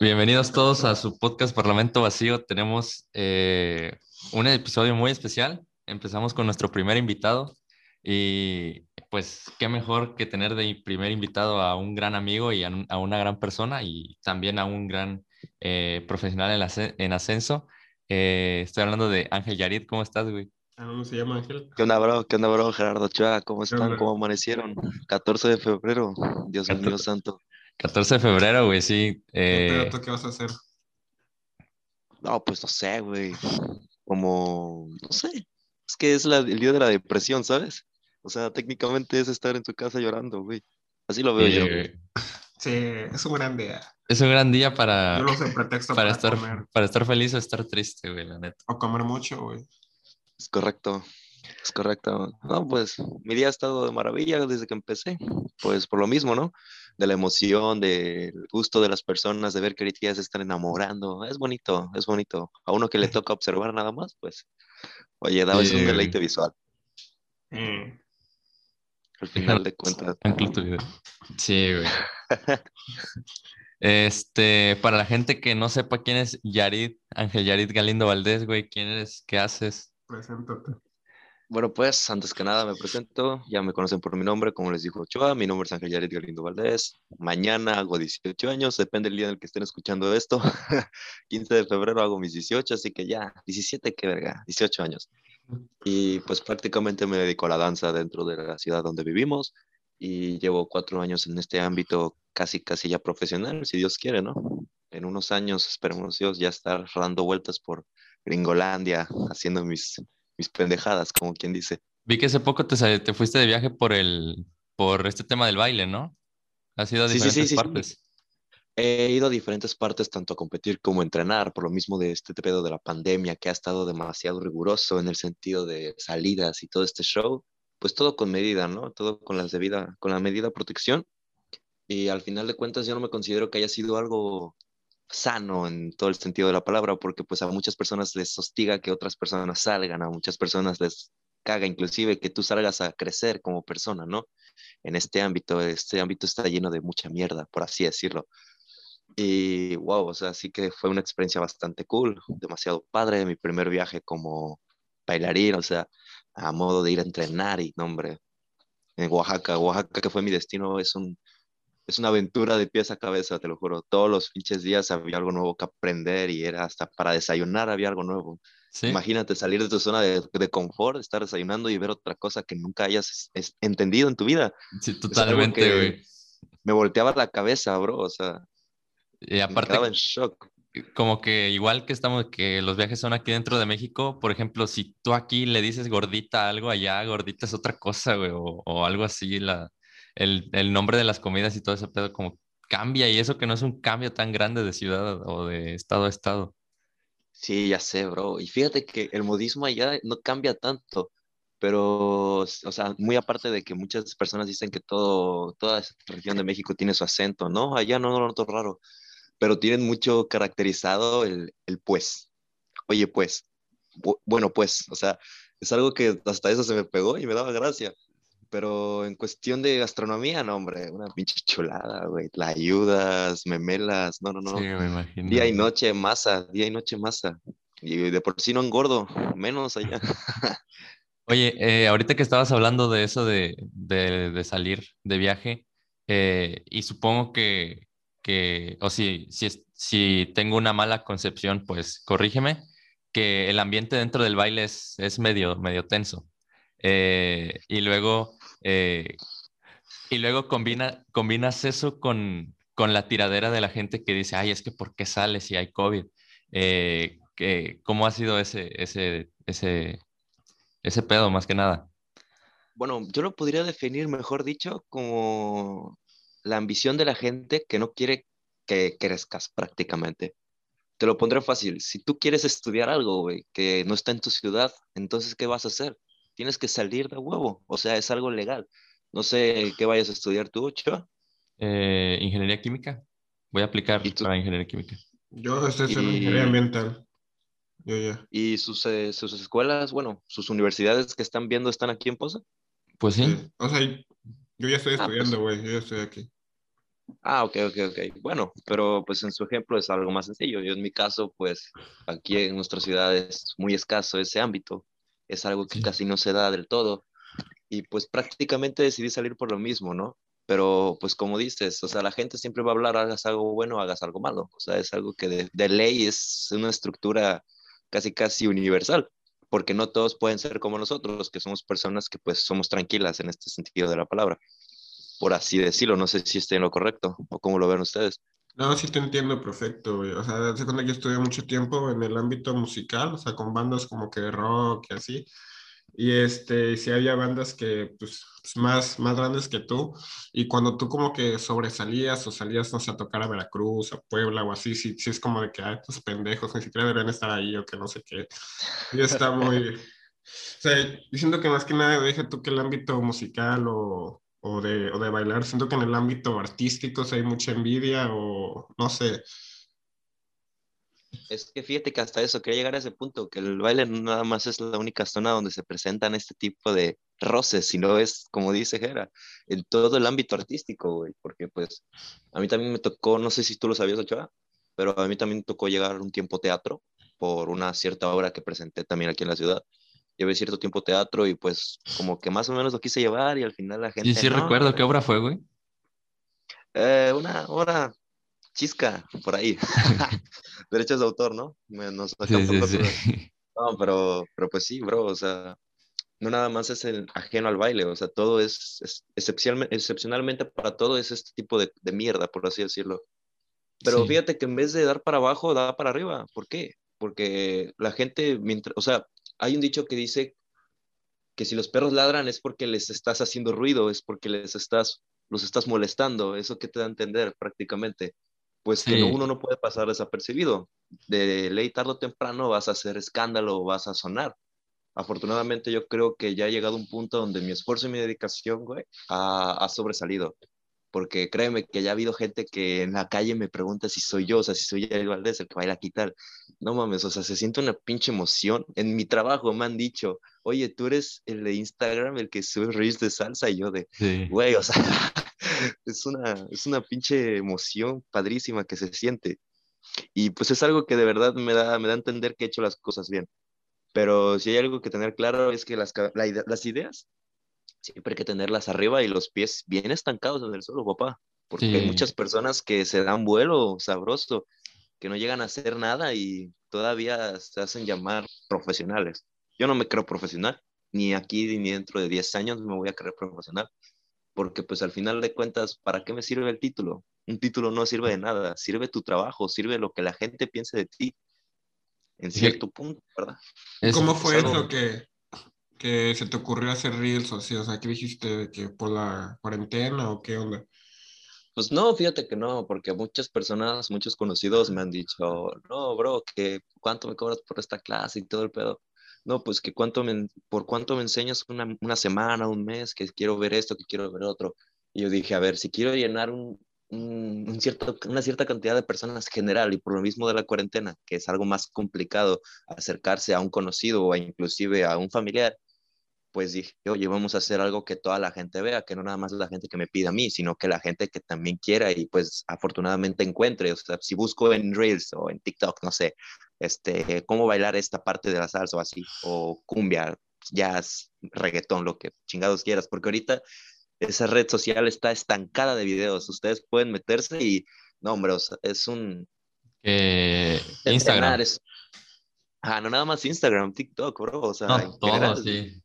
Bienvenidos todos a su podcast Parlamento Vacío. Tenemos eh, un episodio muy especial. Empezamos con nuestro primer invitado y pues qué mejor que tener de primer invitado a un gran amigo y a, una gran persona y también a un gran eh, profesional en, ascenso. Eh, estoy hablando de Ángel Yarid. ¿Cómo estás, güey? ¿Cómo se llama Ángel? ¿Qué onda, bro? ¿Qué onda, bro? Gerardo Chua, ¿cómo están? ¿Cómo amanecieron? 14 de febrero, Dios mío santo. 14 de febrero, güey, sí. Eh... ¿Qué vas a hacer? No, pues no sé, güey. Como, no sé. Es que es el día de la depresión, ¿sabes? O sea, técnicamente es estar en tu casa llorando, güey. Así lo veo yo. Sí, es un gran día. Es un gran día para, yo lo sé, pretexto para, estar, para estar feliz o estar triste, güey, la neta. O comer mucho, güey. Es correcto. Es correcto. No, pues mi día ha estado de maravilla desde que empecé. Pues por lo mismo, ¿no? De la emoción, del gusto de las personas, de ver que ahorita ya se están enamorando. Es bonito, es bonito. A uno que le toca observar nada más, pues, oye, da un deleite visual. Mm. Al final de cuentas. Sí, güey. Este, para la gente que no sepa quién es Yarid, Ángel Yarid Galindo Valdés, güey, ¿quién eres? ¿Qué haces? Preséntate. Bueno, pues antes que nada me presento, ya me conocen por mi nombre, como les dijo Ochoa, mi nombre es Ángel Yaret Galindo Valdés, mañana hago 18 años, depende del día en el que estén escuchando esto, 15 de febrero hago mis 18, así que ya, 17, qué verga, 18 años. Y pues prácticamente me dedico a la danza dentro de la ciudad donde vivimos y llevo cuatro años en este ámbito casi, casi ya profesional, si Dios quiere, ¿no? En unos años, esperemos Dios, ya estar dando vueltas por Gringolandia, haciendo mis mis pendejadas, como quien dice. Vi que hace poco te, te fuiste de viaje por el por este tema del baile, ¿no? Has ido a diferentes partes. He ido a diferentes partes, tanto a competir como a entrenar, por lo mismo de este pedo de la pandemia, que ha estado demasiado riguroso en el sentido de salidas y todo este show. Pues todo con medida, ¿no? Todo con, las debida, con la medida protección. Y al final de cuentas yo no me considero que haya sido algo sano en todo el sentido de la palabra, porque pues a muchas personas les hostiga que otras personas salgan, a muchas personas les caga inclusive que tú salgas a crecer como persona, ¿no? En este ámbito, este ámbito está lleno de mucha mierda, por así decirlo. Y wow, o sea, sí que fue una experiencia bastante cool, demasiado padre, mi primer viaje como bailarín, o sea, a modo de ir a entrenar y, nombre, en Oaxaca, Oaxaca que fue mi destino, es un, es una aventura de pies a cabeza, te lo juro. Todos los pinches días había algo nuevo que aprender y era hasta para desayunar había algo nuevo. Imagínate salir de tu zona de, de, confort, estar desayunando y ver otra cosa que nunca hayas entendido en tu vida. Sí, totalmente, güey. Me volteaba la cabeza, bro, o sea. Y aparte, me en shock. Como que igual que estamos, que los viajes son aquí dentro de México, por ejemplo, si tú aquí le dices gordita algo allá, gordita es otra cosa, güey, o, o algo así, la, el, el, nombre de las comidas y todo ese pedo como cambia y eso que no es un cambio tan grande de ciudad o de estado a estado. Sí, ya sé, bro. Y fíjate que el modismo allá no cambia tanto, pero, o sea, muy aparte de que muchas personas dicen que todo, toda esa región de México tiene su acento, ¿no? Allá no, lo noto raro, pero tienen mucho caracterizado el, el pues. Oye, pues, bueno, pues, o sea, es algo que hasta eso se me pegó y me daba gracia. Pero en cuestión de gastronomía, no, hombre, una pinche chulada, güey. La ayudas, memelas, no, no, no. Sí, me imagino. Día y noche masa, día y noche masa. Y de por sí no engordo, menos allá. Oye, eh, ahorita que estabas hablando de eso de, de, de salir de viaje, eh, y supongo que, que o si, si, si tengo una mala concepción, pues corrígeme, que el ambiente dentro del baile es, es medio, medio tenso. Eh, y luego eh, y luego combina, combinas eso con, la tiradera de la gente que dice, ay, es que ¿por qué sales si hay COVID? Eh, ¿Cómo ha sido ese, ese, ese, ese pedo más que nada? Bueno, yo lo podría definir, mejor dicho, como la ambición de la gente que no quiere que crezcas prácticamente. Te lo pondré fácil. Si tú quieres estudiar algo, güey, que no está en tu ciudad, entonces, ¿qué vas a hacer? Tienes que salir de huevo, o sea, es algo legal. No sé qué vayas a estudiar tú, Ochoa. Eh, ingeniería química. Voy a aplicar para ingeniería química. Yo estoy estudiando ingeniería ambiental. Yo ya. ¿Y sus, eh, sus escuelas, bueno, sus universidades que están viendo están aquí en Poza? Pues sí. O sea, yo ya estoy ah, pues estudiando, güey, yo ya estoy aquí. Ah, ok, ok, ok. Bueno, pero pues en su ejemplo es algo más sencillo. Yo en mi caso, pues aquí en nuestra ciudad es muy escaso ese ámbito. Es algo que casi no se da del todo. Y pues prácticamente decidí salir por lo mismo, ¿no? Pero pues como dices, o sea, la gente siempre va a hablar, hagas algo bueno, hagas algo malo. O sea, es algo que de, de ley es una estructura casi, casi universal porque no todos pueden ser como nosotros, que somos personas que pues somos tranquilas en este sentido de la palabra por así decirlo. No sé si esté en lo correcto o cómo lo ven ustedes. No, sí te entiendo perfecto, güey. O sea, desde cuando yo estudié mucho tiempo en el ámbito musical, o sea, con bandas como que de rock y así. Y este, sí había bandas que, pues, más, más grandes que tú. Y cuando tú como que sobresalías o salías, no sé, a tocar a Veracruz, a Puebla o así, sí, sí es como de que, ay, estos pendejos ni siquiera deberían estar ahí o que no sé qué. Y está muy... O sea, diciendo que más que nada, dije tú que el ámbito musical o, o de, o de bailar. Siento que en el ámbito artístico hay mucha envidia o no sé. Es que fíjate que hasta eso, quería llegar a ese punto, que el baile no nada más es la única zona donde se presentan este tipo de roces, sino es, como dice Jera, en todo el ámbito artístico, güey, porque pues a mí también me tocó, no sé si tú lo sabías, Ochoa, pero a mí también me tocó llegar un tiempo teatro por una cierta obra que presenté también aquí en la ciudad llevé cierto tiempo teatro y pues como que más o menos lo quise llevar y al final la gente... Sí, sí, recuerdo. ¿Qué obra fue, güey? Eh, una obra chisca, por ahí. Derechos de autor, ¿no? Nos sí, sí, sí. No, pero, pero pues sí, bro, o sea, no nada más es el ajeno al baile, o sea, todo es, es excepcionalmente para todo es este tipo de, de mierda, por así decirlo. Pero fíjate que en vez de dar para abajo, da para arriba. ¿Por qué? Porque la gente, mientras, o sea, hay un dicho que dice que si los perros ladran es porque les estás haciendo ruido, es porque les estás, los estás molestando. Eso que te da a entender prácticamente. Pues que uno no puede pasar desapercibido. De ley tarde o temprano vas a hacer escándalo, vas a sonar. Afortunadamente yo creo que ya ha llegado un punto donde mi esfuerzo y mi dedicación, güey, ha, ha sobresalido porque créeme que ya ha habido gente que en la calle me pregunta si soy yo, o sea, si soy el Valdés, el que baila aquí tal. No mames, o sea, se siente una pinche emoción. En mi trabajo me han dicho, oye, tú eres el de Instagram, el que sube reels de salsa, y yo de, güey, o sea, es una, es una pinche emoción padrísima que se siente. Y pues es algo que de verdad me da, me da a entender que he hecho las cosas bien. Pero si hay algo que tener claro es que las, las ideas siempre hay que tenerlas arriba y los pies bien estancados en el suelo, papá. Porque hay muchas personas que se dan vuelo sabroso, que no llegan a hacer nada y todavía se hacen llamar profesionales. Yo no me creo profesional, ni aquí ni dentro de 10 años me voy a creer profesional, porque pues al final de cuentas, ¿para qué me sirve el título? Un título no sirve de nada, sirve tu trabajo, sirve lo que la gente piense de ti, en cierto punto, ¿verdad? ¿Cómo fue eso que, que se te ocurrió hacer reels o así? O sea, ¿qué dijiste? ¿Que por la cuarentena o qué onda? Pues no, fíjate que no, porque muchas personas, muchos conocidos me han dicho, no, bro, que cuánto me cobras por esta clase y todo el pedo. No, pues que cuánto me, por cuánto me enseñas una, una semana, un mes, que quiero ver esto, que quiero ver otro. Y yo dije, a ver, si quiero llenar un, un, cierto, una cierta cantidad de personas general y por lo mismo de la cuarentena, que es algo más complicado acercarse a un conocido o inclusive a un familiar, pues dije, oye, vamos a hacer algo que toda la gente vea, que no nada más la gente que me pida a mí, sino que la gente que también quiera y pues afortunadamente encuentre, o sea, si busco en Reels o en TikTok, no sé, este, cómo bailar esta parte de la salsa o así, o cumbia, jazz, reggaetón, lo que chingados quieras, porque ahorita esa red social está estancada de videos, ustedes pueden meterse y, no, hombre, es un... Instagram. Ah, no nada más Instagram, TikTok, bro, o sea, no, todo, sí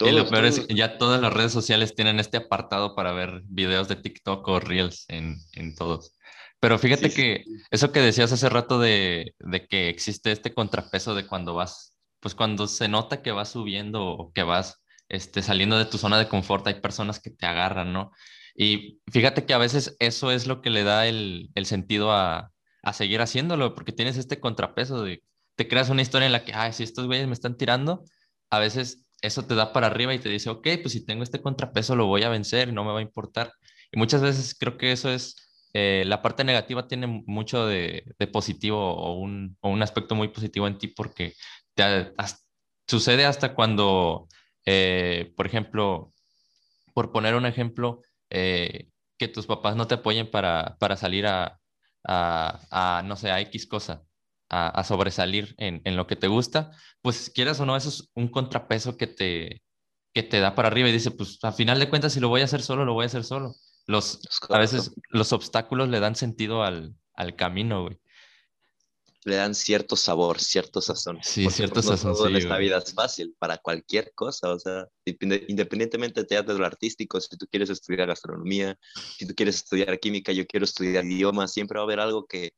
y lo peor es que ya todas las redes sociales tienen este apartado para ver videos de TikTok o Reels en, en todos. Pero fíjate que eso que decías hace rato de, de, que existe este contrapeso de cuando vas, pues cuando se nota que vas subiendo o que vas este, saliendo de tu zona de confort, hay personas que te agarran, ¿no? Y fíjate que a veces eso es lo que le da el, el sentido a, a, seguir haciéndolo, porque tienes este contrapeso de, te creas una historia en la que, ay, si estos güeyes me están tirando, a veces eso te da para arriba y te dice, ok, pues si tengo este contrapeso lo voy a vencer, no me va a importar. Y muchas veces creo que eso es, eh, la parte negativa tiene mucho de, positivo o un, o un, aspecto muy positivo en ti porque te, sucede hasta cuando, eh, por ejemplo, por poner un ejemplo, eh, que tus papás no te apoyen para, para salir a, a, no sé, a X cosa, a, sobresalir en, en, lo que te gusta, pues quieras o no, eso es un contrapeso que te, que te da para arriba y dice, pues a final de cuentas, si lo voy a hacer solo, lo voy a hacer solo. Los, a veces los obstáculos le dan sentido al, al camino, güey le dan cierto sabor, cierto sazón. Sí, cierto sazón. en esta vida es fácil para cualquier cosa, o sea, independientemente de lo artístico, si tú quieres estudiar gastronomía, si tú quieres estudiar química, yo quiero estudiar idiomas, siempre va a haber algo que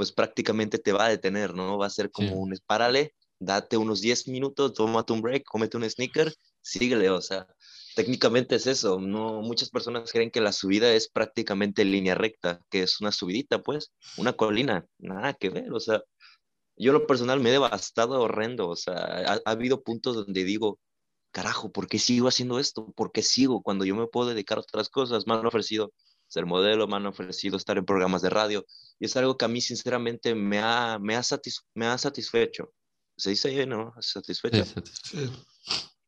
pues prácticamente te va a detener, ¿no? Va a ser como un párale, date unos 10 minutos, tómate un break, cómete un sneaker, síguele, o sea, técnicamente es eso, no muchas personas creen que la subida es prácticamente línea recta, que es una subidita, pues, una colina, nada que ver, o sea, yo lo personal me he devastado horrendo, o sea, ha, habido puntos donde digo, carajo, ¿por qué sigo haciendo esto? ¿Por qué sigo cuando yo me puedo dedicar a otras cosas? Me han ofrecido ser modelo, me han ofrecido estar en programas de radio, y es algo que a mí sinceramente me ha, me ha, me ha satisfecho. ¿Se dice, no? Satisfecho. Sí,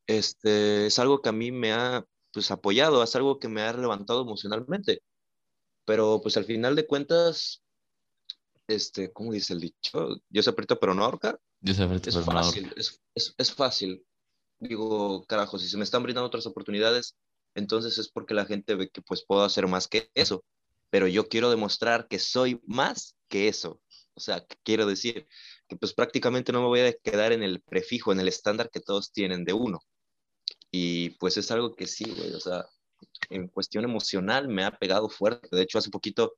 este, es algo que a mí me ha pues, apoyado, es algo que me ha levantado emocionalmente. Pero pues al final de cuentas, este, ¿cómo dice el dicho? Dios aprieta pero no ahorca. Dios aprieta es fácil, es, es, es fácil. Digo, carajo, si se me están brindando otras oportunidades, entonces es porque la gente ve que pues puedo hacer más que eso. Pero yo quiero demostrar que soy más que eso. O sea, quiero decir que pues prácticamente no me voy a quedar en el prefijo, en el estándar que todos tienen de uno. Y pues es algo que sí, güey, o sea, en cuestión emocional me ha pegado fuerte. De hecho, hace poquito,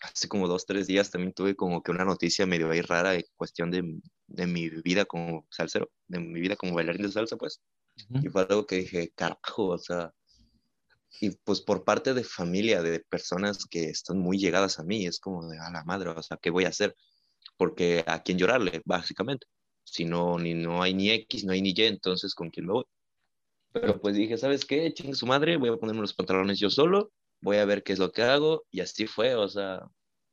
hace como dos, tres días también tuve como que una noticia medio ahí rara en cuestión de, de mi vida como salsero, de mi vida como bailarín de salsa, pues. Y fue algo que dije, carajo, o sea, y pues por parte de familia, de personas que están muy llegadas a mí, es como de, a la madre, o sea, ¿qué voy a hacer? Porque a quién llorarle, básicamente. Si no, ni, no hay ni X, no hay ni Y, entonces ¿con quién me voy? Pero pues dije, ¿sabes qué? Chingue su madre, voy a ponerme los pantalones yo solo, voy a ver qué es lo que hago. Y así fue, o sea,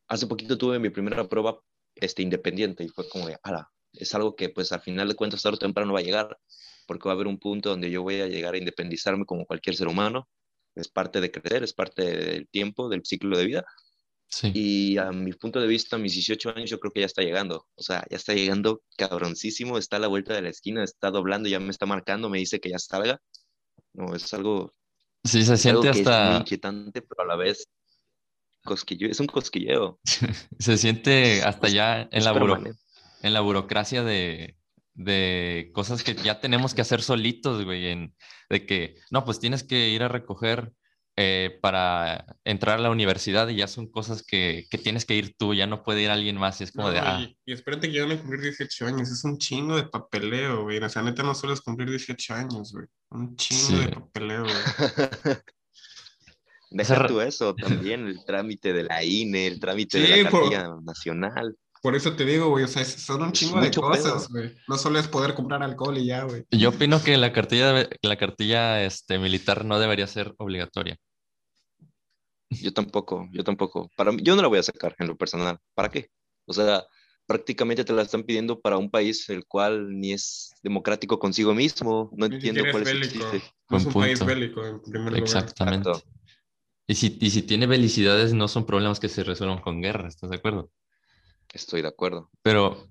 hace poquito tuve mi primera prueba este, independiente y fue como de, ala, es algo que pues al final de cuentas tarde o temprano va a llegar, porque va a haber un punto donde yo voy a llegar a independizarme como cualquier ser humano. Es parte de crecer, es parte del tiempo, del ciclo de vida. Sí. Y a mi punto de vista, a mis 18 años, yo creo que ya está llegando. O sea, ya está llegando cabroncísimo, está a la vuelta de la esquina, está doblando, ya me está marcando, me dice que ya salga. No, es algo. Sí, se siente hasta. Es muy inquietante, pero a la vez cosquilleo, es un cosquilleo. se siente hasta ya en la, en la burocracia de, de cosas que ya tenemos que hacer solitos, güey, en, de que, no, pues tienes que ir a recoger eh, para entrar a la universidad y ya son cosas que, que, tienes que ir tú, ya no puede ir alguien más y es como de... Ah. Y, y, espérate que ya van a cumplir 18 años, es un chingo de papeleo, güey. O sea, neta no solo es cumplir 18 años, güey. Un chingo de papeleo, güey. Deja tú eso, también el trámite de la INE, el trámite de la cartilla nacional. Por eso te digo, güey, o sea, son un chingo de cosas, güey. No solo es poder comprar alcohol y ya, güey. Yo opino que la cartilla, la cartilla este, militar no debería ser obligatoria. Yo tampoco, yo tampoco. Para yo no la voy a sacar en lo personal. ¿Para qué? O sea, prácticamente te la están pidiendo para un país el cual ni es democrático consigo mismo. No entiendo cuál es el No es un país bélico, en primer Exactamente. Y si, y si tiene belicidades, no son problemas que se resuelvan con guerra, ¿estás de acuerdo? Estoy de acuerdo. Pero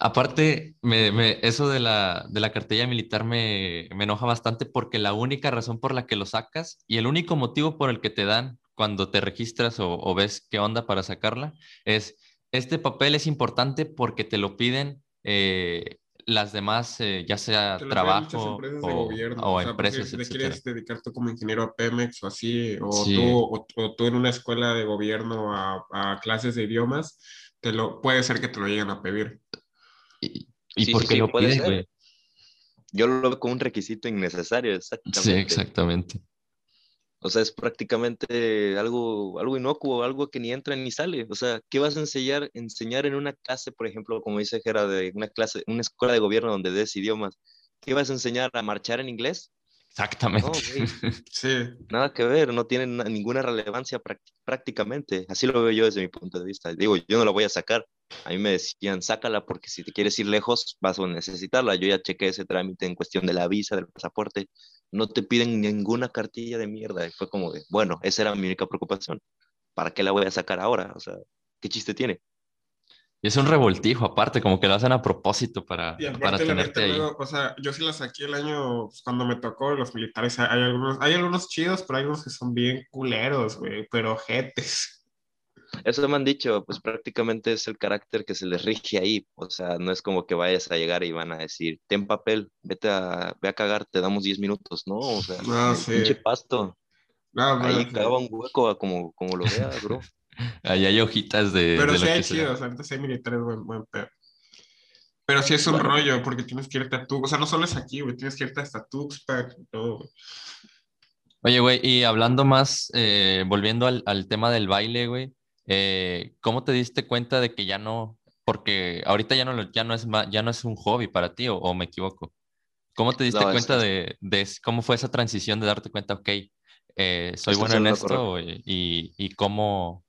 aparte, me, eso de la, de la cartilla militar me, me, enoja bastante porque la única razón por la que lo sacas y el único motivo por el que te dan cuando te registras o, ves qué onda para sacarla es, este papel es importante porque te lo piden eh, las demás, eh, ya sea trabajo o, o, empresas. Si te quieres dedicar tú como ingeniero a Pemex o así, o, tú, o, tú en una escuela de gobierno a, a clases de idiomas, te lo, puede ser que te lo lleguen a pedir. ¿Y, y por qué lo piden, Yo lo veo como un requisito innecesario, exactamente. Sí, exactamente. O sea, es prácticamente algo, algo inocuo, algo que ni entra ni sale. O sea, ¿qué vas a enseñar, enseñar en una clase, por ejemplo, como dice Gera, de una clase, una escuela de gobierno donde des idiomas? ¿Qué vas a enseñar a marchar en inglés? Exactamente. sí. Nada que ver, no tiene ninguna relevancia prácticamente. Así lo veo yo desde mi punto de vista. Digo, yo no la voy a sacar. A mí me decían, sácala porque si te quieres ir lejos vas a necesitarla. Yo ya chequé ese trámite en cuestión de la visa, del pasaporte. no te piden ninguna cartilla de mierda. Y fue como de, bueno, esa era mi única preocupación. ¿Para qué la voy a sacar ahora? O sea, ¿qué chiste tiene? Y es un revoltijo, aparte, como que lo hacen a propósito para, para tenerte ahí. o sea, yo sí la saqué el año pues, cuando me tocó los militares. Hay algunos, hay algunos chidos, pero hay algunos que son bien culeros, güey, pero jetes. Eso me han dicho, pues prácticamente es el carácter que se les rige ahí. O sea, no es como que vayas a llegar y van a decir, ten papel, vete a, ve a cagar, te damos 10 minutos. No, o sea, no, sí. pinche pasto. No, ahí cagaba un hueco como, como lo veas, bro. Ahí hay hojitas de. Pero sí hay chidos, ahorita sí hay militares buen, buen pedo. Pero sí es un rollo, porque tienes que irte a tu. O sea, no solo es aquí, güey, tienes que irte hasta Tuxpac y todo. Oye, güey, y hablando más, eh, volviendo al, al, tema del baile, güey, eh, ¿cómo te diste cuenta de que ya no, porque ahorita ya no, ya no, es, ya no es un hobby para ti, o, me equivoco? ¿Cómo te diste cuenta de, de, cómo fue esa transición de darte cuenta, ok, eh, soy bueno en esto, y, y cómo,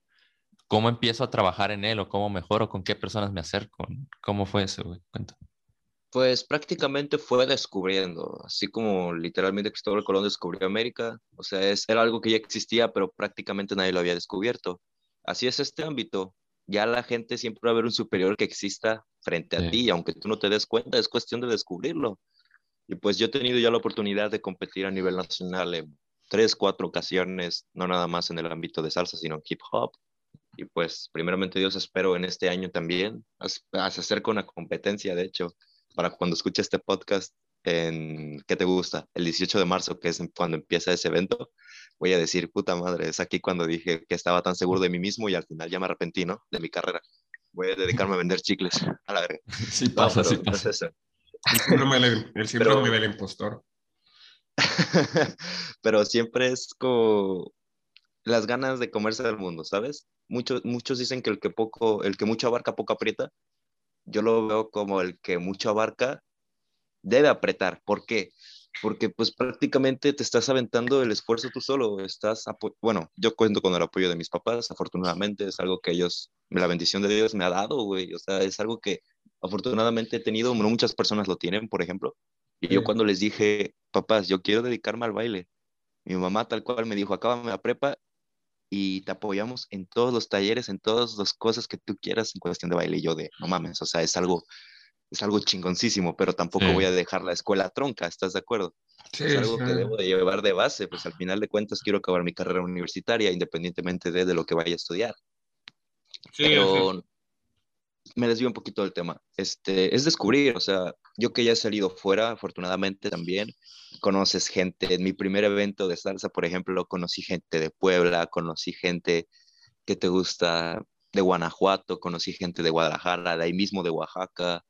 ¿cómo empiezo a trabajar en él o cómo mejoro? ¿Con qué personas me acerco? ¿Cómo fue eso, güey? Pues prácticamente fue descubriendo, así como literalmente Cristóbal Colón descubrió América, o sea, es, era algo que ya existía, pero prácticamente nadie lo había descubierto. Así es este ámbito, ya la gente siempre va a ver un superior que exista frente a ti, aunque tú no te des cuenta, es cuestión de descubrirlo. Y pues yo he tenido ya la oportunidad de competir a nivel nacional en tres, cuatro ocasiones, no nada más en el ámbito de salsa, sino en hip hop, y pues primeramente Dios espero en este año también hacer una competencia, de hecho, para cuando escuche este podcast, en, ¿qué te gusta? El 18 de marzo, que es cuando empieza ese evento, voy a decir, puta madre, es aquí cuando dije que estaba tan seguro de mí mismo y al final ya me arrepentí, ¿no? De mi carrera. Voy a dedicarme a vender chicles, a la verga. Sí pasa, sí pasa. el síndrome, el síndrome del impostor. pero siempre es como las ganas de comerse del mundo, ¿sabes? Muchos, muchos dicen que el que poco, el que mucho abarca, poco aprieta. Yo lo veo como el que mucho abarca, debe apretar. ¿Por qué? Porque pues prácticamente te estás aventando el esfuerzo tú solo. Estás, bueno, yo cuento con el apoyo de mis papás, afortunadamente es algo que ellos, la bendición de Dios me ha dado, güey. O sea, es algo que afortunadamente he tenido, no muchas personas lo tienen, por ejemplo. Y yo cuando les dije, papás, yo quiero dedicarme al baile, mi mamá tal cual me dijo, acábame la prepa y te apoyamos en todos los talleres, en todas las cosas que tú quieras en cuestión de baile. Y yo de, no mames, o sea, es algo, es algo chingoncísimo, pero tampoco voy a dejar la escuela tronca, ¿estás de acuerdo? Sí, es algo que debo de llevar de base, pues al final de cuentas quiero acabar mi carrera universitaria independientemente de, de lo que vaya a estudiar. Sí, pero me desvío un poquito del tema. Este, es descubrir, o sea, yo que ya he salido fuera, afortunadamente también, conoces gente. En mi primer evento de salsa, por ejemplo, conocí gente de Puebla, conocí gente que te gusta de Guanajuato, conocí gente de Guadalajara, de ahí mismo de Oaxaca,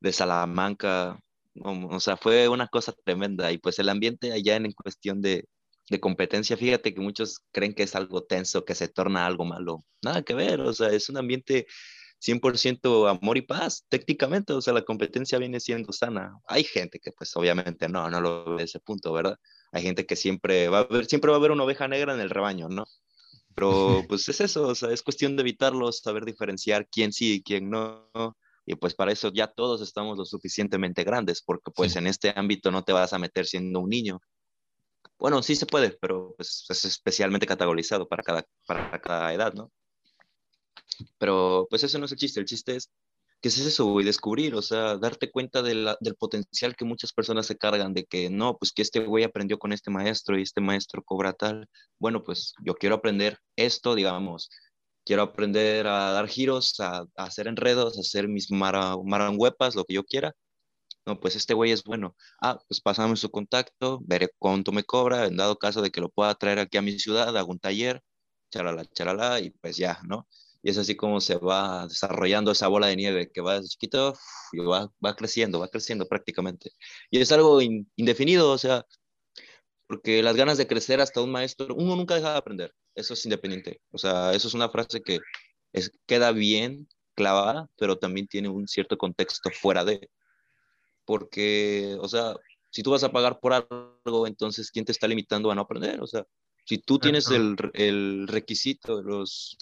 de Salamanca. O sea, fue una cosa tremenda. Y pues el ambiente allá en cuestión de, de competencia, fíjate que muchos creen que es algo tenso, que se torna algo malo. Nada que ver, o sea, es un ambiente 100% amor y paz, técnicamente, o sea, la competencia viene siendo sana. Hay gente que pues obviamente no, no lo ve ese punto, ¿verdad? Hay gente que siempre va a haber, siempre va a haber una oveja negra en el rebaño, ¿no? Pero pues es eso, o sea, es cuestión de evitarlo, saber diferenciar quién sí y quién no. Y pues para eso ya todos estamos lo suficientemente grandes, porque pues en este ámbito no te vas a meter siendo un niño. Bueno, sí se puede, pero pues es especialmente categorizado para cada, para cada edad, ¿no? Pero pues eso no es el chiste, el chiste es, ¿qué es eso, güey? Descubrir, o sea, darte cuenta del potencial que muchas personas se cargan de que no, pues que este güey aprendió con este maestro y este maestro cobra tal. Bueno, pues yo quiero aprender esto, digamos, quiero aprender a dar giros, a, hacer enredos, a hacer mis mara, lo que yo quiera. No, pues este güey es bueno. Ah, pues pasame su contacto, veré cuánto me cobra, en dado caso de que lo pueda traer aquí a mi ciudad, hago un taller, charala, charala, y pues ya, ¿no? Y es así como se va desarrollando esa bola de nieve que va desde chiquito y va, va creciendo, va creciendo prácticamente. Y es algo indefinido, o sea, porque las ganas de crecer hasta un maestro, uno nunca deja de aprender, eso es independiente, o sea, eso es una frase que es, queda bien clavada, pero también tiene un cierto contexto fuera de, porque, o sea, si tú vas a pagar por algo, entonces, ¿quién te está limitando a no aprender? O sea, si tú tienes el, el requisito, los,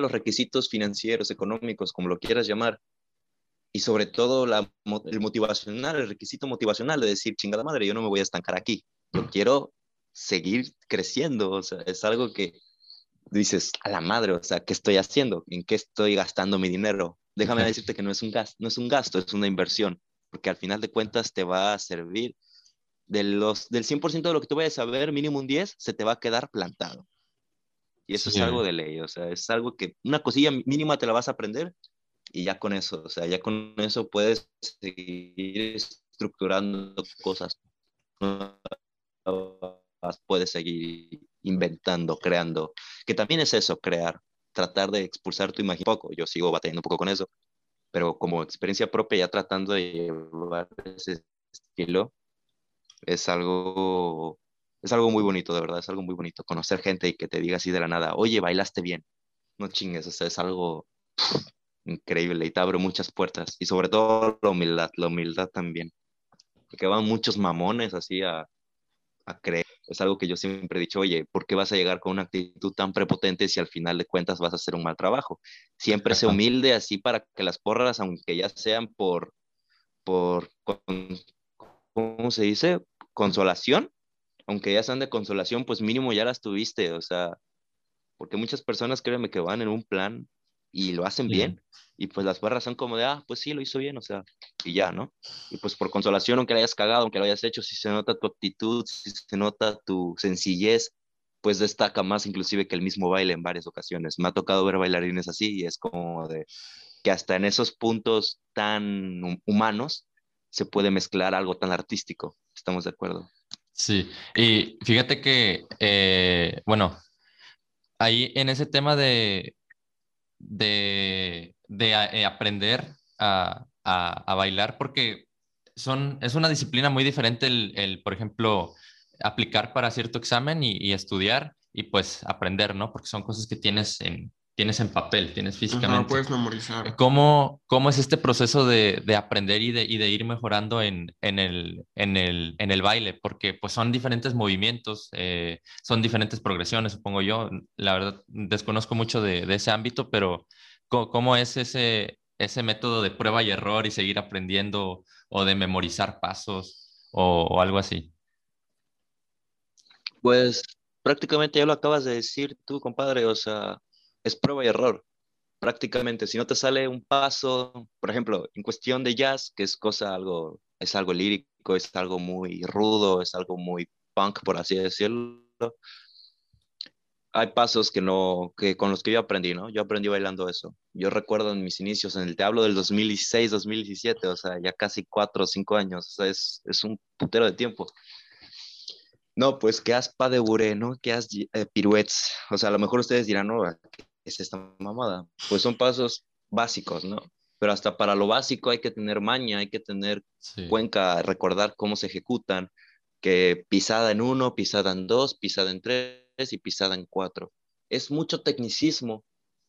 los requisitos financieros, económicos, como lo quieras llamar, y sobre todo la, el motivacional, el requisito motivacional de decir, chingada madre, yo no me voy a estancar aquí, yo quiero seguir creciendo, o sea, es algo que dices, a la madre, o sea, ¿qué estoy haciendo? ¿En qué estoy gastando mi dinero? Déjame decirte que no es un gasto, no es un gasto, es una inversión, porque al final de cuentas te va a servir. De los, del 100% de lo que tú vayas a ver, mínimo un 10, se te va a quedar plantado. Y eso es algo de ley, o sea, es algo que una cosilla mínima te la vas a aprender y ya con eso, o sea, ya con eso puedes seguir estructurando cosas puedes seguir inventando, creando, que también es eso, crear, tratar de expulsar tu imagen un poco. Yo sigo batallando un poco con eso, pero como experiencia propia, ya tratando de llevar ese estilo, es algo, es algo muy bonito, de verdad, es algo muy bonito. Conocer gente y que te diga así de la nada, oye, bailaste bien, no chingues, o sea, es algo increíble y te abre muchas puertas. Y sobre todo la humildad, la humildad también. Porque van muchos mamones así a, a creer. Es algo que yo siempre he dicho, oye, ¿por qué vas a llegar con una actitud tan prepotente si al final de cuentas vas a hacer un mal trabajo? Siempre sé humilde así para que las porras, aunque ya sean por, por, ¿cómo se dice? Consolación, aunque ya sean de consolación, pues mínimo ya las tuviste, o sea, porque muchas personas créeme que van en un plan y lo hacen bien. Y pues las barras son como de, ah, pues sí, lo hizo bien, o sea, y ya, ¿no? Y pues por consolación, aunque lo hayas cagado, aunque lo hayas hecho, si se nota tu actitud, si se nota tu sencillez, pues destaca más inclusive que el mismo baile en varias ocasiones. Me ha tocado ver bailarines así y es como de que hasta en esos puntos tan humanos se puede mezclar algo tan artístico. ¿Estamos de acuerdo? Sí, y fíjate que, eh, bueno, ahí en ese tema de, de, eh, aprender a, bailar porque son, es una disciplina muy diferente el, por ejemplo, aplicar para cierto examen y, estudiar y pues aprender, ¿no? Porque son cosas que tienes en, tienes en papel, tienes físicamente. No puedes memorizar. ¿Cómo, ¿Cómo, es este proceso de, de aprender y de, y de, ir mejorando en, en, el, en, el, en, el, baile? Porque pues son diferentes movimientos, eh, son diferentes progresiones, supongo yo. La verdad, desconozco mucho de, ese ámbito, pero ¿cómo, es ese, ese método de prueba y error y seguir aprendiendo o de memorizar pasos o, o algo así? Pues prácticamente ya lo acabas de decir tú, compadre, o sea es prueba y error. Prácticamente, si no te sale un paso, por ejemplo, en cuestión de jazz, que es cosa algo, es algo lírico, es algo muy rudo, es algo muy punk, por así decirlo. Hay pasos que no, que con los que yo aprendí, ¿no? Yo aprendí bailando eso. Yo recuerdo en mis inicios, en el te hablo del 2016, 2017, o sea, ya casi cuatro o cinco años, o sea, es, es un putero de tiempo. No, pues que aspa de buré, ¿no? Que haz eh, piruetes. O sea, a lo mejor ustedes dirán, no, es esta mamada? Pues son pasos básicos, ¿no? Pero hasta para lo básico hay que tener maña, hay que tener cuenca, recordar cómo se ejecutan, que pisada en uno, pisada en dos, pisada en tres y pisada en cuatro. Es mucho tecnicismo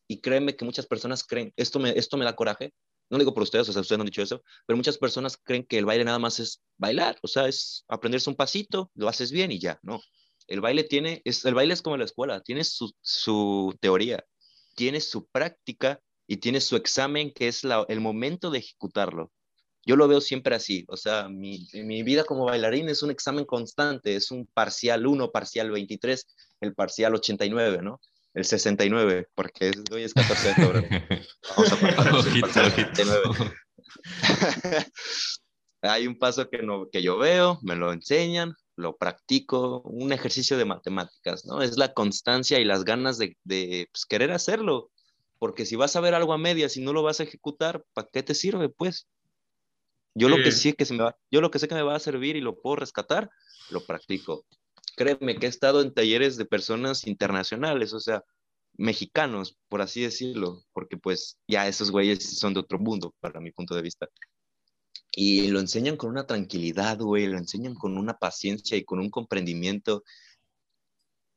y créeme que muchas personas creen, esto me, esto me da coraje, no digo por ustedes, o sea, ustedes no han dicho eso, pero muchas personas creen que el baile nada más es bailar, o sea, es aprenderse un pasito, lo haces bien y ya, no. El baile tiene, es, el baile es como la escuela, tiene su, su teoría, tiene su práctica y tiene su examen, que es el momento de ejecutarlo. Yo lo veo siempre así, o sea, mi, mi vida como bailarín es un examen constante, es un parcial 1, parcial 23, el parcial 89, ¿no? El 69, porque hoy es 14 de febrero. Vamos a Hay un paso que, no, que yo veo, me lo enseñan, lo practico, un ejercicio de matemáticas, ¿no? Es la constancia y las ganas de, pues, querer hacerlo, porque si vas a ver algo a medias y no lo vas a ejecutar, ¿para qué te sirve, pues? Yo lo que sí que se me va, yo lo que sé que me va a servir y lo puedo rescatar, lo practico. Créeme que he estado en talleres de personas internacionales, o sea, mexicanos, por así decirlo, porque pues ya esos güeyes son de otro mundo, para mi punto de vista. Y lo enseñan con una tranquilidad, güey, lo enseñan con una paciencia y con un comprendimiento,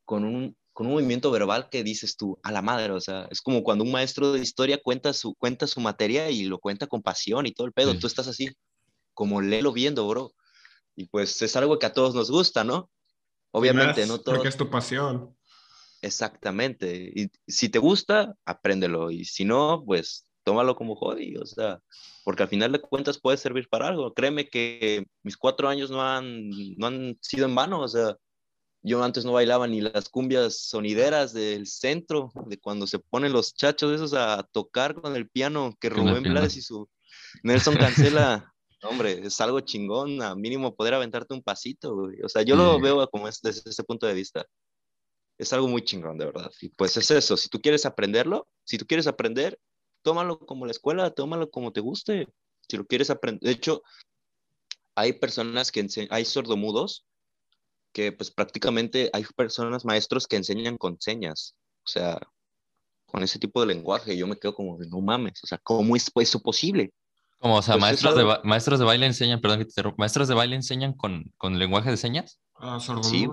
con un, con un movimiento verbal que dices tú, a la madre, o sea, es como cuando un maestro de historia cuenta su, cuenta su materia y lo cuenta con pasión y todo el pedo, tú estás así, como léelo viendo, bro. Y pues es algo que a todos nos gusta, ¿no? Obviamente, no todo. Porque es tu pasión. Exactamente. Y si te gusta, apréndelo. Y si no, pues tómalo como hobby, o sea, porque al final de cuentas puede servir para algo. Créeme que mis cuatro años no han, no han sido en vano, o sea, yo antes no bailaba ni las cumbias sonideras del centro, de cuando se ponen los chachos esos a tocar con el piano que Rubén Blades y su Nelson Cancela. Hombre, es algo chingón, a mínimo poder aventarte un pasito, güey. O sea, yo lo veo como es, desde ese punto de vista. Es algo muy chingón, de verdad. Y pues es eso, si tú quieres aprenderlo, si tú quieres aprender, tómalo como la escuela, tómalo como te guste. Si lo quieres aprender, de hecho, hay personas que hay sordomudos que pues prácticamente hay personas, maestros que enseñan con señas, o sea, con ese tipo de lenguaje, yo me quedo como, no mames, o sea, ¿cómo es eso posible? Como, o sea, pues, maestros, de maestros de baile enseñan, perdón que te maestros de baile enseñan con, con lenguaje de señas. Ah, Sí,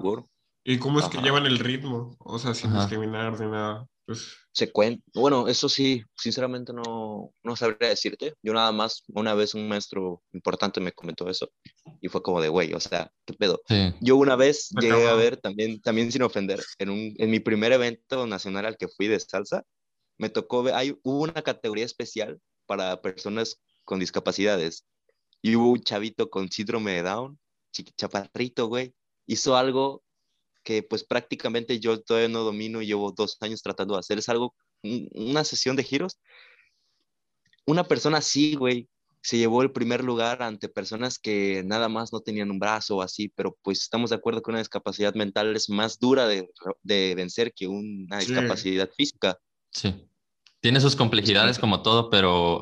¿Y cómo es que llevan el ritmo? O sea, sin discriminar ni nada. Pues... Se cuenta, bueno, eso sí, sinceramente no, no sabría decirte. Yo nada más, una vez un maestro importante me comentó eso y fue como de, güey, o sea, ¿qué pedo? Yo una vez llegué a ver, también, también sin ofender, en, un, en mi primer evento nacional al que fui de salsa, me tocó ver, hay, hubo una categoría especial para personas con discapacidades y hubo un chavito con síndrome de Down, chaparrito, güey, hizo algo que pues prácticamente yo todavía no domino y llevo dos años tratando de hacer. Es algo, una sesión de giros. Una persona así, güey, se llevó el primer lugar ante personas que nada más no tenían un brazo o así, pero pues estamos de acuerdo que una discapacidad mental es más dura de, de vencer que una discapacidad física. Sí. Tiene sus complejidades como todo, pero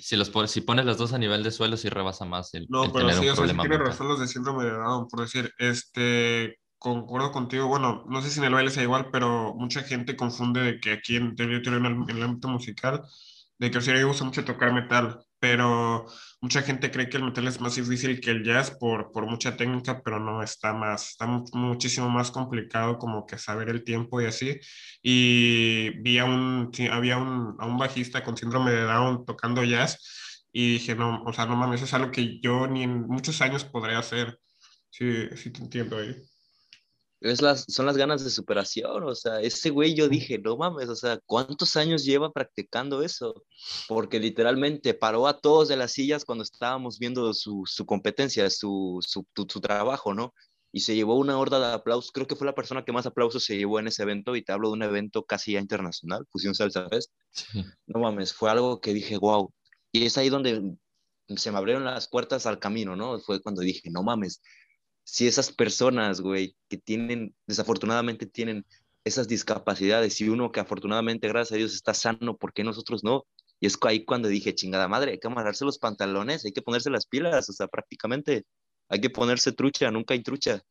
si, los, si pones los dos a nivel de suelo, sí rebasa más el, no, pero sí, o sea, tiene razón los de síndrome de Down, por decir, este, concuerdo contigo, bueno, no sé si en el baile sea igual, pero mucha gente confunde de que aquí en, en, el, ámbito musical, de que a mí me gusta mucho tocar metal, pero mucha gente cree que el metal es más difícil que el jazz por, por mucha técnica, pero no, está más, está muchísimo más complicado como que saber el tiempo y así. Y vi a un, había un, a un bajista con síndrome de Down tocando jazz y dije, no, o sea, no mames, eso es algo que yo ni en muchos años podré hacer. Sí, sí te entiendo ahí es las, son las ganas de superación, o sea, ese güey yo dije, no mames, o sea, ¿cuántos años lleva practicando eso? Porque literalmente paró a todos de las sillas cuando estábamos viendo su, su competencia, su, su, su, trabajo, ¿no? Y se llevó una horda de aplausos, creo que fue la persona que más aplausos se llevó en ese evento, y te hablo de un evento casi ya internacional, Fusión Salsa Fest. No mames, fue algo que dije, wow. Y es ahí donde se me abrieron las puertas al camino, ¿no? Fue cuando dije, no mames, si esas personas, güey, que tienen, desafortunadamente tienen esas discapacidades y uno que afortunadamente, gracias a Dios, está sano, ¿por qué nosotros no? Y es ahí cuando dije, chingada madre, hay que amarrarse los pantalones, hay que ponerse las pilas, o sea, prácticamente hay que ponerse trucha, nunca hay trucha.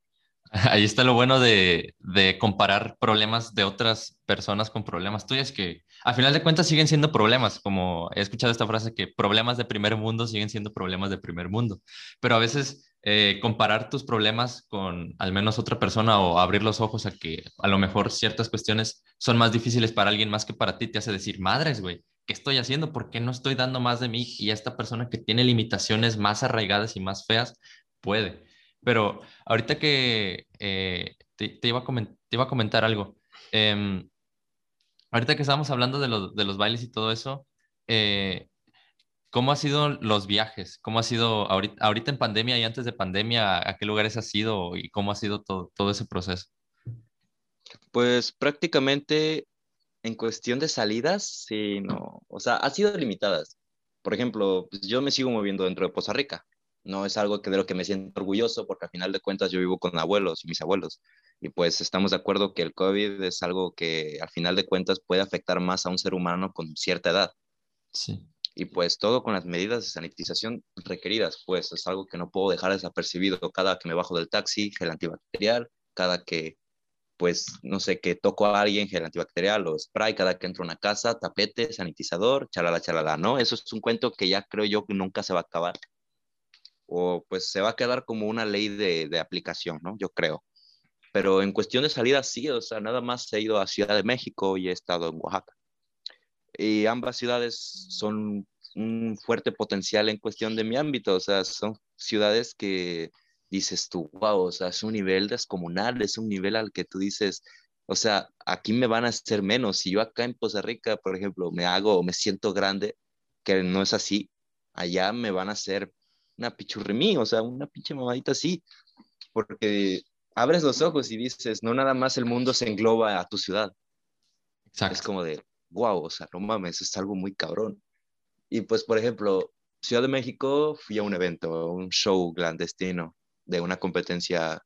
Ahí está lo bueno de, comparar problemas de otras personas con problemas tuyos, que a final de cuentas siguen siendo problemas, como he escuchado esta frase que problemas de primer mundo siguen siendo problemas de primer mundo, pero a veces eh, comparar tus problemas con al menos otra persona o abrir los ojos a que a lo mejor ciertas cuestiones son más difíciles para alguien más que para ti, te hace decir, madres, güey, ¿qué estoy haciendo? ¿Por qué no estoy dando más de mí? Y esta persona que tiene limitaciones más arraigadas y más feas puede. Pero ahorita que eh, te, iba a te, iba a comentar algo. Em, ahorita que estábamos hablando de, de, los bailes y todo eso, eh, ¿Cómo ha sido los viajes? ¿Cómo ha sido ahorita, ahorita, en pandemia y antes de pandemia? ¿A qué lugares has ido y cómo ha sido todo, todo ese proceso? Pues prácticamente en cuestión de salidas, sí, no, o sea, ha sido limitadas. Por ejemplo, pues yo me sigo moviendo dentro de Poza Rica. No es algo que de lo que me siento orgulloso porque al final de cuentas yo vivo con abuelos y mis abuelos. Y pues estamos de acuerdo que el COVID es algo que al final de cuentas puede afectar más a un ser humano con cierta edad. Sí y pues todo con las medidas de sanitización requeridas, pues es algo que no puedo dejar desapercibido cada que me bajo del taxi, gel antibacterial, cada que, pues, no sé, que toco a alguien, gel antibacterial o spray, cada que entro a una casa, tapete, sanitizador, chalala, chalala, ¿no? Eso es un cuento que ya creo yo que nunca se va a acabar. O pues se va a quedar como una ley de, de aplicación, ¿no? Yo creo. Pero en cuestión de salida, sí, o sea, nada más he ido a Ciudad de México y he estado en Oaxaca y ambas ciudades son un fuerte potencial en cuestión de mi ámbito, o sea, son ciudades que dices tú, wow, o sea, es un nivel descomunal, es un nivel al que tú dices, O sea, aquí me van a hacer menos. Si yo acá en Costa Rica, por ejemplo, me hago me siento grande, que no es así, allá me van a hacer una pichurrimí, o sea, una pinche mamadita así, porque abres los ojos y dices, no nada más el mundo se engloba a tu ciudad. Es como de, wow, o sea, no mames, es algo muy cabrón. Y pues, por ejemplo, Ciudad de México, fui a un evento, un show clandestino de una competencia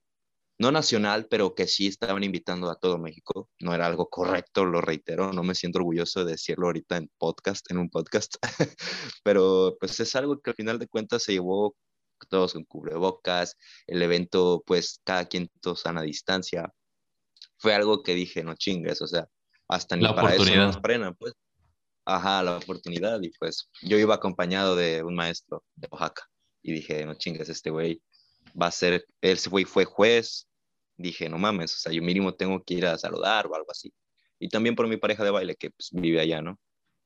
no nacional, pero que sí estaban invitando a todo México. No era algo correcto, lo reitero, no me siento orgulloso de decirlo ahorita en podcast, en un podcast, pero pues es algo que al final de cuentas se llevó todos con cubrebocas, el evento pues cada quien a distancia. Fue algo que dije, no chingues, o sea, hasta ni para eso nos frenan, pues. Ajá, la oportunidad y pues yo iba acompañado de un maestro de Oaxaca y dije, no chingues, este güey va a ser, él fue, fue juez, dije, no mames, o sea, yo mínimo tengo que ir a saludar o algo así. Y también por mi pareja de baile que pues, vive allá, ¿no?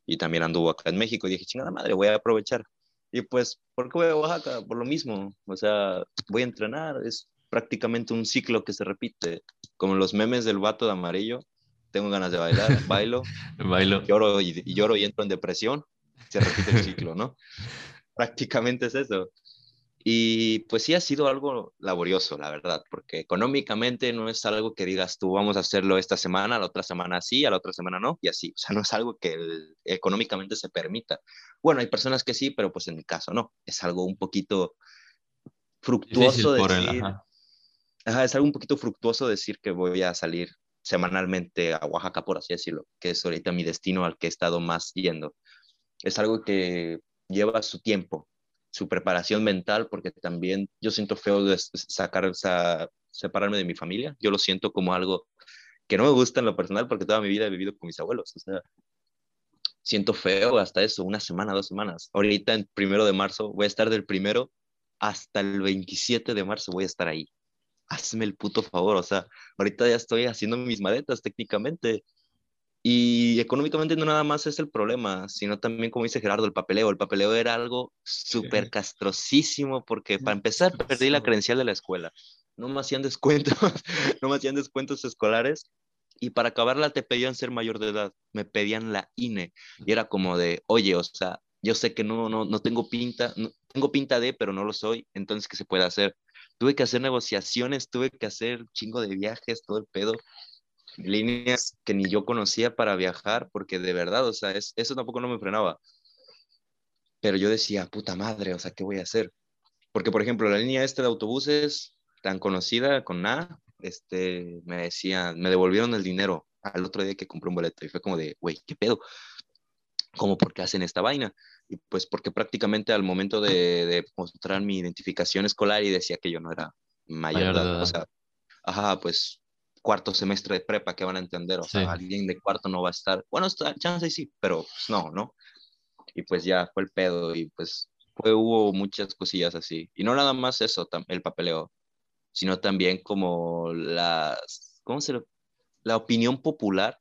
Y también anduvo acá en México y dije, chingada madre, voy a aprovechar. Y pues, ¿por qué voy a Oaxaca? Por lo mismo, o sea, voy a entrenar, es prácticamente un ciclo que se repite, como los memes del vato de amarillo, tengo ganas de bailar, bailo, bailo. Lloro, y, y, lloro y entro en depresión, se repite el ciclo, ¿no? prácticamente es eso. Y pues sí ha sido algo laborioso, la verdad, porque económicamente no es algo que digas tú vamos a hacerlo esta semana, la otra semana sí, a la otra semana no, y así. O sea, no es algo que económicamente se permita. Bueno, hay personas que sí, pero pues en mi caso no. Es algo un poquito fructuoso decir. ajá. es algo un poquito fructuoso decir que voy a salir semanalmente a Oaxaca, por así decirlo, que es ahorita mi destino al que he estado más yendo. Es algo que lleva su tiempo, su preparación mental, porque también yo siento feo de sacar, esa, separarme de mi familia. Yo lo siento como algo que no me gusta en lo personal, porque toda mi vida he vivido con mis abuelos. O sea, siento feo hasta eso, una semana, dos semanas. Ahorita, en primero de marzo, voy a estar del primero hasta el 27 de marzo, voy a estar ahí. Hazme el puto favor, o sea, ahorita ya estoy haciendo mis maletas técnicamente y económicamente no nada más es el problema, sino también, como dice Gerardo, el papeleo. El papeleo era algo súper castrosísimo porque para empezar perdí la credencial de la escuela. No me hacían descuentos, no me hacían descuentos escolares y para acabarla te pedían ser mayor de edad, me pedían la INE y era como de, oye, o sea, yo sé que no, no, no tengo pinta, no, tengo pinta de, pero no lo soy, entonces, ¿qué se puede hacer? Tuve que hacer negociaciones, tuve que hacer chingo de viajes, todo el pedo, líneas que ni yo conocía para viajar, porque de verdad, o sea, es, eso tampoco no me frenaba. Pero yo decía, puta madre, o sea, ¿qué voy a hacer? Porque, por ejemplo, la línea esta de autobuses, tan conocida con nada, este, me decían, me devolvieron el dinero al otro día que compré un boleto y fue como de, güey, ¿qué pedo? ¿Cómo por qué hacen esta vaina? Y pues porque prácticamente al momento de, de mostrar mi identificación escolar y decía que yo no era mayor, mayor o sea, ajá, pues cuarto semestre de prepa que van a entender, o sea, alguien de cuarto no va a estar, bueno, está, chance sí, pero pues no, ¿no? Y pues ya fue el pedo y pues fue, hubo muchas cosillas así. Y no nada más eso, el papeleo, sino también como las, ¿cómo se lo? La opinión popular,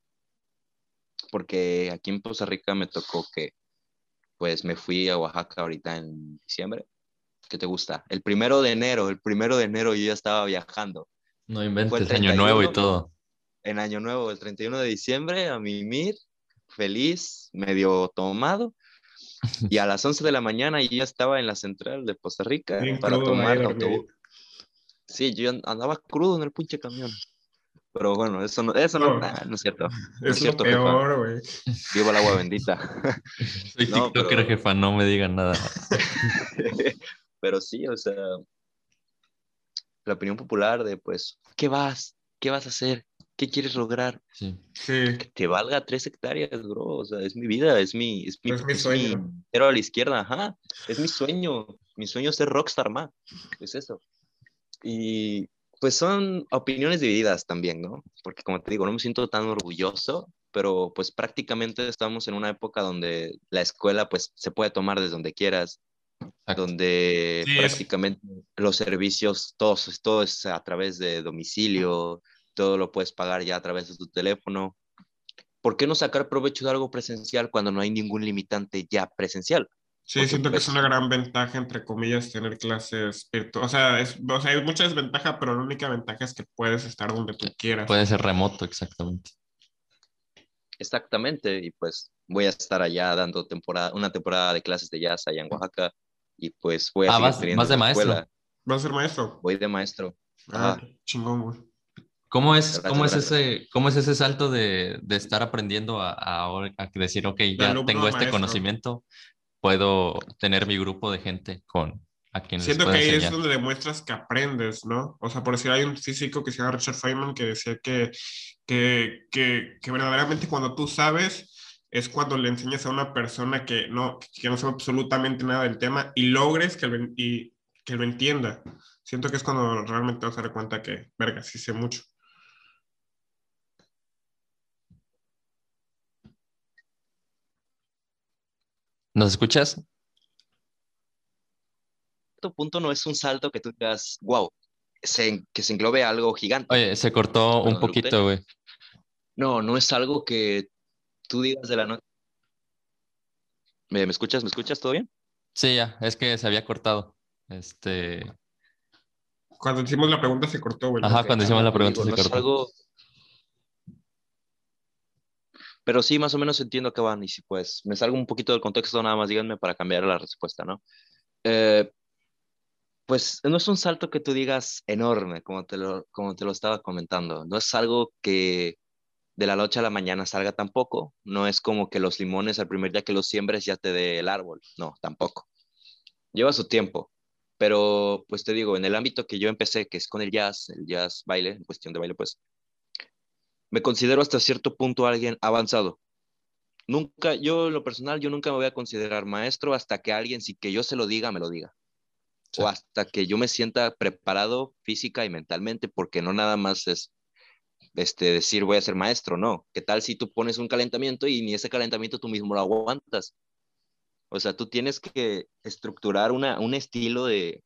porque aquí en Costa Rica me tocó que, pues me fui a Oaxaca ahorita en diciembre. ¿Qué te gusta? El primero de enero, el primero de enero yo ya estaba viajando no inventes, año nuevo y todo. En año nuevo, el 31 de diciembre, a mimir, feliz, medio tomado. Y a las 11 de la mañana ya estaba en la central de Costa Rica para tomar el autobús. Sí, yo andaba crudo en el pinche camión. Pero bueno, eso no, eso no, no, es cierto. es, cierto, peor, güey. Viva el agua bendita. Soy no, TikToker, jefa, no me digan nada. pero sí, o sea, la opinión popular de, pues, ¿qué vas? ¿Qué vas a hacer? ¿Qué quieres lograr? Sí. Que te valga tres hectáreas, bro. O sea, es mi vida, es mi, es mi, es mi sueño. pero a la izquierda, ajá. Es mi sueño. Mi sueño es ser rockstar, ma. Es eso. Y pues son opiniones divididas también, ¿no? Porque como te digo, no me siento tan orgulloso, pero pues prácticamente estamos en una época donde la escuela pues se puede tomar desde donde quieras, donde prácticamente los servicios, todos, todo es a través de domicilio, todo lo puedes pagar ya a través de tu teléfono. ¿Por qué no sacar provecho de algo presencial cuando no hay ningún limitante ya presencial? Sí, siento que es una gran ventaja, entre comillas, tener clases virtuales. O sea, es, o sea, hay mucha desventaja, pero la única ventaja es que puedes estar donde tú quieras. Puede ser remoto, exactamente. Exactamente, y pues voy a estar allá dando temporada, una temporada de clases de jazz allá en Oaxaca, y pues voy a ah, seguir vas, de maestro. ¿Vas a ser maestro? Voy de maestro. Ah, chingón, güey. ¿Cómo es, cómo es, ese, ¿Cómo es ese salto de, de estar aprendiendo a, a, a, decir, ok, ya tengo este conocimiento, puedo tener mi grupo de gente con a quien Siento que ahí es donde demuestras que aprendes, ¿no? O sea, por decir, hay un físico que se llama Richard Feynman que decía que, que, que, que verdaderamente cuando tú sabes es cuando le enseñas a una persona que no, que no sabe absolutamente nada del tema y logres que, y, que lo entienda. Siento que es cuando realmente te vas a dar cuenta que, verga, sí sé mucho. ¿Nos escuchas? Tu punto no es un salto que tú digas, wow, que se englobe algo gigante. Oye, se cortó un poquito, güey. No, no es algo que tú digas de la noche. ¿Me, escuchas? ¿Me escuchas? ¿Todo bien? Sí, ya, es que se había cortado. Este. Cuando hicimos la pregunta se cortó, güey. Ajá, cuando hicimos la pregunta se cortó. Pero sí, más o menos entiendo que van. Y si pues me salgo un poquito del contexto, nada más díganme para cambiar la respuesta, ¿no? Eh, pues no es un salto que tú digas enorme, como te, lo, como te lo estaba comentando. No es algo que de la noche a la mañana salga tampoco. No es como que los limones al primer día que los siembres ya te dé el árbol. No, tampoco. Lleva su tiempo. Pero pues te digo, en el ámbito que yo empecé, que es con el jazz, el jazz baile, en cuestión de baile, pues me considero hasta cierto punto alguien avanzado. Nunca, yo en lo personal, yo nunca me voy a considerar maestro hasta que alguien, si que yo se lo diga, me lo diga. O hasta que yo me sienta preparado física y mentalmente, porque no nada más es este, decir voy a ser maestro, no. ¿Qué tal si tú pones un calentamiento y ni ese calentamiento tú mismo lo aguantas? O sea, tú tienes que estructurar una, un estilo de,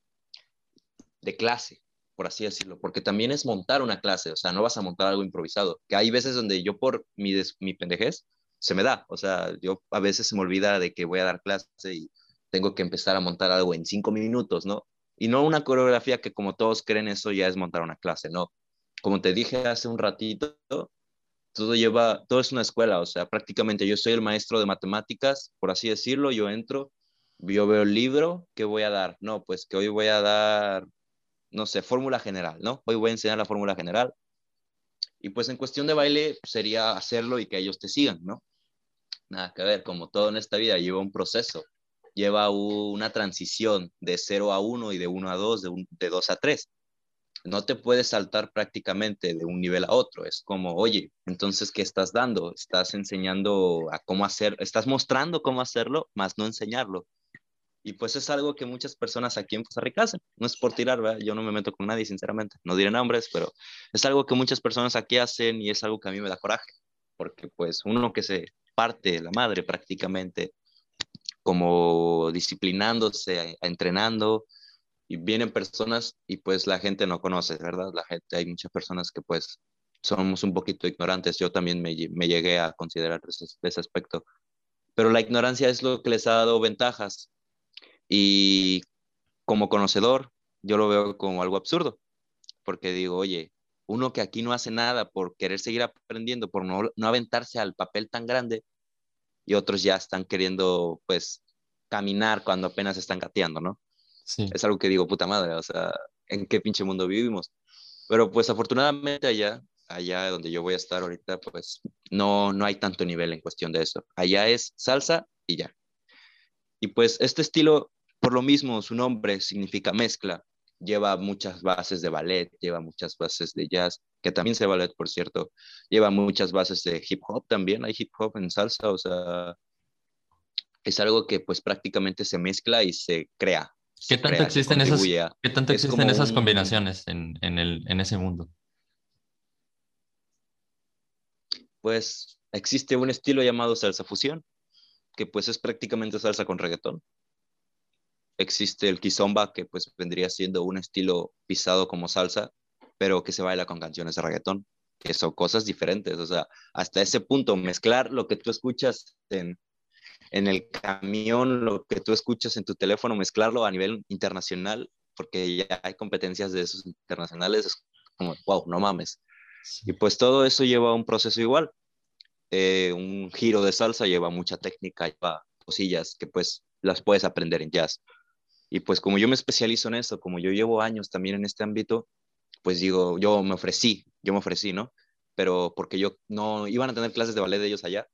de clase por así decirlo, porque también es montar una clase, o sea, no vas a montar algo improvisado, que hay veces donde yo por mi, mi pendejez se me da, o sea, yo a veces se me olvida de que voy a dar clase y tengo que empezar a montar algo en cinco minutos, ¿no? Y no una coreografía que como todos creen eso ya es montar una clase, ¿no? Como te dije hace un ratito, todo lleva, todo es una escuela, o sea, prácticamente yo soy el maestro de matemáticas, por así decirlo, yo entro, yo veo el libro, ¿qué voy a dar? No, pues que hoy voy a dar no sé, fórmula general, ¿no? Hoy voy a enseñar la fórmula general. Y pues en cuestión de baile sería hacerlo y que ellos te sigan, ¿no? Nada que ver, como todo en esta vida lleva un proceso, lleva una transición de 0 a 1 y de 1 a 2, de, de 2 a 3. No te puedes saltar prácticamente de un nivel a otro. Es como, oye, entonces, ¿qué estás dando? Estás enseñando a cómo hacer, estás mostrando cómo hacerlo, más no enseñarlo. Y pues es algo que muchas personas aquí en Costa Rica hacen. No es por tirar, ¿verdad? Yo no me meto con nadie, sinceramente. No diré nombres, pero es algo que muchas personas aquí hacen y es algo que a mí me da coraje. Porque pues uno que se parte la madre prácticamente como disciplinándose, entrenando, y vienen personas y pues la gente no conoce, ¿verdad? La gente, hay muchas personas que pues somos un poquito ignorantes. Yo también me, me llegué a considerar ese, ese aspecto. Pero la ignorancia es lo que les ha dado ventajas y como conocedor, yo lo veo como algo absurdo, porque digo, oye, uno que aquí no hace nada por querer seguir aprendiendo, por no, no aventarse al papel tan grande, y otros ya están queriendo, pues, caminar cuando apenas están gateando, ¿no? Es algo que digo, puta madre, o sea, ¿en qué pinche mundo vivimos? Pero pues afortunadamente allá, allá donde yo voy a estar ahorita, pues no, no hay tanto nivel en cuestión de eso. Allá es salsa y ya. Y pues este estilo por lo mismo, su nombre significa mezcla, lleva muchas bases de ballet, lleva muchas bases de jazz, que también se ballet, por cierto, lleva muchas bases de hip hop también, hay hip hop en salsa, o sea, es algo que pues prácticamente se mezcla y se crea. ¿Qué tanto existen, esas, ¿qué tanto existen esas combinaciones en, en, el, en ese mundo? Pues existe un estilo llamado salsa fusión, que pues es prácticamente salsa con reggaetón existe el kizomba, que pues vendría siendo un estilo pisado como salsa, pero que se baila con canciones de reggaetón, que son cosas diferentes. O sea, hasta ese punto, mezclar lo que tú escuchas en, en el camión, lo que tú escuchas en tu teléfono, mezclarlo a nivel internacional, porque ya hay competencias de esos internacionales, es como, wow, no mames. Y pues todo eso lleva un proceso igual. Eh, un giro de salsa lleva mucha técnica, lleva cosillas que pues las puedes aprender en jazz. Y pues como yo me especializo en eso, como yo llevo años también en este ámbito, pues digo, yo me ofrecí, yo me ofrecí, ¿no? Pero porque yo no, iban a tener clases de ballet de ellos allá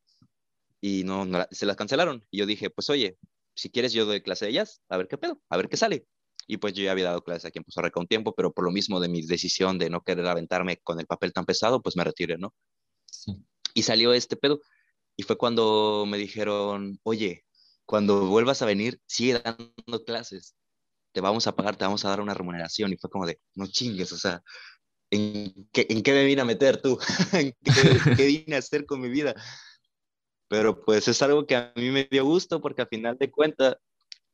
y no, se las cancelaron. Y yo dije, pues oye, si quieres yo doy clase de ellas, a ver qué pedo, a ver qué sale. Y pues yo ya había dado clases aquí en Pozo Rica un tiempo, pero por lo mismo de mi decisión de no querer aventarme con el papel tan pesado, pues me retiré, ¿no? Y salió este pedo. Y fue cuando me dijeron, oye, cuando vuelvas a venir, sigue dando clases. Te vamos a pagar, te vamos a dar una remuneración. Y fue como de, no chingues, o sea, ¿en qué, en qué me vine a meter tú? ¿En qué, qué vine a hacer con mi vida? Pero pues es algo que a mí me dio gusto porque a final de cuentas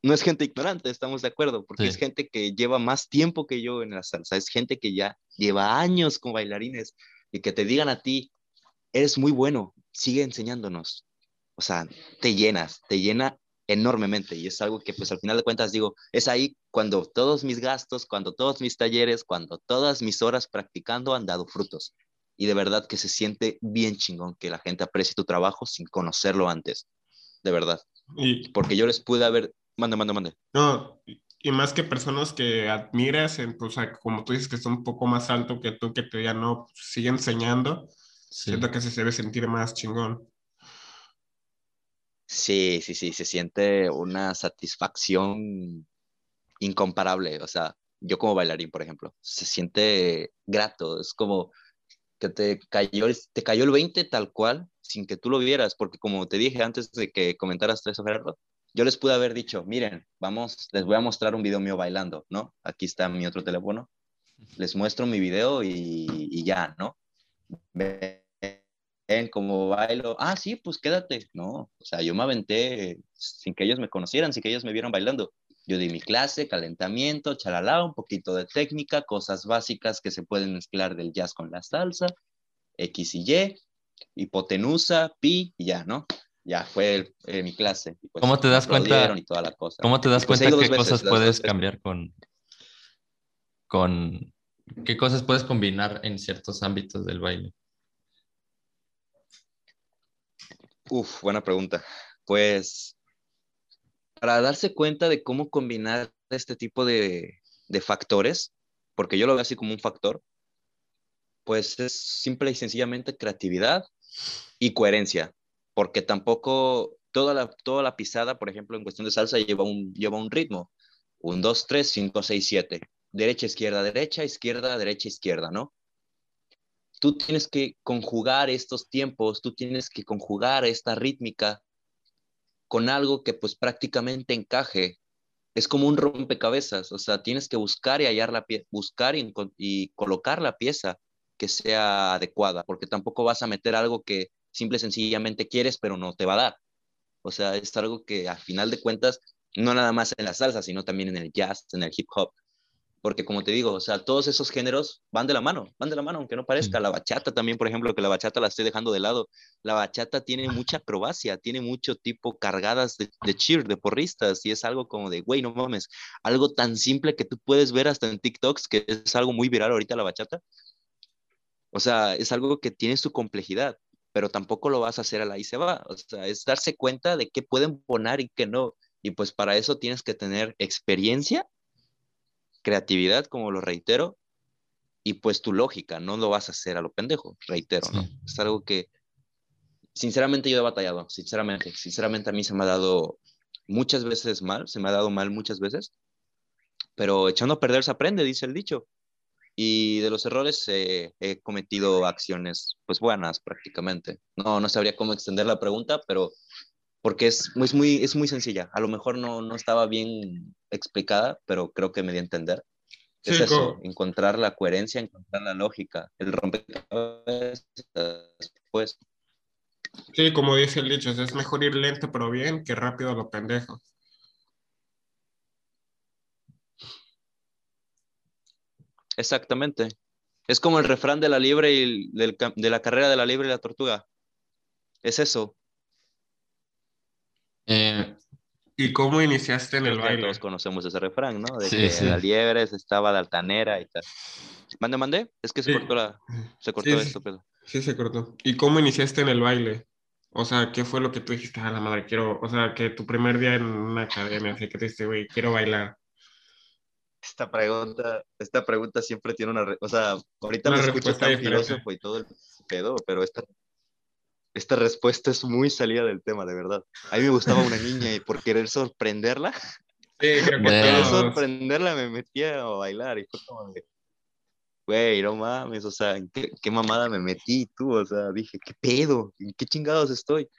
no es gente ignorante, estamos de acuerdo, porque es gente que lleva más tiempo que yo en la salsa, es gente que ya lleva años con bailarines y que te digan a ti, eres muy bueno, sigue enseñándonos. O sea, te llenas, te llena enormemente y es algo que pues al final de cuentas digo, es ahí cuando todos mis gastos, cuando todos mis talleres, cuando todas mis horas practicando han dado frutos y de verdad que se siente bien chingón que la gente aprecie tu trabajo sin conocerlo antes, de verdad. Y, Porque yo les pude haber, mande, mande, mande. No, y más que personas que admiras, en, pues, como tú dices que son un poco más alto que tú, que te ya no sigue enseñando, siento que se debe sentir más chingón. Sí, sí, sí, se siente una satisfacción incomparable. O sea, yo como bailarín, por ejemplo, se siente grato. Es como, que te cayó, te cayó el 20 tal cual, sin que tú lo vieras, porque como te dije antes de que comentaras eso, Gerardo, yo les pude haber dicho, miren, vamos, les voy a mostrar un video mío bailando, ¿no? Aquí está mi otro teléfono, les muestro mi video y ya, ¿no? Ven cómo bailo, ah, sí, pues quédate, no, o sea, yo me aventé sin que ellos me conocieran, sin que ellos me vieran bailando. Yo di mi clase, calentamiento, chalala, un poquito de técnica, cosas básicas que se pueden mezclar del jazz con la salsa, X y Y, hipotenusa, pi, y ya, ¿no? Ya fue eh, mi clase. Pues, ¿Cómo te das cuenta? ¿Cómo te das pues cuenta qué cosas puedes cambiar con, con, qué cosas puedes combinar en ciertos ámbitos del baile? Uf, buena pregunta. Pues para darse cuenta de cómo combinar este tipo de, factores, porque yo lo veo así como un factor, pues es simple y sencillamente creatividad y coherencia, porque tampoco toda la, pisada, por ejemplo, en cuestión de salsa lleva un, lleva un ritmo, un 2, 3, 5, 6, 7, derecha, izquierda, derecha, izquierda, derecha, izquierda, ¿no? Tú tienes que conjugar estos tiempos, tú tienes que conjugar esta rítmica con algo que pues prácticamente encaje. Es como un rompecabezas, o sea, tienes que buscar y hallar la pieza, buscar y, colocar la pieza que sea adecuada, porque tampoco vas a meter algo que simple y sencillamente quieres, pero no te va a dar. O sea, es algo que al final de cuentas, no nada más en la salsa, sino también en el jazz, en el hip hop, porque como te digo, o sea, todos esos géneros van de la mano, van de la mano, aunque no parezca. La bachata también, por ejemplo, que la bachata la estoy dejando de lado. La bachata tiene mucha acrobacia, tiene mucho tipo cargadas de, cheer, de porristas, y es algo como de, güey, no mames, algo tan simple que tú puedes ver hasta en TikToks, que es algo muy viral ahorita la bachata. O sea, es algo que tiene su complejidad, pero tampoco lo vas a hacer a la y se va. O sea, es darse cuenta de qué pueden poner y qué no. Y pues para eso tienes que tener experiencia creatividad, como lo reitero, y pues tu lógica, no lo vas a hacer a lo pendejo, reitero, ¿no? Es algo que, sinceramente, yo he batallado, sinceramente, sinceramente a mí se me ha dado muchas veces mal, se me ha dado mal muchas veces, pero echando a perder se aprende, dice el dicho. Y de los errores he cometido acciones, pues buenas prácticamente. No, no sabría cómo extender la pregunta, pero porque es, es, muy, es muy sencilla. A lo mejor no, no estaba bien explicada, pero creo que me di a entender. Es eso, encontrar la coherencia, encontrar la lógica, el rompecabezas, pues. Sí, como dice el dicho, es mejor ir lento pero bien que rápido a lo pendejo. Exactamente. Es como el refrán de la libre y de la carrera de la libre y la tortuga. Es eso, Eh, ¿Y cómo iniciaste en Creo el baile? todos conocemos ese refrán, ¿no? De Sí, que sí. la liebre se estaba de altanera y tal. Mande, mande. Es que se Sí. cortó la, se cortó esto, pero. Sí, se cortó. ¿Y cómo iniciaste en el baile? O sea, ¿qué fue lo que tú dijiste? A la madre, quiero, o sea, que tu primer día en una academia, así que te dijiste, güey, quiero bailar. Esta pregunta, esta pregunta siempre tiene una, re- o sea, ahorita Una me escucho respuesta tan diferente. filósofo y todo el pedo, pero esta, esta respuesta es muy salida del tema, de verdad. A mí me gustaba una niña y por querer sorprenderla, Sí, creo que Bueno. querer sorprenderla me metía a bailar y fue como de, güey, no mames, o sea, ¿en qué, qué mamada me metí tú? O sea, dije, ¿qué pedo? ¿En qué chingados estoy?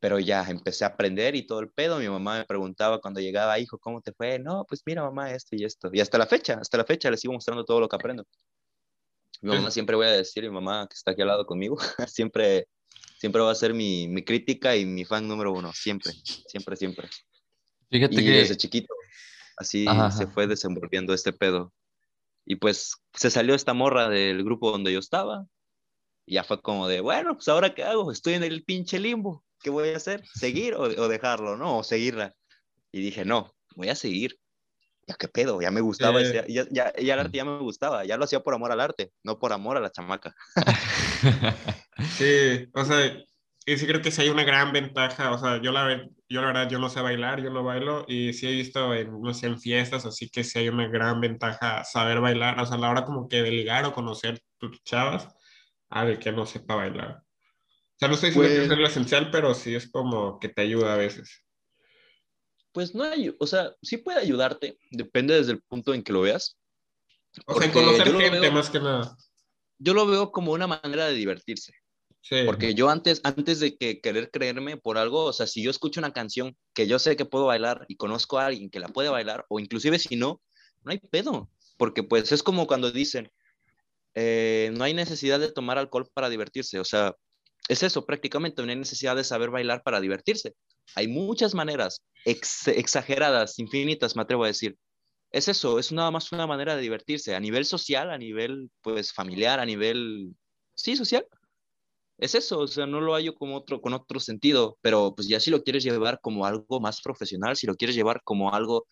Pero ya empecé a aprender y todo el pedo. Mi mamá me preguntaba cuando llegaba, hijo, ¿cómo te fue? No, pues mira, mamá, esto y esto. Y hasta la fecha, hasta la fecha le sigo mostrando todo lo que aprendo. Mi mamá siempre voy a decir, mi mamá que está aquí al lado conmigo, siempre, siempre va a ser mi, mi crítica y mi fan número uno, siempre, siempre, siempre. fíjate Y que... desde chiquito, así Ajá, se ajá. fue desenvolviendo este pedo. Y pues se salió esta morra del grupo donde yo estaba. Y ya fue como de, bueno, pues ahora qué hago? Estoy en el pinche limbo. ¿Qué voy a hacer? ¿Seguir o, o dejarlo? No, o seguirla. Y dije, no, voy a seguir. Ya qué pedo, ya me gustaba, Eh. ese- ya, ya, ya el arte ya me gustaba, ya lo hacía por amor al arte, no por amor a la chamaca. Sí, o sea, y sí creo que sí hay una gran ventaja, o sea, yo la, yo la verdad, yo no sé bailar, yo no bailo, y sí he visto en, no sé, en fiestas, así que sí hay una gran ventaja saber bailar, o sea, a la hora como que de ligar o conocer tus chavas, a ver que no sepa bailar. O sea, no estoy diciendo que Pues- eso es lo esencial, pero sí es como que te ayuda a veces. Pues no hay, o sea, sí puede ayudarte, depende desde el punto en que lo veas. O sea, conocer gente veo- más que nada. Yo lo veo como una manera de divertirse. Sí. Porque yo antes, antes de que querer creerme por algo, o sea, si yo escucho una canción que yo sé que puedo bailar y conozco a alguien que la puede bailar, o inclusive si no, no hay pedo. Porque pues es como cuando dicen, eh, no hay necesidad de tomar alcohol para divertirse. O sea, es eso prácticamente, no hay necesidad de saber bailar para divertirse. Hay muchas maneras, ex- exageradas, infinitas, me atrevo a decir. Es eso, es nada más una manera de divertirse a nivel social, a nivel pues familiar, a nivel, sí, social es eso, o sea, no lo hallo como otro, con otro sentido, pero pues ya si lo quieres llevar como algo más profesional, si lo quieres llevar como algo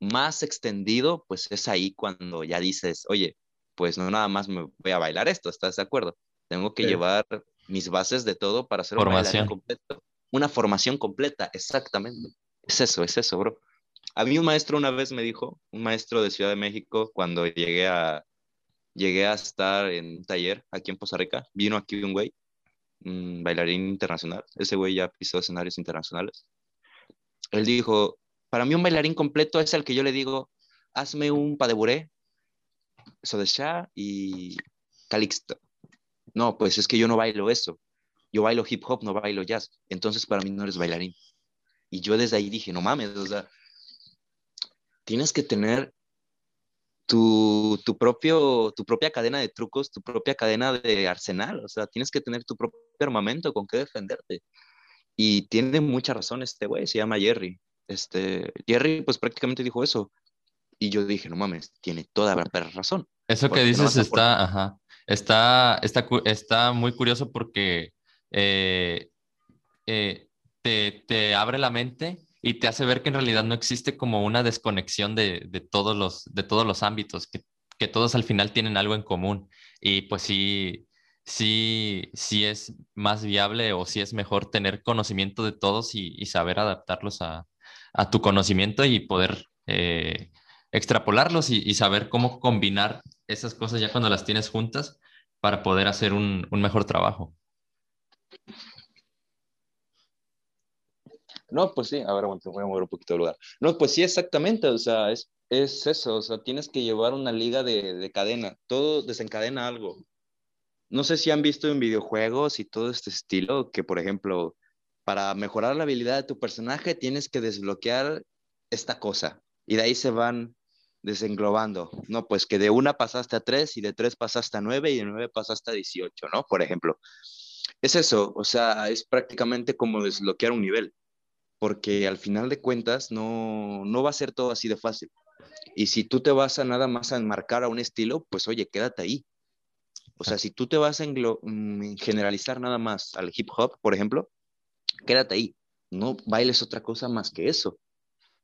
más extendido, pues es ahí cuando ya dices, oye, pues no nada más me voy a bailar esto, ¿estás de acuerdo? Tengo que Sí. llevar mis bases de todo para hacer un Formación. bailarín completo. Una formación completa, exactamente. Es eso, es eso, bro. A mí un maestro una vez me dijo, un maestro de Ciudad de México, cuando llegué a, llegué a estar en un taller aquí en Costa Rica, vino aquí un güey, un bailarín internacional, ese güey ya pisó escenarios internacionales. Él dijo, para mí un bailarín completo es el que yo le digo, hazme un pas de bourrée, eso de Sha y Calixto. No, pues es que yo no bailo eso. Yo bailo hip hop, no bailo jazz. Entonces para mí no eres bailarín. Y yo desde ahí dije, no mames, o sea, tienes que tener tu, tu, propio, tu propia cadena de trucos, tu propia cadena de arsenal, o sea, tienes que tener tu propio armamento con qué defenderte. Y tiene mucha razón este güey, se llama Jerry. Este, Jerry pues prácticamente dijo eso. Y yo dije, no mames, tiene toda la razón. Eso que no dices a está, ajá, está, está, está muy curioso porque eh, eh, te, te abre la mente y te hace ver que en realidad no existe como una desconexión de, de todos los, de todos los ámbitos, que, que todos al final tienen algo en común. Y pues sí, sí, sí es más viable o sí es mejor tener conocimiento de todos y, saber adaptarlos a, a tu conocimiento y poder eh, extrapolarlos y, y saber cómo combinar esas cosas ya cuando las tienes juntas para poder hacer un, un mejor trabajo. No, pues sí, a ver, voy a mover un poquito de lugar. No, pues sí, exactamente, o sea, es, es eso, o sea, tienes que llevar una liga de, de cadena, todo desencadena algo. No sé si han visto en videojuegos y todo este estilo, que por ejemplo, para mejorar la habilidad de tu personaje tienes que desbloquear esta cosa y de ahí se van desenglobando, ¿no? Pues que de una pasaste a tres y de tres pasaste a nueve y de nueve pasaste a dieciocho, ¿no? Por ejemplo. Es eso, o sea, es prácticamente como desbloquear un nivel porque al final de cuentas no, no va a ser todo así de fácil. Y si tú te vas a nada más a enmarcar a un estilo, pues oye, quédate ahí. O sea, si tú te vas a mm, generalizar nada más al hip hop, por ejemplo, quédate ahí. no bailes otra cosa más que eso.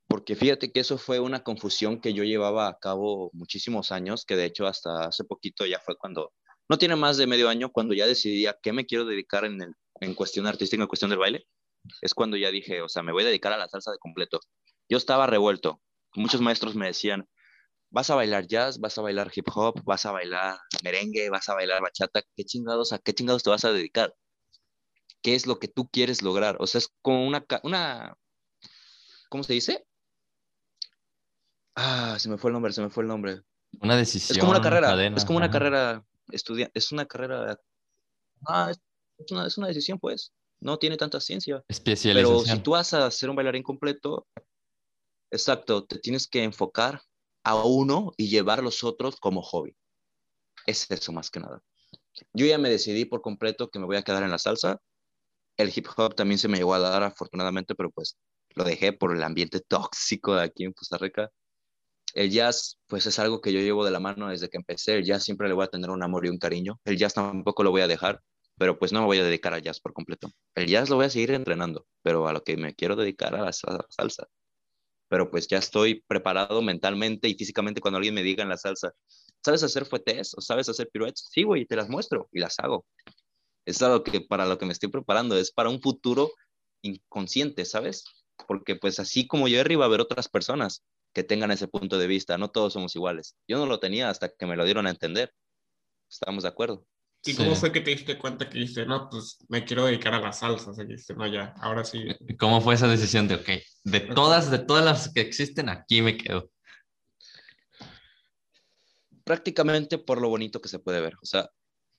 Porque fíjate que eso fue una confusión que yo llevaba a cabo muchísimos años, que de hecho hasta hace poquito ya fue cuando, no tiene más de medio año, cuando ya decidí a qué me quiero dedicar en, el, en cuestión artística, en cuestión del baile, es cuando ya dije, o sea, me voy a dedicar a la salsa de completo. Yo estaba revuelto. Muchos maestros me decían, vas a bailar jazz, vas a bailar hip hop, vas a bailar merengue, vas a bailar bachata, ¿qué chingados, a qué chingados te vas a dedicar? ¿Qué es lo que tú quieres lograr? O sea, es como una, una ¿cómo se dice? Ah, se me fue el nombre, se me fue el nombre. Una decisión. Es como una carrera, es como una carrera, estudia es una carrera, ah, es una, es una decisión, pues no tiene tanta ciencia. Pero si tú vas a ser un bailarín completo, exacto, te tienes que enfocar a uno y llevar a los otros como hobby. Es eso más que nada. Yo ya me decidí por completo que me voy a quedar en la salsa. El hip hop también se me llegó a dar afortunadamente, pero pues lo dejé por el ambiente tóxico de aquí en Costa Rica. El jazz, pues es algo que yo llevo de la mano desde que empecé. El jazz siempre le voy a tener un amor y un cariño. El jazz tampoco lo voy a dejar pero pues no me voy a dedicar al jazz por completo. El jazz lo voy a seguir entrenando, pero a lo que me quiero dedicar a la salsa. Pero pues ya estoy preparado mentalmente y físicamente cuando alguien me diga en la salsa, ¿sabes hacer fuetes o sabes hacer piruetas? Sí, güey, te las muestro y las hago. Es algo que para lo que me estoy preparando, es para un futuro inconsciente, ¿sabes? Porque pues así como yo arriba a ver otras personas que tengan ese punto de vista, no todos somos iguales. Yo no lo tenía hasta que me lo dieron a entender. Estamos de acuerdo. ¿Y cómo fue que te diste cuenta que dijiste, no, pues me quiero dedicar a la salsa? O sea, no, ya, ahora sí. ¿Cómo fue esa decisión de, ok, de todas, de todas las que existen, aquí me quedo? Prácticamente por lo bonito que se puede ver. O sea,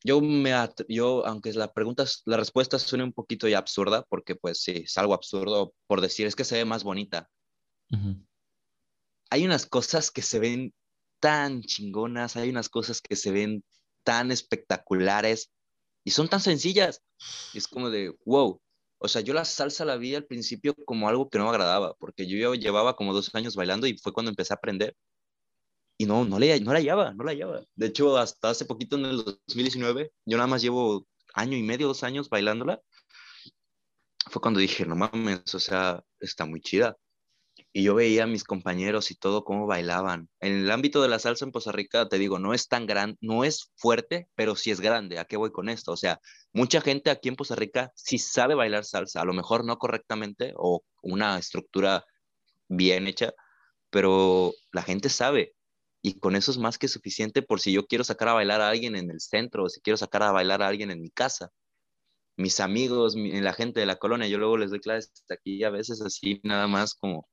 yo me, yo, aunque la pregunta, la respuesta suene un poquito ya absurda, porque pues sí, es algo absurdo por decir, es que se ve más bonita. Hay unas cosas que se ven tan chingonas, hay unas cosas que se ven tan espectaculares y son tan sencillas. Es como de, wow. O sea, yo la salsa la vi al principio como algo que no me agradaba, porque yo llevaba como dos años bailando y fue cuando empecé a aprender. Y no, no, le, no la hallaba, no la hallaba. De hecho, hasta hace poquito, en el 2019, yo nada más llevo año y medio, dos años bailándola. Fue cuando dije, no mames, o sea, está muy chida y yo veía a mis compañeros y todo cómo bailaban. En el ámbito de la salsa en Costa Rica, te digo, no es tan grande, no es fuerte, pero sí es grande. ¿A qué voy con esto? O sea, mucha gente aquí en Costa Rica sí sabe bailar salsa, a lo mejor no correctamente o una estructura bien hecha, pero la gente sabe. Y con eso es más que suficiente por si yo quiero sacar a bailar a alguien en el centro o si quiero sacar a bailar a alguien en mi casa. Mis amigos, la gente de la colonia, yo luego les doy clases aquí a veces así, nada más como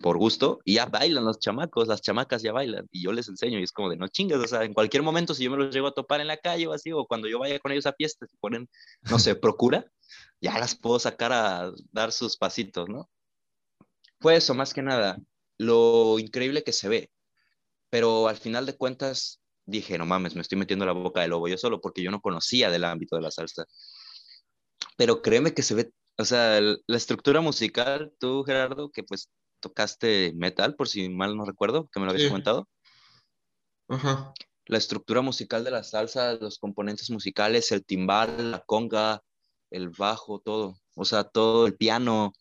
por gusto y ya bailan los chamacos, las chamacas ya bailan y yo les enseño y es como de no chingas, o sea, en cualquier momento si yo me los llego a topar en la calle o así, o cuando yo vaya con ellos a fiesta, se ponen, no sé, procura, ya las puedo sacar a dar sus pasitos, ¿no? Fue eso, más que nada, lo increíble que se ve, pero al final de cuentas dije, no mames, me estoy metiendo la boca de lobo yo solo porque yo no conocía del ámbito de la salsa. Pero créeme que se ve, o sea, la estructura musical, tú Gerardo, que pues tocaste metal, por si mal no recuerdo, que me lo habías comentado. Ajá. La estructura musical de la salsa, los componentes musicales, el timbal, la conga, el bajo, todo. O sea, todo el piano,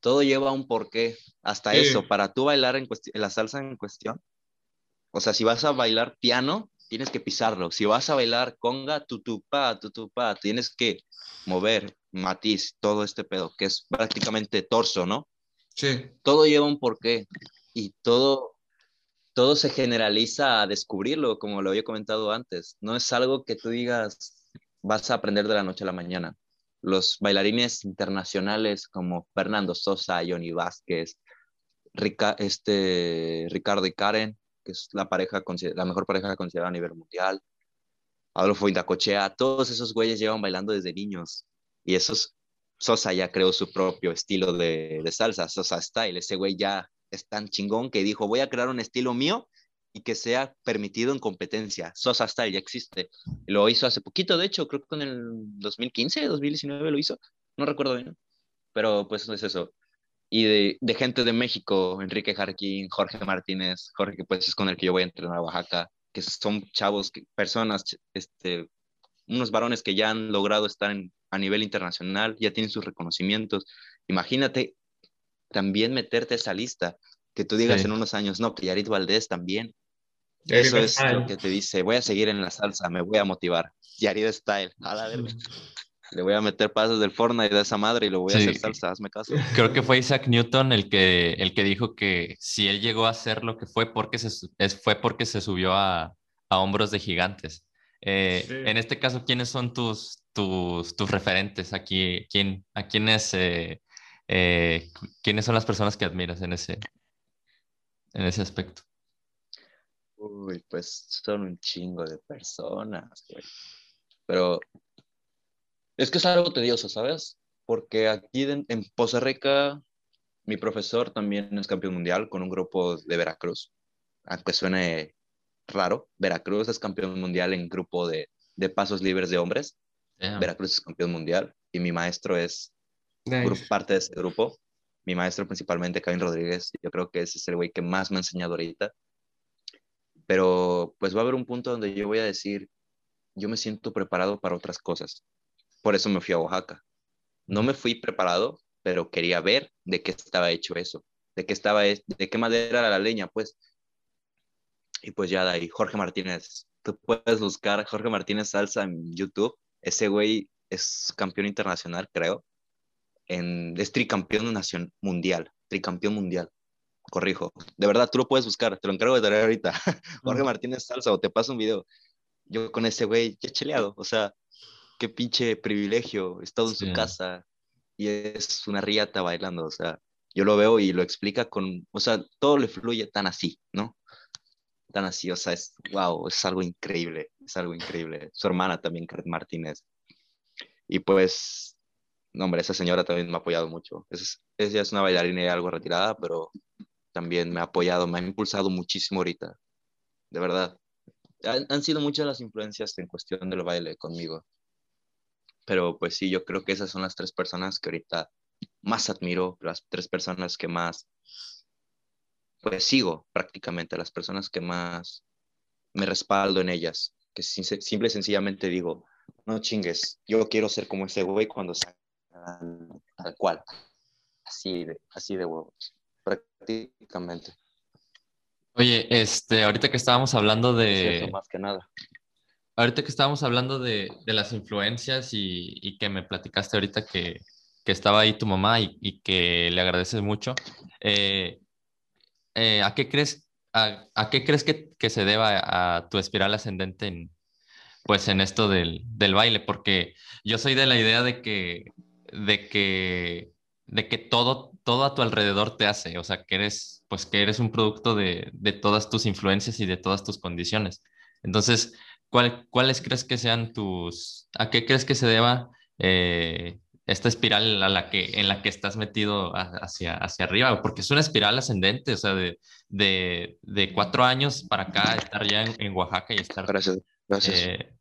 todo lleva un porqué. Hasta eso, para tú bailar en, la salsa en cuestión. O sea, si vas a bailar piano, tienes que pisarlo. Si vas a bailar conga, tutupá, tutupá, tienes que mover matiz, todo este pedo, que es prácticamente torso, ¿no? Sí. Todo lleva un porqué y todo, todo se generaliza a descubrirlo, como lo había comentado antes. No es algo que tú digas, vas a aprender de la noche a la mañana. Los bailarines internacionales como Fernando Sosa, Johnny Vázquez, este, Ricardo y Karen, que es la, pareja, la mejor pareja considerada a nivel mundial, Adolfo Indacochea, todos esos güeyes llevan bailando desde niños. Y esos Sosa ya creó su propio estilo de, salsa, Sosa Style. Ese güey ya es tan chingón que dijo, voy a crear un estilo mío y que sea permitido en competencia. Sosa Style ya existe. Lo hizo hace poquito, de hecho, creo que en el 2015, 2019 lo hizo. No recuerdo bien, pero pues es eso. Y de, gente de México, Enrique Jarquín, Jorge Martínez, Jorge, pues es con el que yo voy a entrenar a Oaxaca, que son chavos, personas, este, unos varones que ya han logrado estar en a nivel internacional, ya tienen sus reconocimientos. Imagínate también meterte a esa lista, que tú digas en unos años, no, que Yarit Valdés también. Eso es lo que te dice, voy a seguir en la salsa, me voy a motivar. Yarit Style, a la verga. Le voy a meter pasos del Fortnite de esa madre y lo voy a hacer salsa, hazme caso. Creo que fue Isaac Newton el que, el que dijo que si él llegó a hacer lo que fue porque se, fue porque se subió a, a hombros de gigantes. Eh, en este caso, ¿quiénes son tus, tus, tus referentes aquí? ¿Quién, ¿A quiénes, eh, eh, quiénes son las personas que admiras en ese, en ese aspecto? Uy, pues son un chingo de personas, güey. Pero es que es algo tedioso, ¿sabes? Porque aquí en, en Poza Rica, mi profesor también es campeón mundial con un grupo de Veracruz. Aunque suene raro, Veracruz es campeón mundial en grupo de, de pasos libres de hombres. Veracruz es campeón mundial y mi maestro es parte de ese grupo. Mi maestro principalmente, Kevin Rodríguez, yo creo que ese es el güey que más me ha enseñado ahorita. Pero pues va a haber un punto donde yo voy a decir, yo me siento preparado para otras cosas. Por eso me fui a Oaxaca. No me fui preparado, pero quería ver de qué estaba hecho eso, de qué estaba, de qué madera era la leña, pues. Y pues ya de ahí, Jorge Martínez. Tú puedes buscar Jorge Martínez Salsa en YouTube. Ese güey es campeón internacional, creo. En, es tricampeón nacional, mundial. Tricampeón mundial. Corrijo. De verdad, tú lo puedes buscar. Te lo encargo de traer ahorita. Jorge Martínez Salsa o te paso un video. Yo con ese güey, ya cheleado. O sea, qué pinche privilegio. He estado en su casa y es una riata bailando. O sea, yo lo veo y lo explica con, o sea, todo le fluye tan así, ¿no? tan así, o sea, es, wow, es algo increíble, es algo increíble. Su hermana también, Karen Martínez. Y pues, no, hombre, esa señora también me ha apoyado mucho. Es, ella es una bailarina algo retirada, pero también me ha apoyado, me ha impulsado muchísimo ahorita, de verdad. Han, sido muchas las influencias en cuestión del baile conmigo. Pero pues sí, yo creo que esas son las tres personas que ahorita más admiro, las tres personas que más pues sigo prácticamente las personas que más me respaldo en ellas, que simple y sencillamente digo, no chingues, yo quiero ser como ese güey cuando sea tal cual, así de, así de huevos, prácticamente. Oye, este, ahorita que estábamos hablando de... más que nada. Ahorita que estábamos hablando de, de las influencias y, y, que me platicaste ahorita que, que estaba ahí tu mamá y, y que le agradeces mucho, eh, eh, ¿a qué crees, a, qué crees que, se deba a tu espiral ascendente en, pues en esto del, del, baile? Porque yo soy de la idea de que, de que, de que todo, todo a tu alrededor te hace, o sea, que eres, pues que eres un producto de, de todas tus influencias y de todas tus condiciones. Entonces, ¿cuál, ¿cuáles crees que sean tus, a qué crees que se deba eh, esta espiral a la que, en la que estás metido hacia, hacia arriba, porque es una espiral ascendente, o sea, de, de, de cuatro años para acá, estar ya en, Oaxaca y estar gracias, gracias. Eh,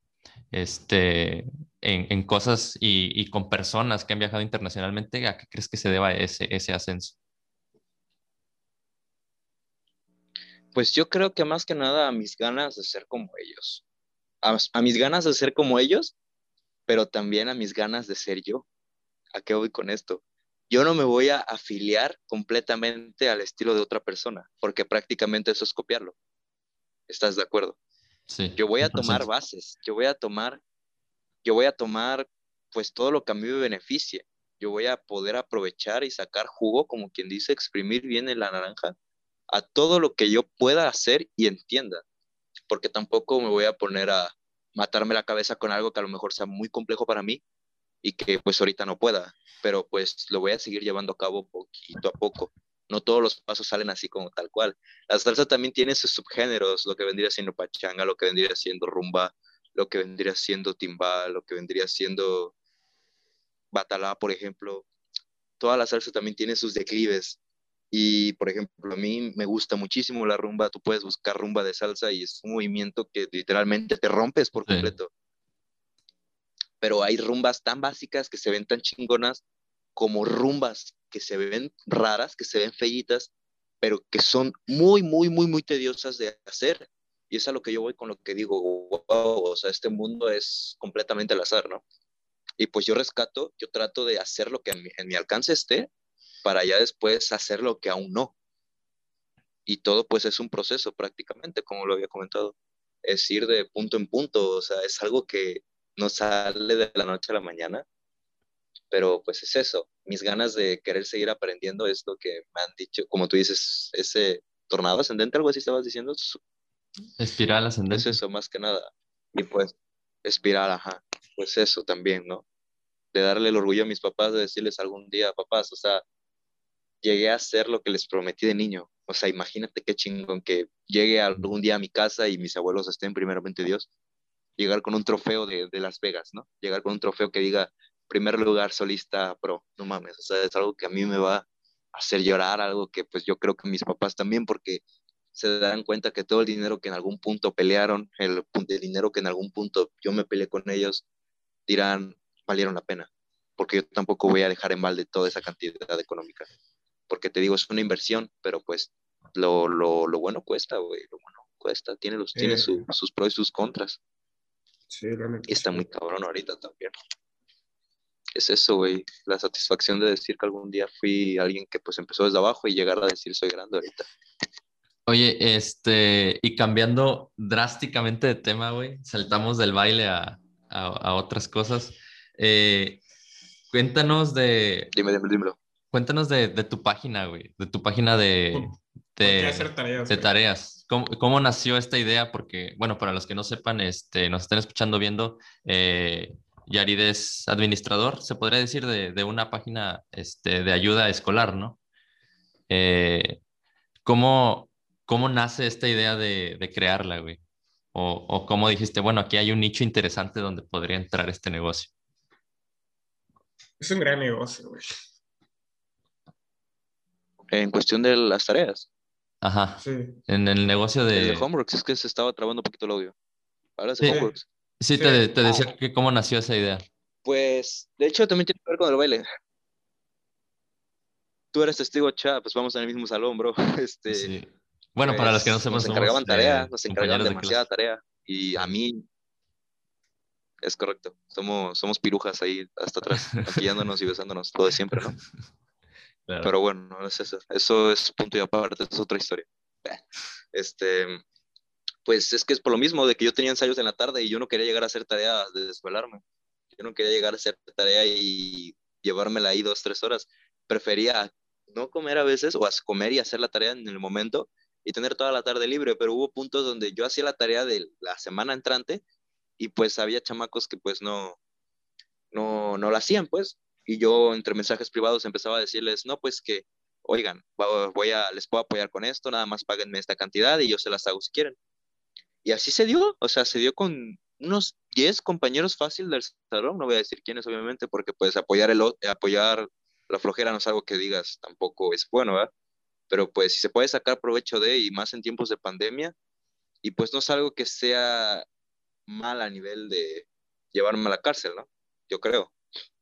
este, en, en cosas y, y, con personas que han viajado internacionalmente, ¿a qué crees que se deba ese, ese ascenso? Pues yo creo que más que nada a mis ganas de ser como ellos, a, a mis ganas de ser como ellos, pero también a mis ganas de ser yo ¿A qué voy con esto? Yo no me voy a afiliar completamente al estilo de otra persona, porque prácticamente eso es copiarlo. ¿Estás de acuerdo? Sí. Yo voy a tomar bases, yo voy a tomar, yo voy a tomar pues todo lo que a mí me beneficie. Yo voy a poder aprovechar y sacar jugo, como quien dice, exprimir bien en la naranja a todo lo que yo pueda hacer y entienda, porque tampoco me voy a poner a matarme la cabeza con algo que a lo mejor sea muy complejo para mí y que pues ahorita no pueda, pero pues lo voy a seguir llevando a cabo poquito a poco. No todos los pasos salen así como tal cual. La salsa también tiene sus subgéneros, lo que vendría siendo pachanga, lo que vendría siendo rumba, lo que vendría siendo timbal, lo que vendría siendo batalá, por ejemplo. Toda la salsa también tiene sus declives. Y, por ejemplo, a mí me gusta muchísimo la rumba. Tú puedes buscar rumba de salsa y es un movimiento que literalmente te rompes por completo pero hay rumbas tan básicas que se ven tan chingonas como rumbas que se ven raras, que se ven fellitas, pero que son muy, muy, muy, muy tediosas de hacer. Y es a lo que yo voy con lo que digo, wow, o sea, este mundo es completamente al azar, ¿no? Y pues yo rescato, yo trato de hacer lo que en mi, en mi alcance esté para ya después hacer lo que aún no. Y todo pues es un proceso prácticamente, como lo había comentado. Es ir de punto en punto, o sea, es algo que no sale de la noche a la mañana, pero pues es eso. Mis ganas de querer seguir aprendiendo es lo que me han dicho, como tú dices, ese tornado ascendente, algo así estabas diciendo. Espiral ascendente. Es eso, más que nada. Y pues, espiral, ajá. Pues eso también, ¿no? De darle el orgullo a mis papás, de decirles algún día, papás, o sea, llegué a hacer lo que les prometí de niño. O sea, imagínate qué chingón que llegue algún día a mi casa y mis abuelos estén primeramente Dios. Llegar con un trofeo de, de Las Vegas, ¿no? Llegar con un trofeo que diga primer lugar solista pro. No mames, o sea, es algo que a mí me va a hacer llorar, algo que pues yo creo que mis papás también, porque se dan cuenta que todo el dinero que en algún punto pelearon, el, el dinero que en algún punto yo me peleé con ellos, dirán, valieron la pena, porque yo tampoco voy a dejar en balde toda esa cantidad económica porque te digo, es una inversión, pero pues lo, lo, lo bueno cuesta, güey, lo bueno cuesta, tiene, los, tiene su, sus pros y sus contras. Sí, y está muy cabrón ahorita también. Es eso, güey, la satisfacción de decir que algún día fui alguien que pues empezó desde abajo y llegar a decir soy grande ahorita. Oye, este, y cambiando drásticamente de tema, güey, saltamos del baile a, a, a otras cosas. Eh, cuéntanos de... Dime, dime, dímelo. Cuéntanos de, de, tu página, güey, de tu página de, de, hacer tareas, de tareas. ¿Cómo, ¿Cómo, nació esta idea? Porque, bueno, para los que no sepan, este, nos están escuchando viendo, eh, Yarid es administrador, se podría decir, de, de una página este, de ayuda escolar, ¿no? Eh, ¿cómo, ¿Cómo nace esta idea de, de crearla, güey? O, o cómo dijiste, bueno, aquí hay un nicho interesante donde podría entrar este negocio. Es un gran negocio, güey en cuestión de las tareas. Ajá. Sí. En el negocio de... El de Homeworks, es que se estaba trabando un poquito el audio. De Sí. Homeworks. Sí, Sí. te, te decía que cómo nació esa idea. Pues, de hecho, también tiene que ver con el baile. Tú eres testigo, cha, pues vamos en el mismo salón, bro. Este, Sí. Bueno, para los que no pues, sepan, nos encargaban eh, tarea, nos encargaban de demasiada clase. tarea. Y a mí, es correcto, somos, somos pirujas ahí hasta atrás, maquillándonos y besándonos, todo de siempre, ¿no? Pero bueno, no es eso. Eso es punto y aparte, es otra historia. Este, pues es que es por lo mismo de que yo tenía ensayos en la tarde y yo no quería llegar a hacer tarea de desvelarme. Yo no quería llegar a hacer tarea y llevármela ahí dos, tres horas. Prefería no comer a veces o comer y hacer la tarea en el momento y tener toda la tarde libre, pero hubo puntos donde yo hacía la tarea de la semana entrante y pues había chamacos que pues no, no, no la hacían, pues, y yo entre mensajes privados empezaba a decirles, no, pues que, oigan, voy a, les puedo apoyar con esto, nada más páguenme esta cantidad y yo se las hago si quieren. Y así se dio, o sea, se dio con unos 10 compañeros fácil del salón, no voy a decir quiénes obviamente, porque pues apoyar, el, apoyar la flojera no es algo que digas tampoco es bueno, ¿verdad? Pero pues si se puede sacar provecho de, y más en tiempos de pandemia, y pues no es algo que sea mal a nivel de llevarme a la cárcel, ¿no? Yo creo.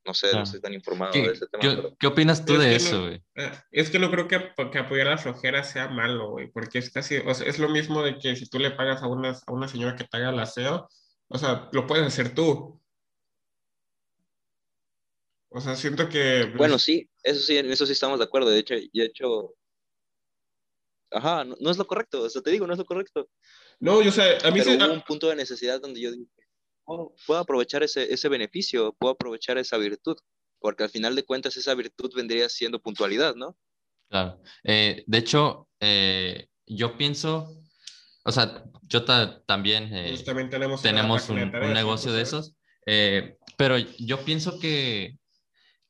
No sé, Claro. no estoy tan informado ¿Qué, de ese tema. qué- pero- qué opinas tú Es de eso, no- güey? eh, Es que no creo que, que apoyar la flojera sea malo, güey, porque es casi, o sea, es lo mismo de que si tú le pagas a una, a una señora que te haga el aseo, o sea, lo puedes hacer tú. O sea, siento que... pues, Bueno, sí, eso sí, en eso sí estamos de acuerdo. De hecho, y de hecho, ajá, no, no es lo correcto, o sea, te digo, no es lo correcto. No, yo, sea, a mí Pero sí- hubo ah, un punto de necesidad donde yo dije, puedo aprovechar ese, ese beneficio, puedo aprovechar esa virtud, porque al final de cuentas esa virtud vendría siendo puntualidad, ¿no? Claro. Eh, de hecho, eh, yo pienso, o sea, yo ta- también eh, pues, también tenemos, tenemos un, de un negocio de esos, eh, pero yo pienso que,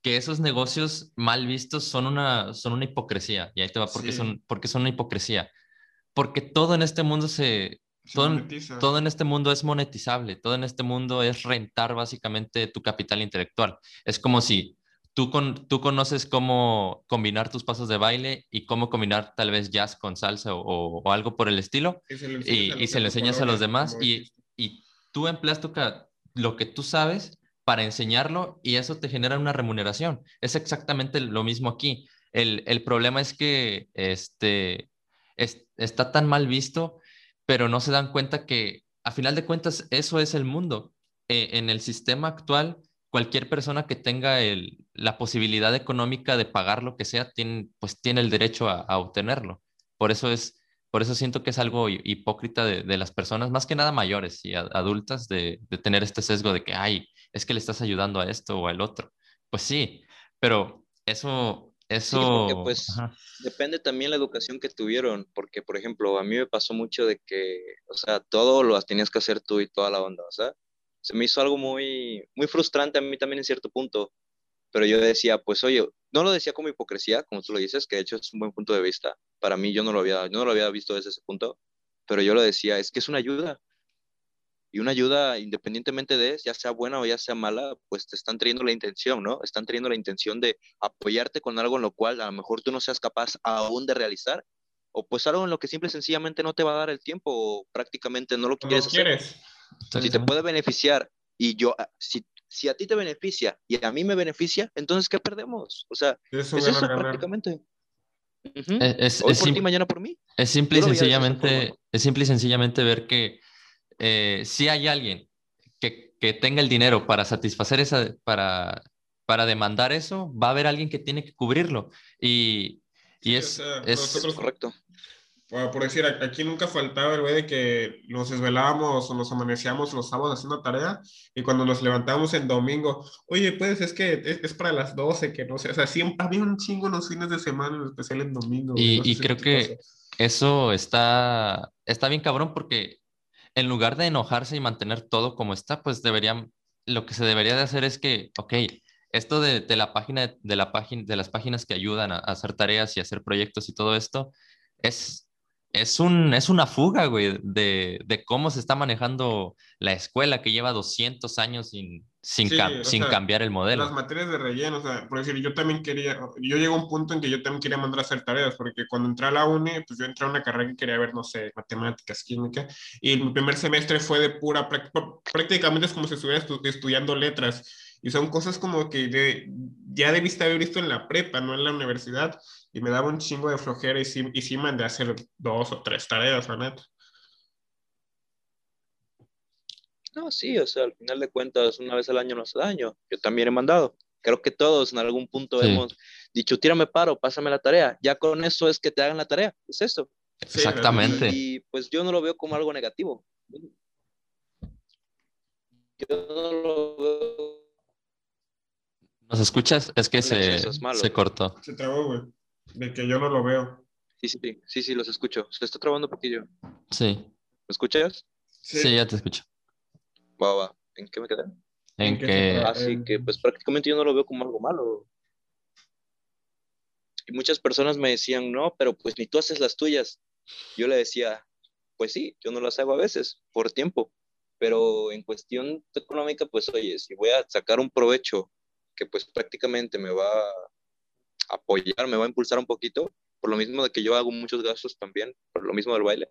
que esos negocios mal vistos son una, son una hipocresía. Y ahí te va, porque Sí. son, porque son una hipocresía. Porque todo en este mundo Se todo, todo en este mundo es monetizable, todo en este mundo es rentar básicamente tu capital intelectual. Es como si tú, con, tú conoces cómo combinar tus pasos de baile y cómo combinar tal vez jazz con salsa o, o- o algo por el estilo Y se lo y, se lo enseñas a los demás y, y tú empleas tu lo que tú sabes para enseñarlo y eso te genera una remuneración. Es exactamente lo mismo aquí. El, el problema es que este, es- está tan mal visto, pero no se dan cuenta que a final de cuentas eso es el mundo. Eh, en el sistema actual, cualquier persona que tenga la posibilidad económica de pagar lo que sea, tiene, pues tiene el derecho a, obtenerlo. Por eso es, por eso siento que es algo hipócrita de, de las personas, más que nada mayores y adultas, de, de, tener este sesgo de que, ay, es que le estás ayudando a esto o al otro. Pues sí, pero eso, eso... Sí, porque pues depende también la educación que tuvieron, porque por ejemplo, a mí me pasó mucho de que, o sea, todo lo tenías que hacer tú y toda la onda, o sea, se me hizo algo muy, muy frustrante a mí también en cierto punto, pero yo decía, pues oye, no lo decía como hipocresía, como tú lo dices, que de hecho es un buen punto de vista, para mí yo no lo había, no lo había visto desde ese punto, pero yo lo decía, es que es una ayuda, y una ayuda, independientemente de, ya sea buena o ya sea mala, pues te están teniendo la intención, ¿no? Están teniendo la intención de apoyarte con algo en lo cual a lo mejor tú no seas capaz aún de realizar, o pues algo en lo que simple y sencillamente no te va a dar el tiempo o prácticamente no lo quieres no quieres. Si te puede beneficiar y yo, ah, si, si a ti te beneficia y a mí me beneficia, entonces ¿qué perdemos? O sea, es, eso prácticamente. Es, Hoy por ti, mañana por mí. Es simple y sencillamente, es simple y sencillamente ver que eh, si hay alguien que, que, tenga el dinero para satisfacer esa, para, para demandar eso, va a haber alguien que tiene que cubrirlo. Y, y es, es, correcto. Por decir, aquí nunca faltaba el güey de que nos desvelábamos o nos amanecíamos los sábados haciendo tarea y cuando nos levantábamos en domingo, oye, pues es que es, para las 12, que no sé, o sea, siempre había un chingo los fines de semana, en especial en domingo. Y, y creo que eso está, está bien cabrón porque en lugar de enojarse y mantener todo como está, pues deberían, lo que se debería de hacer es que, ok, esto de, la página, de la página, de las páginas que ayudan a, a, hacer tareas y hacer proyectos y todo esto, es, es, un, es una fuga, güey, de, de cómo se está manejando la escuela que lleva 200 años sin, sin, sin cambiar el modelo. Las materias de relleno, o sea, por decir, yo también quería, yo llego a un punto en que yo también quería mandar a hacer tareas, porque cuando entré a la uni, pues yo entré a una carrera que quería ver, no sé, matemáticas, química, y mi primer semestre fue de pura, prácticamente es como si estuviera estudiando letras, y son cosas como que de, ya debiste haber visto en la prepa, no en la universidad, y me daba un chingo de flojera y sí, y sí mandé a hacer dos o tres tareas, la neta. No, sí, o sea, al final de cuentas, una vez al año no hace daño. Yo también he mandado. Creo que todos en algún punto hemos dicho, tírame paro, pásame la tarea. Ya con eso es que te hagan la tarea. Es eso. Exactamente. Y, pues yo no lo veo como algo negativo. Yo no lo veo. ¿Nos escuchas? Es que se, se cortó. Se trabó, güey. De que yo no lo veo. Sí, sí, sí, sí, los escucho. Se está trabando un poquillo. Sí. ¿Me escuchas? Sí, sí ya te escucho. Va, va. ¿En qué me quedé? En, que... Así que, pues prácticamente yo no lo veo como algo malo. Y muchas personas me decían, no, pero pues ni tú haces las tuyas. Yo le decía, pues sí, yo no las hago a veces, por tiempo. Pero en cuestión económica, pues oye, si voy a sacar un provecho que pues prácticamente me va a apoyar, me va a impulsar un poquito, por lo mismo de que yo hago muchos gastos también, por lo mismo del baile.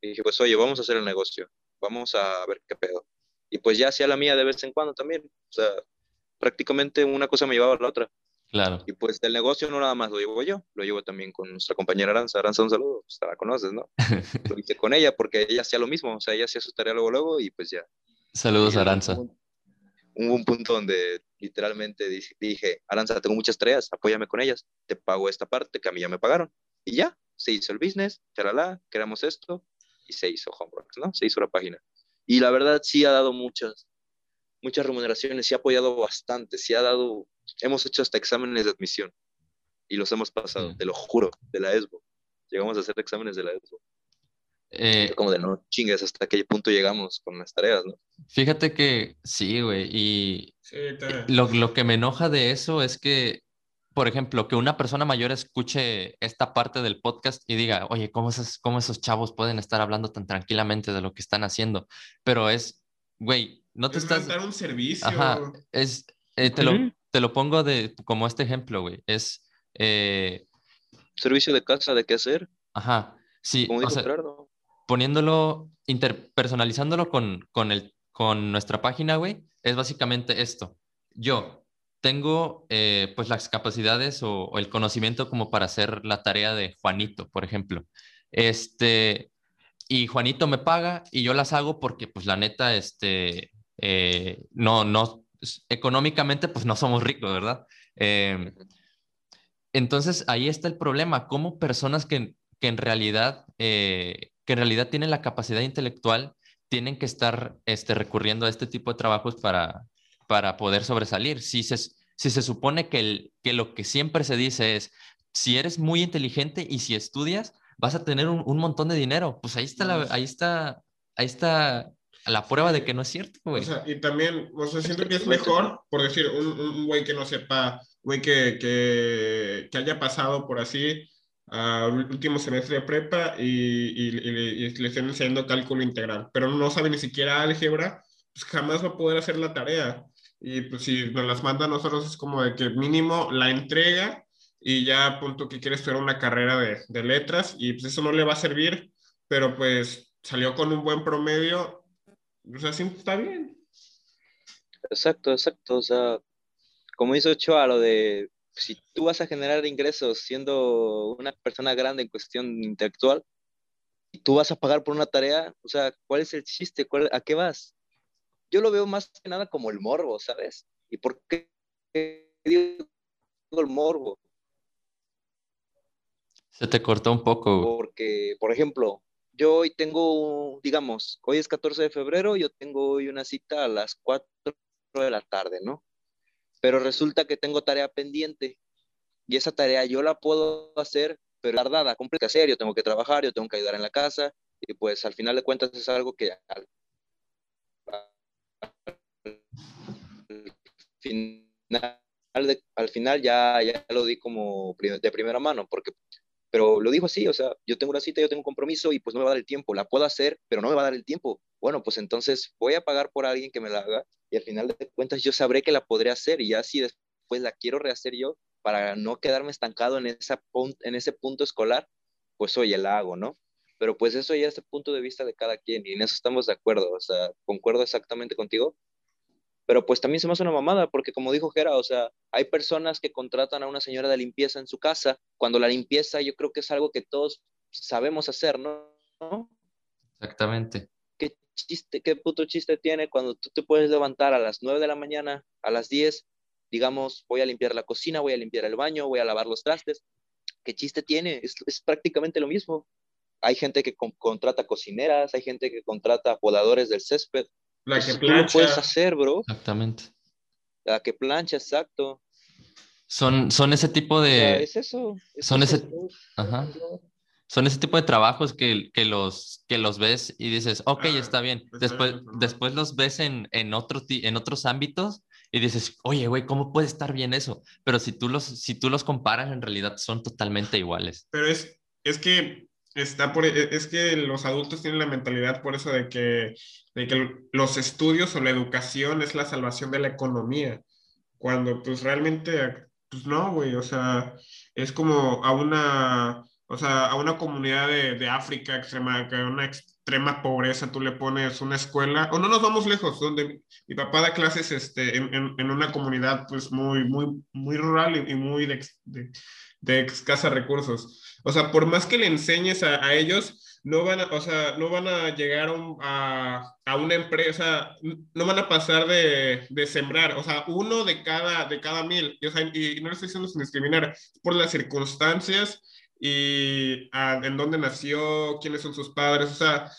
Y dije, pues oye, vamos a hacer el negocio, vamos a ver qué pedo y pues ya hacía la mía de vez en cuando también. O sea, prácticamente una cosa me llevaba a la otra. Claro. Y pues del negocio no nada más lo llevo yo, lo llevo también con nuestra compañera Aranza. Aranza, un saludo, pues la conoces, ¿no? lo hice con ella porque ella hacía lo mismo, o sea, ella hacía su tarea luego, luego y pues ya. Saludos, Aranza. Hubo un, punto donde literalmente dije, Aranza, tengo muchas tareas, apóyame con ellas, te pago esta parte que a mí ya me pagaron. Y ya, se hizo el business, charalá, creamos esto y se hizo Homeworks, ¿no? Se hizo la página. Y la verdad sí ha dado muchas, muchas remuneraciones, sí ha apoyado bastante, sí ha dado, hemos hecho hasta exámenes de admisión y los hemos pasado, te lo juro, de la ESBO. Llegamos a hacer exámenes de la ESBO. Eh, como de no chingues hasta qué punto llegamos con las tareas, ¿no? Fíjate que sí, güey, y lo, lo, que me enoja de eso es que por ejemplo, que una persona mayor escuche esta parte del podcast y diga, oye, ¿cómo esos, cómo esos chavos pueden estar hablando tan tranquilamente de lo que están haciendo? Pero es, güey, no te es estás... dar un servicio. Ajá, es, eh, te, lo, te lo pongo de, como este ejemplo, güey, es... Eh... Servicio de casa, ¿de qué hacer? Ajá, sí. o sea, poniéndolo, interpersonalizándolo con, con, el, con nuestra página, güey, es básicamente esto. Yo, tengo eh, pues las capacidades o, el conocimiento como para hacer la tarea de Juanito, por ejemplo. Este, y Juanito me paga y yo las hago porque pues la neta, este, eh, no, no, económicamente pues no somos ricos, ¿verdad? Em, entonces ahí está el problema, cómo personas que, que en realidad, eh, que en realidad tienen la capacidad intelectual tienen que estar este, recurriendo a este tipo de trabajos para, para poder sobresalir. Si se, si se supone que, el, que lo que siempre se dice es, si eres muy inteligente y si estudias, vas a tener un, un montón de dinero. Pues ahí está, la, ahí está, ahí está la prueba de que no es cierto, güey. O sea, y también, o sea, siento que es mejor, por decir, un, un güey que no sepa, güey que, que, que haya pasado por así, al último semestre de prepa y, y, y, le estén enseñando cálculo integral, pero no sabe ni siquiera álgebra, pues jamás va a poder hacer la tarea. Y pues si nos las manda a nosotros es como de que mínimo la entrega y ya punto que quiere estudiar una carrera de, de letras y pues eso no le va a servir, pero pues salió con un buen promedio, o sea, sí está bien. Exacto, exacto, o sea, como hizo Ochoa, lo de si tú vas a generar ingresos siendo una persona grande en cuestión intelectual y tú vas a pagar por una tarea, o sea, ¿cuál es el chiste? ¿A qué vas? Yo lo veo más que nada como el morbo, ¿sabes? ¿Y por qué digo el morbo? Se te cortó un poco. Porque, por ejemplo, yo hoy tengo, digamos, hoy es 14 de febrero, yo tengo hoy una cita a las 4 de la tarde, ¿no? Pero resulta que tengo tarea pendiente y esa tarea yo la puedo hacer, pero tardada, hacer, yo tengo que trabajar, yo tengo que ayudar en la casa y pues al final de cuentas es algo que al, final, al final ya, ya lo di como de primera mano, porque pero lo dijo así, o sea, yo tengo una cita, yo tengo un compromiso y pues no me va a dar el tiempo, la puedo hacer, pero no me va a dar el tiempo. Bueno, pues entonces voy a pagar por alguien que me la haga y al final de cuentas yo sabré que la podré hacer y ya si después la quiero rehacer yo para no quedarme estancado en, esa en ese punto escolar, pues oye, la hago, ¿no? Pero pues eso ya es el punto de vista de cada quien y en eso estamos de acuerdo, o sea, concuerdo exactamente contigo, pero pues también se me hace una mamada, porque como dijo Gera, o sea, hay personas que contratan a una señora de limpieza en su casa, cuando la limpieza yo creo que es algo que todos sabemos hacer, ¿no? Exactamente. ¿Qué chiste, qué puto chiste tiene cuando tú te puedes levantar a las 9 de la mañana, a las 10, digamos, voy a limpiar la cocina, voy a limpiar el baño, voy a lavar los trastes? ¿Qué chiste tiene? Es, es prácticamente lo mismo. Hay gente que contrata cocineras, hay gente que contrata podadores del césped, la que plancha. puedes hacer, bro. Exactamente. La que plancha, exacto. Son, son ese tipo de... es eso. son ese... Ajá. Son ese tipo de trabajos que, que, los, que los ves y dices, ok, ah, está bien. Después, después los ves en, en, otro, en otros ámbitos y dices, oye, güey, ¿cómo puede estar bien eso? Pero si tú los, si tú los comparas, en realidad son totalmente iguales. Pero es, es que está por, e, es que los adultos tienen la mentalidad por eso de que, de que los estudios o la educación es la salvación de la economía, cuando pues realmente, pues no, güey, o sea, es como a una, o sea, a una comunidad de, de África extrema, que una extrema pobreza, tú le pones una escuela, o no nos vamos lejos, donde mi papá da clases este, en, en, una comunidad pues muy, muy, muy rural y, muy de, de, de escasa recursos o sea, por más que le enseñes a, ellos, no van a, o sea, no van a llegar a, a, una empresa, no van a pasar de, de, sembrar, o sea, uno de cada, de cada mil. Y, o sea, y no lo estoy diciendo sin discriminar, por las circunstancias y en dónde nació, quiénes son sus padres, o sea,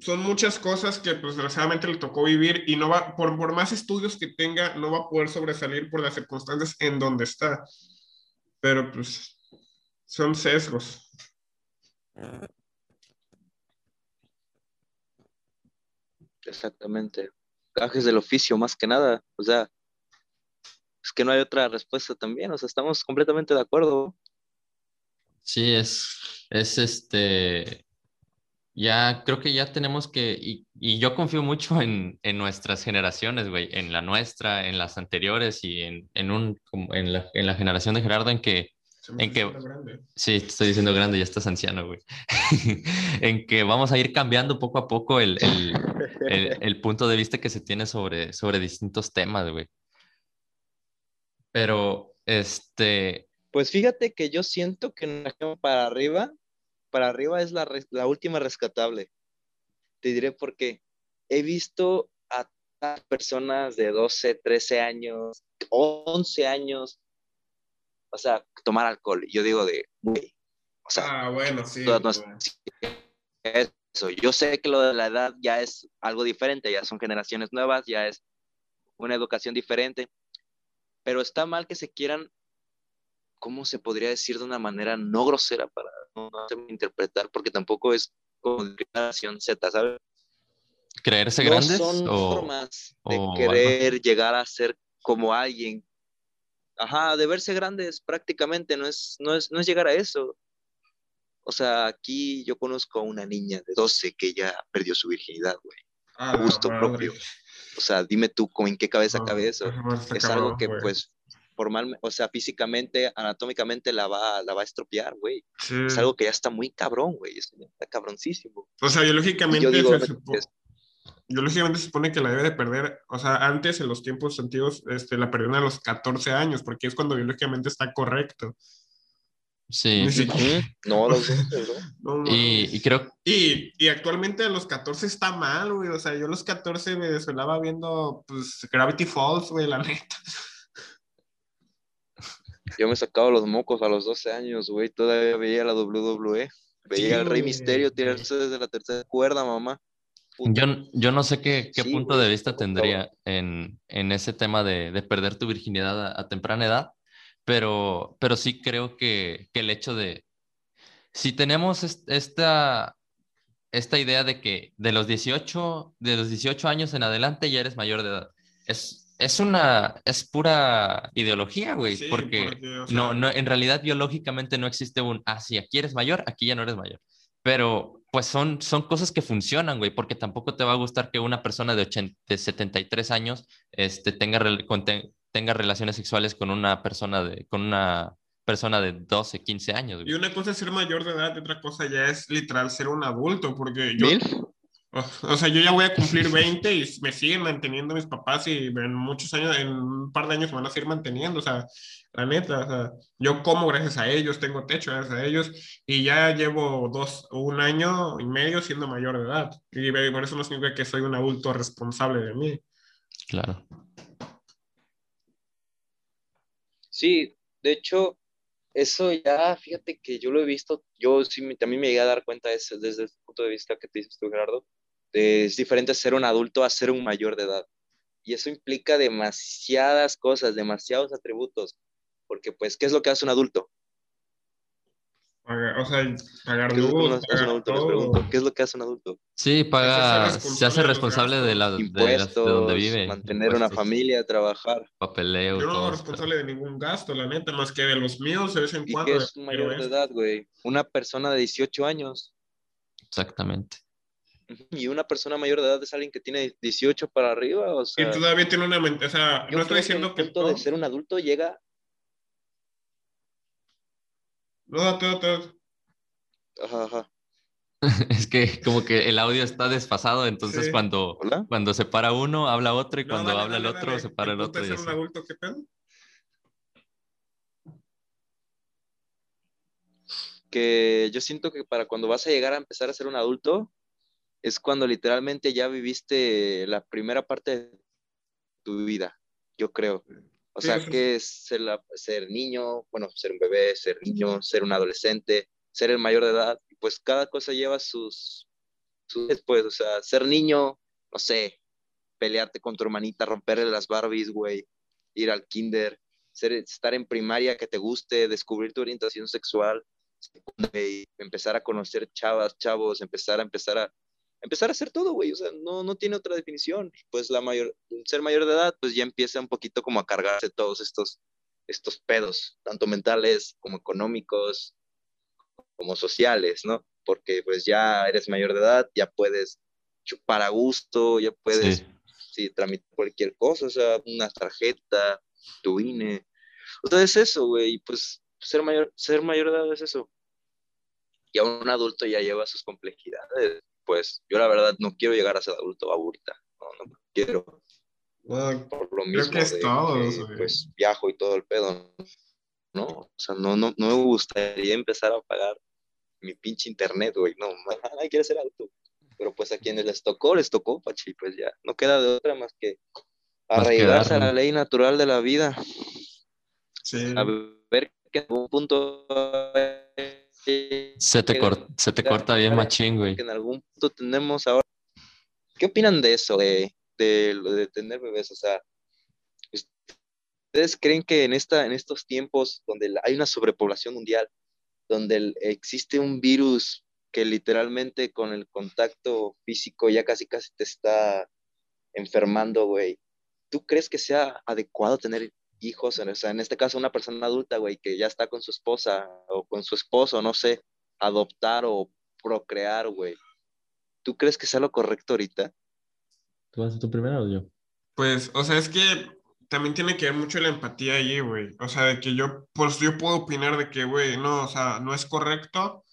son muchas cosas que pues desgraciadamente le tocó vivir y no va, por, por más estudios que tenga, no va a poder sobresalir por las circunstancias en donde está. Pero pues son sesgos. Exactamente. Cajes del oficio, más que nada. O sea, es que no hay otra respuesta también. O sea, estamos completamente de acuerdo. Sí, es, es este. Ya creo que ya tenemos que, y, y yo confío mucho en, en nuestras generaciones, güey, en la nuestra, en las anteriores y en, en, un, en, la, en la generación de Gerardo, en que en que, sí, te estoy diciendo grande, ya estás anciano, güey. en que vamos a ir cambiando poco a poco el, el, el, punto de vista que se tiene sobre, sobre distintos temas, güey. Pero, este... Pues fíjate que yo siento que para arriba, para arriba es la, la última rescatable. Te diré por qué. He visto a personas de 12, 13 años, 11 años, o sea, tomar alcohol. Yo digo de, güey, o sea, Ah, bueno, sí. eso. Yo sé que lo de la edad ya es algo diferente, ya son generaciones nuevas, ya es una educación diferente, pero está mal que se quieran, ¿cómo se podría decir de una manera no grosera para no, no hacerme interpretar? Porque tampoco es como de generación Z, ¿sabes? ¿Creerse no grandes? son o... formas de o algo querer llegar a ser como alguien. Ajá, de verse grandes prácticamente, no es, no es, no es llegar a eso. O sea, aquí yo conozco a una niña de 12 que ya perdió su virginidad, güey. A la gusto propio. O sea, dime tú, ¿con en qué cabeza No, cabe eso? está Es cabrón, algo que, güey. pues, formal, o sea, físicamente, anatómicamente la va, la va a estropear, güey. Sí. Es algo que ya está muy cabrón, güey. Está cabroncísimo. O sea, biológicamente, Y yo digo, se supo- es- biológicamente se supone que la debe de perder, o sea, antes en los tiempos antiguos este, la perdieron a los 14 años, porque es cuando biológicamente está correcto. Sí. Ujú, No, dos, ¿no? no Y, y creo, Y, y actualmente a los 14 está mal, güey. O sea, yo a los 14 me desvelaba viendo, pues, Gravity Falls, güey, la neta. Yo me sacaba los mocos a los 12 años, güey. Todavía veía la WWE. Veía Sí, al Rey. Misterio tirarse desde la tercera cuerda, mamá. Puta. yo, yo no sé qué, qué Sí, punto güey, de vista tendría en, en ese tema de, de perder tu virginidad a, a temprana edad, pero, pero sí creo que, que el hecho de, si tenemos est- esta, esta idea de que de los 18, de los 18 años en adelante ya eres mayor de edad, es, es una, es pura ideología, güey, Sí, porque, porque, o sea, no, no, en realidad biológicamente no existe un, ah, aquí eres mayor, aquí ya no eres mayor. Pero pues son, son cosas que funcionan, güey, porque tampoco te va a gustar que una persona de, 80, de 73 años este, tenga, rel- con- te- tenga relaciones sexuales con una persona de, con una persona de 12, 15 años, Y una cosa es ser mayor de edad y otra cosa ya es literal ser un adulto, porque yo. O, o sea, yo ya voy a cumplir 20 y me siguen manteniendo mis papás y en muchos años, en un par de años me van a seguir manteniendo, o sea, la neta, o sea, yo como gracias a ellos, tengo techo gracias a ellos y ya llevo dos, un año y medio siendo mayor de edad y por eso no significa que soy un adulto responsable de mí. Claro. Sí, de hecho, eso ya, fíjate que yo lo he visto, yo sí me- también me llegué a dar cuenta de ese- desde el punto de vista que te dices tú, Gerardo, es diferente ser un adulto a ser un mayor de edad. Y eso implica demasiadas cosas, demasiados atributos, porque pues, ¿qué es lo que hace un adulto? Pagar- o sea, pagar ¿Qué es lo que hace un pagar adulto? Les todo. pregunto, ¿qué es lo que hace un adulto? Sí, paga, responsable se hace de responsable de, la, de, las- Impuestos, de donde vive. mantener una impuestos, familia, trabajar. Papeleo, Yo no soy responsable de ningún gasto, la neta, más que de los míos de vez en ¿Y cuando. qué es un mayor de edad, güey? Una persona de 18 años. Exactamente. Y una persona mayor de edad es alguien que tiene 18 para arriba, o Y sea, todavía tiene una mente, o sea, yo no estoy creo diciendo el que punto todo. de ser un adulto llega, No, todo, todo. ajá, ajá, Es que como que el audio está desfasado, entonces Sí. cuando, hola, cuando se para uno, habla otro y No, cuando dale, habla el otro, dale. se para el punto otro. es y ser un adulto, ¿qué pedo? que yo siento que para cuando vas a llegar a empezar a ser un adulto, es cuando literalmente ya viviste la primera parte de tu vida, yo creo. O sea, que es ser, la- ser niño, bueno, ser un bebé, ser niño, ser un adolescente, ser el mayor de edad, pues cada cosa lleva sus, sus después, o sea, ser niño, no sé, pelearte con tu hermanita, romperle las Barbies, güey, ir al kinder, ser, estar en primaria que te guste, descubrir tu orientación sexual, empezar a conocer chavas, chavos, empezar a empezar a empezar a hacer todo, güey, o sea, no, no tiene otra definición. Pues la mayor, ser mayor de edad, pues ya empieza un poquito como a cargarse todos estos, estos pedos, tanto mentales como económicos, como sociales, ¿no? Porque pues ya eres mayor de edad, ya puedes chupar a gusto, ya puedes Sí. sí, tramitar cualquier cosa, o sea, una tarjeta, tu INE. O sea, es eso, güey, pues ser mayor, ser mayor de edad es eso. Y a un adulto ya lleva sus complejidades. Pues yo la verdad no quiero llegar a ser adulto ahorita, no, no quiero, por lo Creo mismo que es de todo, pues viajo y todo el pedo, ¿no? O sea, no, no, no me gustaría empezar a pagar mi pinche internet, güey, no, nadie quiere ser adulto. Pero pues a quienes les tocó, les tocó, Pachi, pues ya, no queda de otra más que arraigarse a la ley natural de la vida. Sí. A ver que en algún punto... Se te, se te corta bien machín, güey. Que en algún punto tenemos ahora... ¿Qué opinan de eso, de, de, de tener bebés? O sea, ¿ustedes creen que en, esta, en estos tiempos donde hay una sobrepoblación mundial, donde existe un virus que literalmente con el contacto físico ya casi casi te está enfermando, güey. ¿Tú crees que sea adecuado tener hijos? O sea, en este caso una persona adulta, güey, que ya está con su esposa o con su esposo, no sé, adoptar o procrear, güey. ¿Tú crees que sea lo correcto ahorita? ¿Tú vas a tu primero o yo? Pues, o sea, es que también tiene que ver mucho la empatía allí, güey. O sea, de que yo, pues yo puedo opinar de que, güey, no, o sea, no es correcto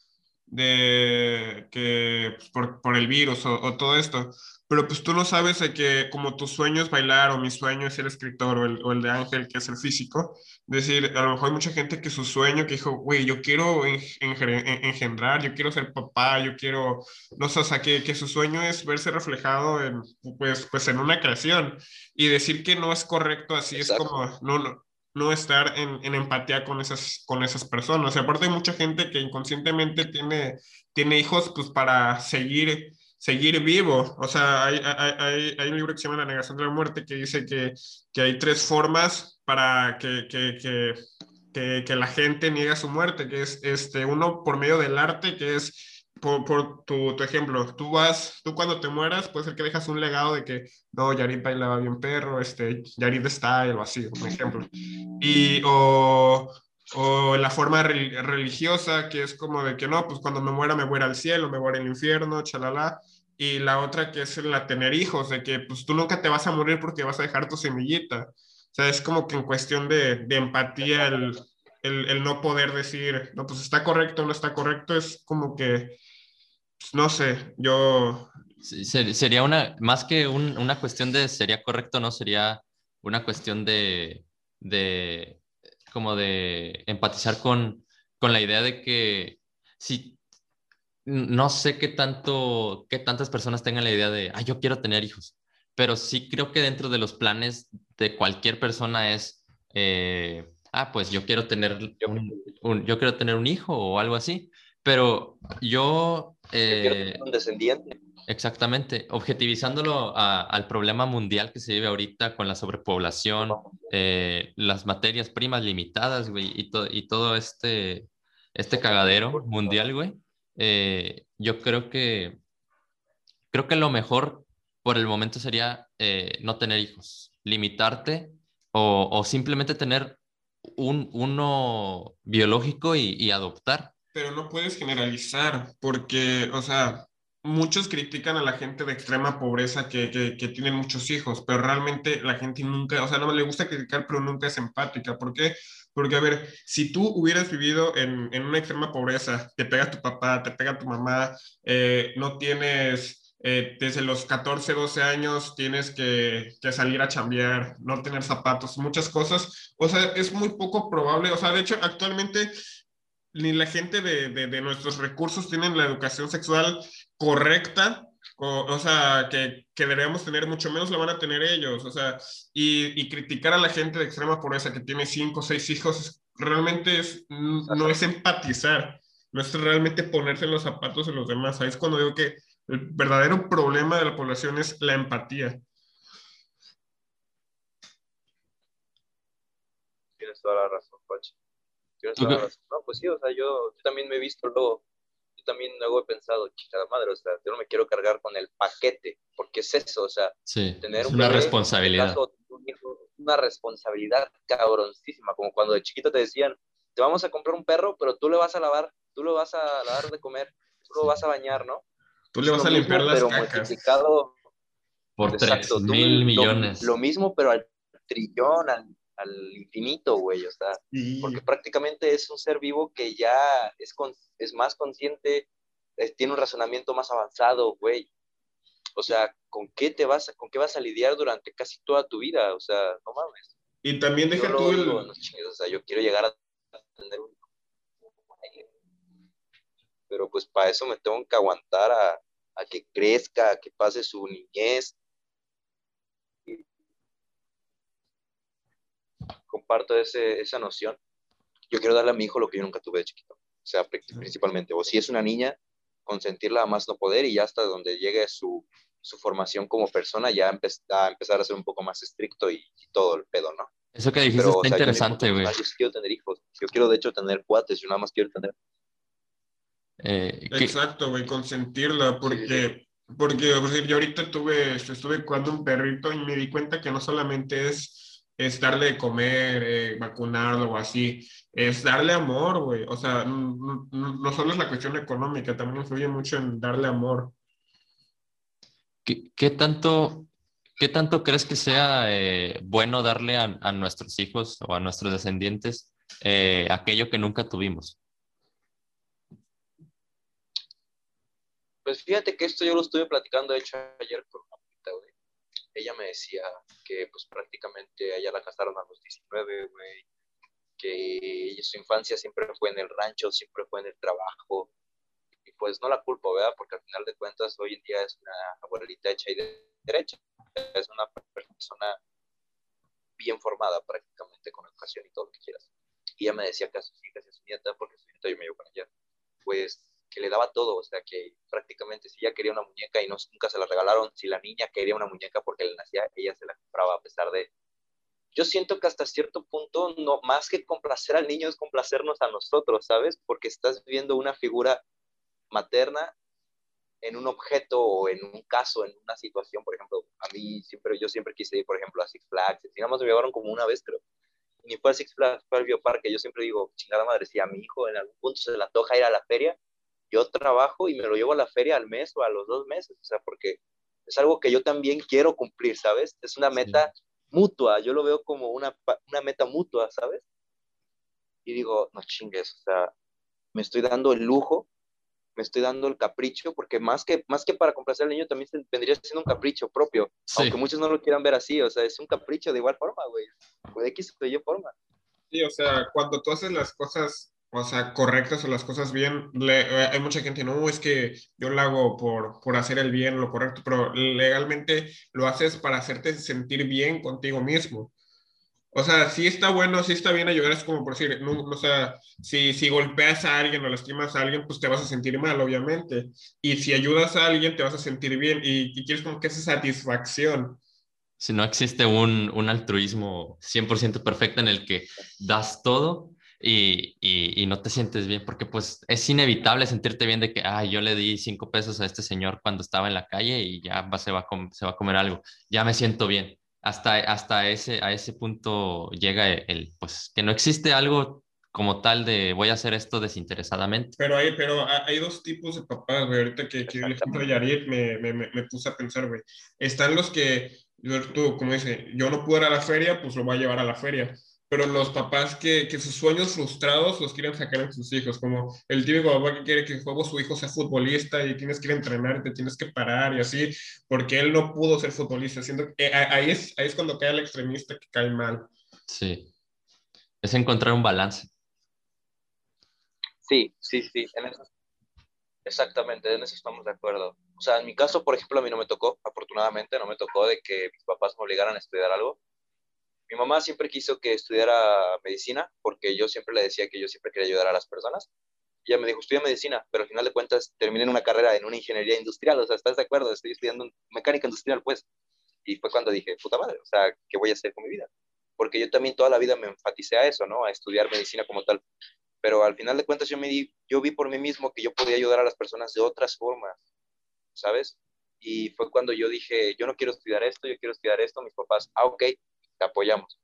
de que pues, por, por, el virus o, o, todo esto, pero pues tú no sabes de que como tu sueño es bailar o mi sueño es ser escritor o el, o el de Ángel que es el físico, decir, a lo mejor hay mucha gente que su sueño que dijo, güey, yo quiero engendrar, yo quiero ser papá, yo quiero, no sé, o sea, que, que su sueño es verse reflejado en, pues, pues en una creación y decir que no es correcto así Exacto. es como, no, no, no estar en, en, empatía con esas, con esas personas. Y aparte hay mucha gente que inconscientemente tiene, tiene hijos pues para seguir, seguir vivo. O sea, hay, hay, hay, un libro que se llama La negación de la muerte que dice que, que hay tres formas para que, que, que, que, la gente niega su muerte, que es este, uno por medio del arte, que es por, por tu, tu, ejemplo, tú vas, tú cuando te mueras, puede ser que dejas un legado de que, no, Yarit bailaba bien perro, este, Yarit style o así, un ejemplo. Y, o, o la forma re religiosa, que es como de que, no, pues cuando me muera me voy al cielo, me voy al infierno, chalala. Y la otra que es la tener hijos, de que pues tú nunca te vas a morir porque vas a dejar tu semillita. O sea, es como que en cuestión de, de empatía el, el, el, no poder decir, no, pues está correcto no está correcto, es como que pues, no sé, yo... Sería una, más que un, una cuestión de sería correcto, no sería una cuestión de, de como de empatizar con, con la idea de que si no sé qué tanto, qué tantas personas tengan la idea de, ah, yo quiero tener hijos, pero sí creo que dentro de los planes de cualquier persona es, eh, ah, pues yo quiero tener un, un, yo quiero tener un hijo o algo así. Pero yo... Eh, un descendiente. Exactamente, objetivizándolo a, al problema mundial que se vive ahorita con la sobrepoblación, eh, las materias primas limitadas, güey, y, to, y todo este, este cagadero mundial, güey, eh, yo creo que, creo que lo mejor por el momento sería eh, no tener hijos, limitarte o, o simplemente tener un, uno biológico y, y adoptar. Pero no puedes generalizar, porque, o sea, muchos critican a la gente de extrema pobreza que, que, que, muchos hijos, pero realmente la gente nunca, o sea, no le gusta criticar, pero nunca es empática. ¿Por qué? Porque, a ver, si tú hubieras vivido en, en una extrema pobreza, te pega tu papá, te pega tu mamá, eh, no tienes, eh, desde los 14, 12 años tienes que, que, salir a chambear, no tener zapatos, muchas cosas, o sea, es muy poco probable, o sea, de hecho, actualmente ni la gente de, de, de, nuestros recursos tienen la educación sexual correcta, o, o sea, que, que, deberíamos tener, mucho menos la van a tener ellos, o sea, y, y criticar a la gente de extrema pobreza que tiene cinco o seis hijos, realmente es, no es empatizar, no es realmente ponerse en los zapatos de los demás, ahí es cuando digo que el verdadero problema de la población es la empatía. Tienes toda la razón, Pachi. No, pues sí, o sea, yo, yo, también me he visto luego, también luego he pensado, chica madre, o sea, yo no me quiero cargar con el paquete, porque es eso, o sea, sí, tener es una bebé, responsabilidad. Caso, una responsabilidad cabroncísima, como cuando de chiquito te decían, te vamos a comprar un perro, pero tú le vas a lavar, tú lo vas a lavar de comer, tú lo vas a bañar, ¿no? Tú le vas a limpiar mismo, las pero cacas. multiplicado por exacto, 3 mil millones. Lo, lo, mismo, pero al trillón, al al infinito, güey, o sea, sí. porque prácticamente es un ser vivo que ya es, con, es más consciente, es, tiene un razonamiento más avanzado, güey. O sea, ¿con qué te vas, con qué vas a lidiar durante casi toda tu vida? O sea, no mames. Y también deja tú el... Digo, no, o sea, yo quiero llegar a tener un... Pero pues para eso me tengo que aguantar a, a que crezca, a que pase su niñez. Comparto ese, esa noción. Yo quiero darle a mi hijo lo que yo nunca tuve de chiquito, o sea, principalmente. O si es una niña, consentirla a más no poder y ya hasta donde llegue su, su formación como persona, ya a empezar a ser un poco más estricto y, todo el pedo, ¿no? Eso que dijiste está interesante, güey. Yo, quiero tener hijos. Yo quiero, de hecho, tener cuates. Yo nada más quiero tener. Eh, Exacto, güey, consentirla, porque, porque yo ahorita tuve, estuve cuidando un perrito y me di cuenta que no solamente es, es darle de comer, eh, vacunarlo o así, es darle amor, güey. O sea, no, no, solo es la cuestión económica, también influye mucho en darle amor. ¿Qué, qué tanto, qué tanto crees que sea eh, bueno darle a, a, nuestros hijos o a nuestros descendientes eh, aquello que nunca tuvimos? Pues fíjate que esto yo lo estuve platicando, de hecho, ayer con una. Ella me decía que, pues, prácticamente ella la casaron a los 19, güey que su infancia siempre fue en el rancho, siempre fue en el trabajo. Y pues no la culpo, ¿verdad? Porque al final de cuentas hoy en día es una abuelita hecha y de derecha. Es una persona bien formada prácticamente con educación y todo lo que quieras. Y ella me decía que a sus hijas y a su nieta, porque su nieta yo me llevo con ella, pues que le daba todo, o sea que prácticamente si ella quería una muñeca y no, nunca se la regalaron, si la niña quería una muñeca porque le nacía, ella se la compraba a pesar de yo siento que hasta cierto punto, no, más que complacer al niño, es complacernos a nosotros, ¿sabes? Porque estás viendo una figura materna en un objeto o en un caso, en una situación, por ejemplo, a mí siempre, yo siempre quise ir, por ejemplo, a Six Flags, digamos, me llevaron como una vez, creo, ni fue a Six Flags, fue al Bioparque, yo siempre digo, chingada madre, si a mi hijo en algún punto se le antoja ir a la feria, yo trabajo y me lo llevo a la feria al mes o a los dos meses, o sea, porque es algo que yo también quiero cumplir, ¿sabes? Es una meta mutua, yo lo veo como una, una meta mutua, ¿sabes? Y digo, no chingues, o sea, me estoy dando el lujo, me estoy dando el capricho, porque más que, más que para complacer al niño también vendría siendo un capricho propio, aunque muchos no lo quieran ver así, o sea, es un capricho de igual forma, güey, de X o Y forma. Sí, o sea, cuando tú haces las cosas o sea, correctas o las cosas bien. Eh, hay mucha gente, no, es que yo lo hago por, por hacer el bien, lo correcto, pero legalmente lo haces para hacerte sentir bien contigo mismo. O sea, sí está bueno, sí está bien ayudar, es como por decir, no, o sea, si, si golpeas a alguien o lastimas a alguien, pues te vas a sentir mal, obviamente. Y si ayudas a alguien, te vas a sentir bien y, y quieres como que esa satisfacción. Si no existe un, un altruismo 100% perfecto en el que das todo y, y, no te sientes bien, porque pues es inevitable sentirte bien de que, ah, yo le di cinco pesos a este señor cuando estaba en la calle y ya va, se, va a se va a comer algo, ya me siento bien. Hasta, hasta ese, a ese punto llega el, pues, que no existe algo como tal de voy a hacer esto desinteresadamente. Pero hay, pero hay dos tipos de papás, güey. Ahorita que, que el ejemplo de Yarit me, me, me, puse a pensar, güey. Están los que, tú, como dice, yo no puedo ir a la feria, pues lo voy a llevar a la feria pero los papás que, que, sus sueños frustrados los quieren sacar en sus hijos, como el típico papá que quiere que juego su hijo sea futbolista y tienes que ir a entrenar, te tienes que parar y así, porque él no pudo ser futbolista, siendo eh, ahí, es, ahí es cuando cae el extremista que cae mal. Sí, es encontrar un balance. Sí, sí, sí, en eso, exactamente, en eso estamos de acuerdo. O sea, en mi caso, por ejemplo, a mí no me tocó, afortunadamente, no me tocó de que mis papás me obligaran a estudiar algo mi mamá siempre quiso que estudiara medicina porque yo siempre le decía que yo siempre quería ayudar a las personas. Y ella me dijo, estudia medicina, pero al final de cuentas terminé en una carrera en una ingeniería industrial, o sea, ¿estás de acuerdo? Estoy estudiando mecánica industrial, pues. Y fue cuando dije, puta madre, o sea, ¿qué voy a hacer con mi vida? Porque yo también toda la vida me enfaticé a eso, ¿no? A estudiar medicina como tal. Pero al final de cuentas yo, me di, yo vi por mí mismo que yo podía ayudar a las personas de otras formas, ¿sabes? Y fue cuando yo dije, yo no quiero estudiar esto, yo quiero estudiar esto. Mis papás, ah, ok, te apoyamos.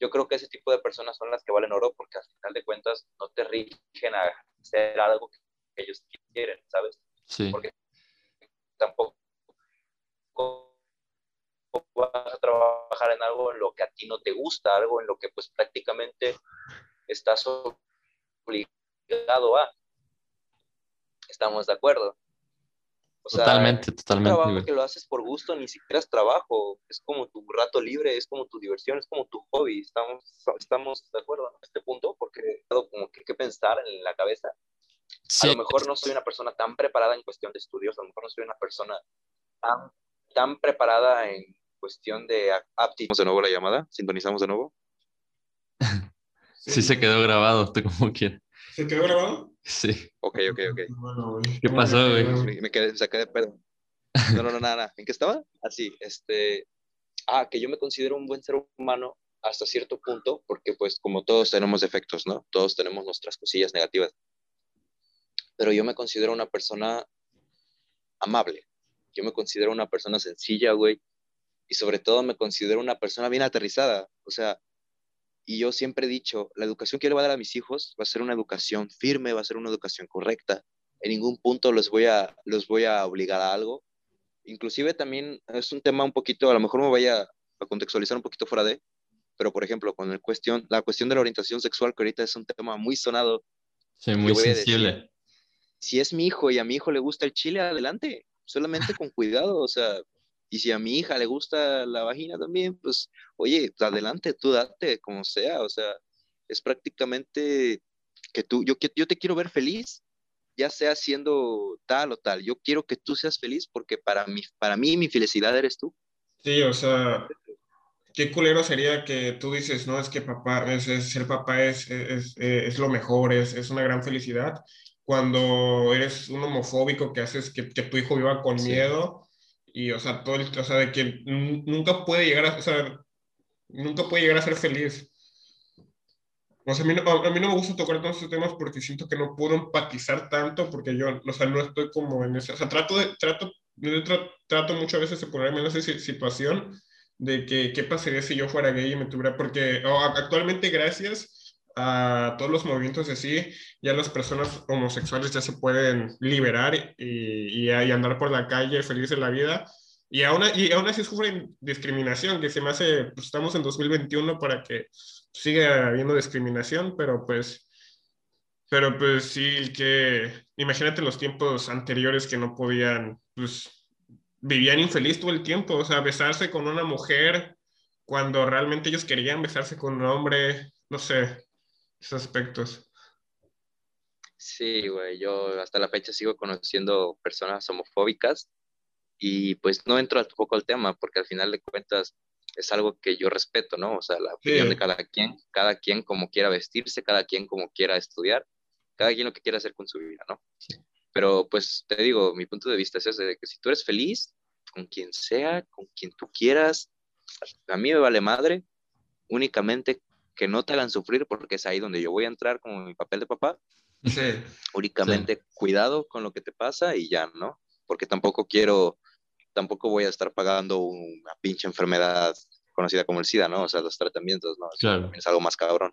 Yo creo que ese tipo de personas son las que valen oro porque al final de cuentas no te rigen a hacer algo que ellos quieren, ¿sabes? Sí. Porque tampoco vas a trabajar en algo en lo que a ti no te gusta, algo en lo que pues prácticamente estás obligado a. Estamos de acuerdo totalmente, totalmente. Un trabajo que lo haces por gusto, ni siquiera es trabajo, es como tu rato libre, es como tu diversión, es como tu hobby. Estamos, estamos de acuerdo en este punto porque como que, que pensar en la cabeza A lo mejor no soy una persona tan preparada en cuestión de estudios, a lo mejor no soy una persona tan, tan preparada en cuestión de aptitud. ¿De nuevo la llamada? ¿Sintonizamos de nuevo? Sí, se quedó grabado, tú como quieras. ¿Se quedó grabado? Sí. Ok, ok, ok. Bueno, ¿Qué pasó, güey? Me, me quedé, saqué de pedo. No, no, no, nada, nada. ¿En qué estaba? Así, este... Ah, que yo me considero un buen ser humano hasta cierto punto, porque pues como todos tenemos defectos, ¿no? Todos tenemos nuestras cosillas negativas. Pero yo me considero una persona amable. Yo me considero una persona sencilla, güey. Y sobre todo me considero una persona bien aterrizada. O sea, y yo siempre he dicho, la educación que yo le voy a dar a mis hijos va a ser una educación firme, va a ser una educación correcta. En ningún punto los voy a, los voy a obligar a algo. Inclusive también es un tema un poquito, a lo mejor me vaya a contextualizar un poquito fuera de, pero por ejemplo, con el cuestión, la cuestión de la orientación sexual, que ahorita es un tema muy sonado. Sí, muy sensible. si es mi hijo y a mi hijo le gusta el chile, adelante, solamente con cuidado, o sea, y si a mi hija le gusta la vagina también, pues, oye, adelante, tú date, como sea. O sea, es prácticamente que tú, yo, yo te quiero ver feliz, ya sea siendo tal o tal. Yo quiero que tú seas feliz porque para mí, para mí mi felicidad eres tú. Sí, o sea, qué culero sería que tú dices, no, es que papá, es, ser papá es, es, es, lo mejor, es, es una gran felicidad. Cuando eres un homofóbico que haces que, que tu hijo viva con miedo y, o sea, todo el, o sea, de que nunca puede llegar a, o sea, nunca puede llegar a ser feliz. O sea, a mí, no, a mí no me gusta tocar todos estos temas porque siento que no puedo empatizar tanto porque yo, o sea, no estoy como en ese, o sea, trato de, trato, trato, muchas veces de ponerme en esa situación de que qué pasaría si yo fuera gay y me tuviera, porque actualmente gracias a todos los movimientos así, ya las personas homosexuales ya se pueden liberar y, y, andar por la calle felices en la vida. Y aún, y aún así sufren discriminación, que se me hace, pues estamos en 2021 para que siga habiendo discriminación, pero pues, pero pues sí que, imagínate los tiempos anteriores que no podían, pues vivían infeliz todo el tiempo, o sea, besarse con una mujer cuando realmente ellos querían besarse con un hombre, no sé, esos aspectos. Sí, güey, yo hasta la fecha sigo conociendo personas homofóbicas y pues no entro poco al tema porque al final de cuentas es algo que yo respeto, ¿no? O sea, la opinión de cada quien, cada quien como quiera vestirse, cada quien como quiera estudiar, cada quien lo que quiera hacer con su vida, ¿no? Pero pues te digo, mi punto de vista es ese, de que si tú eres feliz con quien sea, con quien tú quieras, a mí me vale madre, únicamente que no te hagan sufrir porque es ahí donde yo voy a entrar como mi papel de papá. Sí. Únicamente cuidado con lo que te pasa y ya, ¿no? Porque tampoco quiero, tampoco voy a estar pagando una pinche enfermedad conocida como el SIDA, ¿no? O sea, los tratamientos, ¿no? Claro. Es algo más cabrón.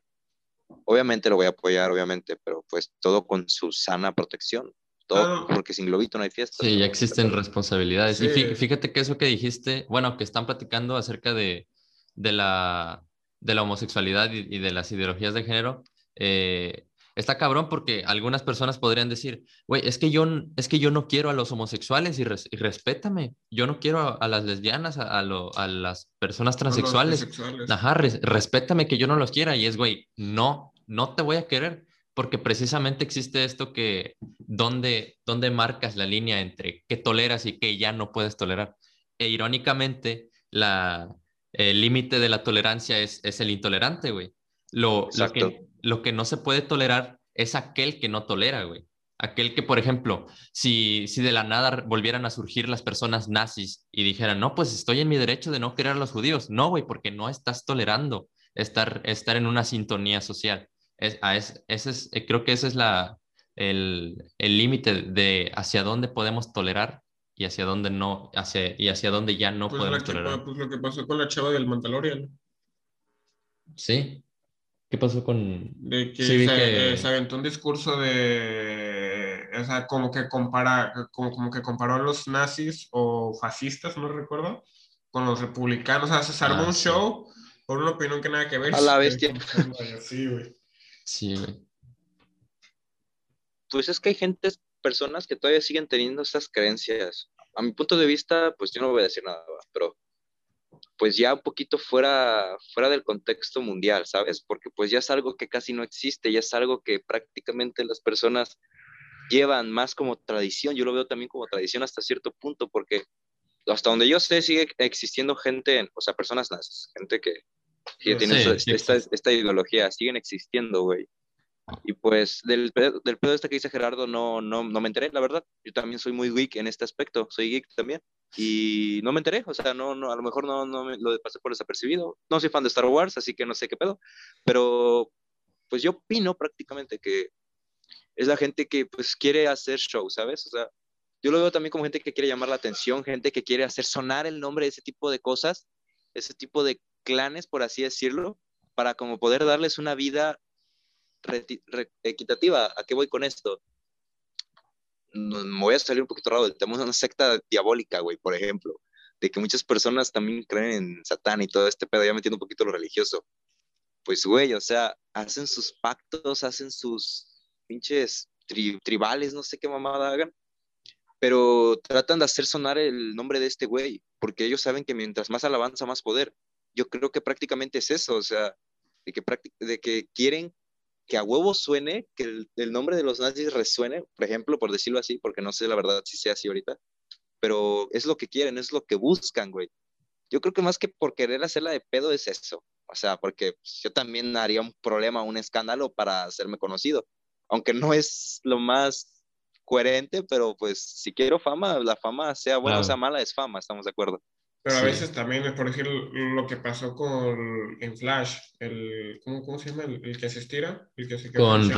Obviamente lo voy a apoyar, obviamente, pero pues todo con su sana protección. Todo, porque sin globito no hay fiesta. Sí, ya existen responsabilidades. Y fíjate que eso que dijiste, bueno, que están platicando acerca de, de la de la homosexualidad y, de las ideologías de género, eh, está cabrón porque algunas personas podrían decir, güey, es, que yo, es que yo no quiero a los homosexuales y, respétame, yo no quiero a, las lesbianas, a, a, las personas transexuales. Ajá, respétame que yo no los quiera. Y es, güey, no, no te voy a querer porque precisamente existe esto que, ¿dónde, dónde marcas la línea entre qué toleras y qué ya no puedes tolerar? E irónicamente, la, el límite de la tolerancia es, es el intolerante, güey. Lo, lo, que, lo que no se puede tolerar es aquel que no tolera, güey. Aquel que, por ejemplo, si, si de la nada volvieran a surgir las personas nazis y dijeran, no, pues estoy en mi derecho de no querer a los judíos. No, güey, porque no estás tolerando estar, estar en una sintonía social. Es, es, ese es, eh, creo que ese es la, el límite de hacia dónde podemos tolerar y hacia dónde no, hacia, y hacia dónde ya no pues podemos tolerar. Pues lo que pasó con la chava del Mandalorian. Sí. ¿Qué pasó con...? De que, se, eh, aventó un discurso de... O sea, como que compara, como, como que comparó a los nazis o fascistas, no recuerdo, con los republicanos. O sea, se armó ah, un show por una opinión que nada que ver. A la bestia. Sí, güey. Sí, güey. Pues es que hay gente personas que todavía siguen teniendo esas creencias. A mi punto de vista, pues yo no voy a decir nada, pero pues ya un poquito fuera, fuera del contexto mundial, ¿sabes? Porque pues ya es algo que casi no existe, ya es algo que prácticamente las personas llevan más como tradición, yo lo veo también como tradición hasta cierto punto, porque hasta donde yo sé sigue existiendo gente, o sea, personas nazis, gente que, que tiene esta, esta, ideología, siguen existiendo, güey. Y pues del, del pedo este que dice Gerardo no, no, no me enteré, la verdad. Yo también soy muy geek en este aspecto, soy geek también. Y no me enteré, o sea, no, no, a lo mejor no, no me, lo pasé por desapercibido. No soy fan de Star Wars, así que no sé qué pedo. Pero pues yo opino prácticamente que es la gente que pues quiere hacer show, ¿sabes? O sea, yo lo veo también como gente que quiere llamar la atención, gente que quiere hacer sonar el nombre de ese tipo de cosas, ese tipo de clanes, por así decirlo, para como poder darles una vida equitativa. ¿A qué voy con esto? Me voy a salir un poquito raro tema, una secta diabólica, güey, por ejemplo, de que muchas personas también creen en Satán y todo este pedo, ya metiendo un poquito lo religioso. Pues, güey, o sea, hacen sus pactos, hacen sus pinches tribales, no sé qué mamada hagan, pero tratan de hacer sonar el nombre de este güey, porque ellos saben que mientras más alabanza, más poder. Yo creo que prácticamente es eso, o sea, de que, de que quieren que a huevo suene, que el, nombre de los nazis resuene, por ejemplo, por decirlo así, porque no sé la verdad si sea así ahorita, pero es lo que quieren, es lo que buscan, güey. Yo creo que más que por querer hacerla de pedo es eso, o sea, porque yo también haría un problema, un escándalo para hacerme conocido, aunque no es lo más coherente, pero pues si quiero fama, la fama sea buena o sea mala, es fama, estamos de acuerdo. Pero a veces también, por ejemplo, lo que pasó con en Flash, el, ¿cómo, cómo se llama? El, que se estira, el que se con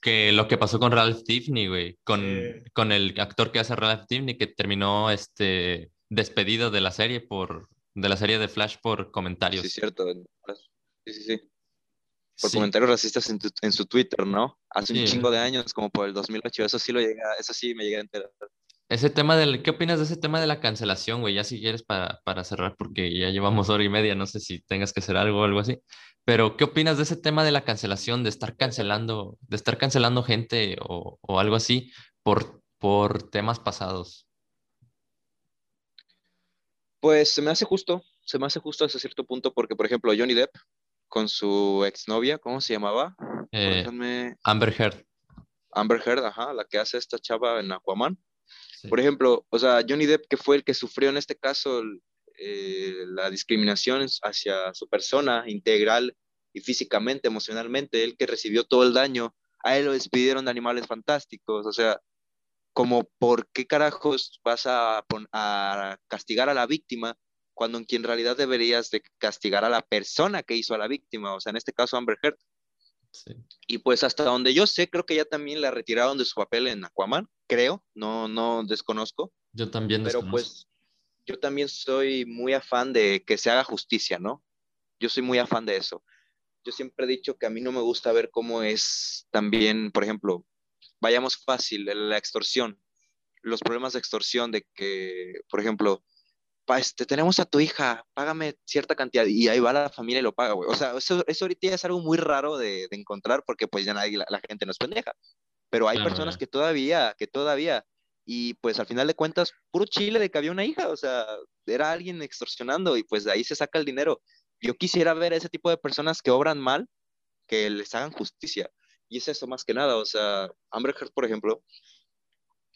que lo que pasó con Ralph Tiffany, güey, con, con el actor que hace Ralph Tiffany que terminó este despedido de la serie por de la serie de Flash por comentarios. Sí, cierto. Sí, sí, sí. Por comentarios racistas en, en, su Twitter, ¿no? Hace un chingo de años, como por el 2008, eso sí lo llega, eso sí me llega a enterar. Ese tema del, ¿qué opinas de ese tema de la cancelación, güey? Ya si quieres para, para cerrar, porque ya llevamos hora y media, no sé si tengas que hacer algo o algo así, pero ¿qué opinas de ese tema de la cancelación, de estar cancelando, de estar cancelando gente o, o algo así por, por temas pasados? Pues se me hace justo, se me hace justo hasta cierto punto, porque por ejemplo Johnny Depp con su exnovia, ¿cómo se llamaba? Eh, Amber Heard. Amber Heard, ajá, la que hace esta chava en Aquaman. Por ejemplo, o sea, Johnny Depp, que fue el que sufrió en este caso eh, la discriminación hacia su persona integral y físicamente, emocionalmente, él que recibió todo el daño, a él lo despidieron de animales fantásticos, o sea, como por qué carajos vas a, a castigar a la víctima cuando en realidad deberías de castigar a la persona que hizo a la víctima, o sea, en este caso Amber Heard. Y pues hasta donde yo sé, creo que ya también la retiraron de su papel en Aquaman, creo, no, no desconozco. Yo también Pero pues yo también soy muy afán de que se haga justicia, ¿no? Yo soy muy afán de eso. Yo siempre he dicho que a mí no me gusta ver cómo es también, por ejemplo, vayamos fácil, la extorsión, los problemas de extorsión, de que, por ejemplo, este, tenemos a tu hija, págame cierta cantidad, y ahí va la familia y lo paga, güey. O sea, eso, eso ahorita es algo muy raro de, de encontrar porque pues ya nadie, la, gente no es pendeja. Pero hay personas que todavía, que todavía, y pues al final de cuentas, puro chile de que había una hija, o sea, era alguien extorsionando y pues de ahí se saca el dinero. Yo quisiera ver a ese tipo de personas que obran mal, que les hagan justicia. Y es eso más que nada, o sea, Amber Heard, por ejemplo,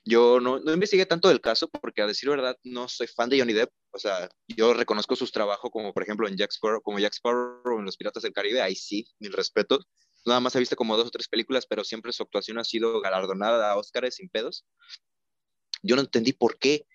yo no, no, investigué tanto del caso porque a decir verdad no soy fan de Johnny Depp. O sea, yo reconozco sus trabajos como por ejemplo en Jack Sparrow, como Jack Sparrow en Los Piratas del Caribe, ahí sí, mil respetos. Nada más he visto como dos o tres películas, pero siempre su actuación ha sido galardonada a Oscars sin pedos. Yo no entendí por qué,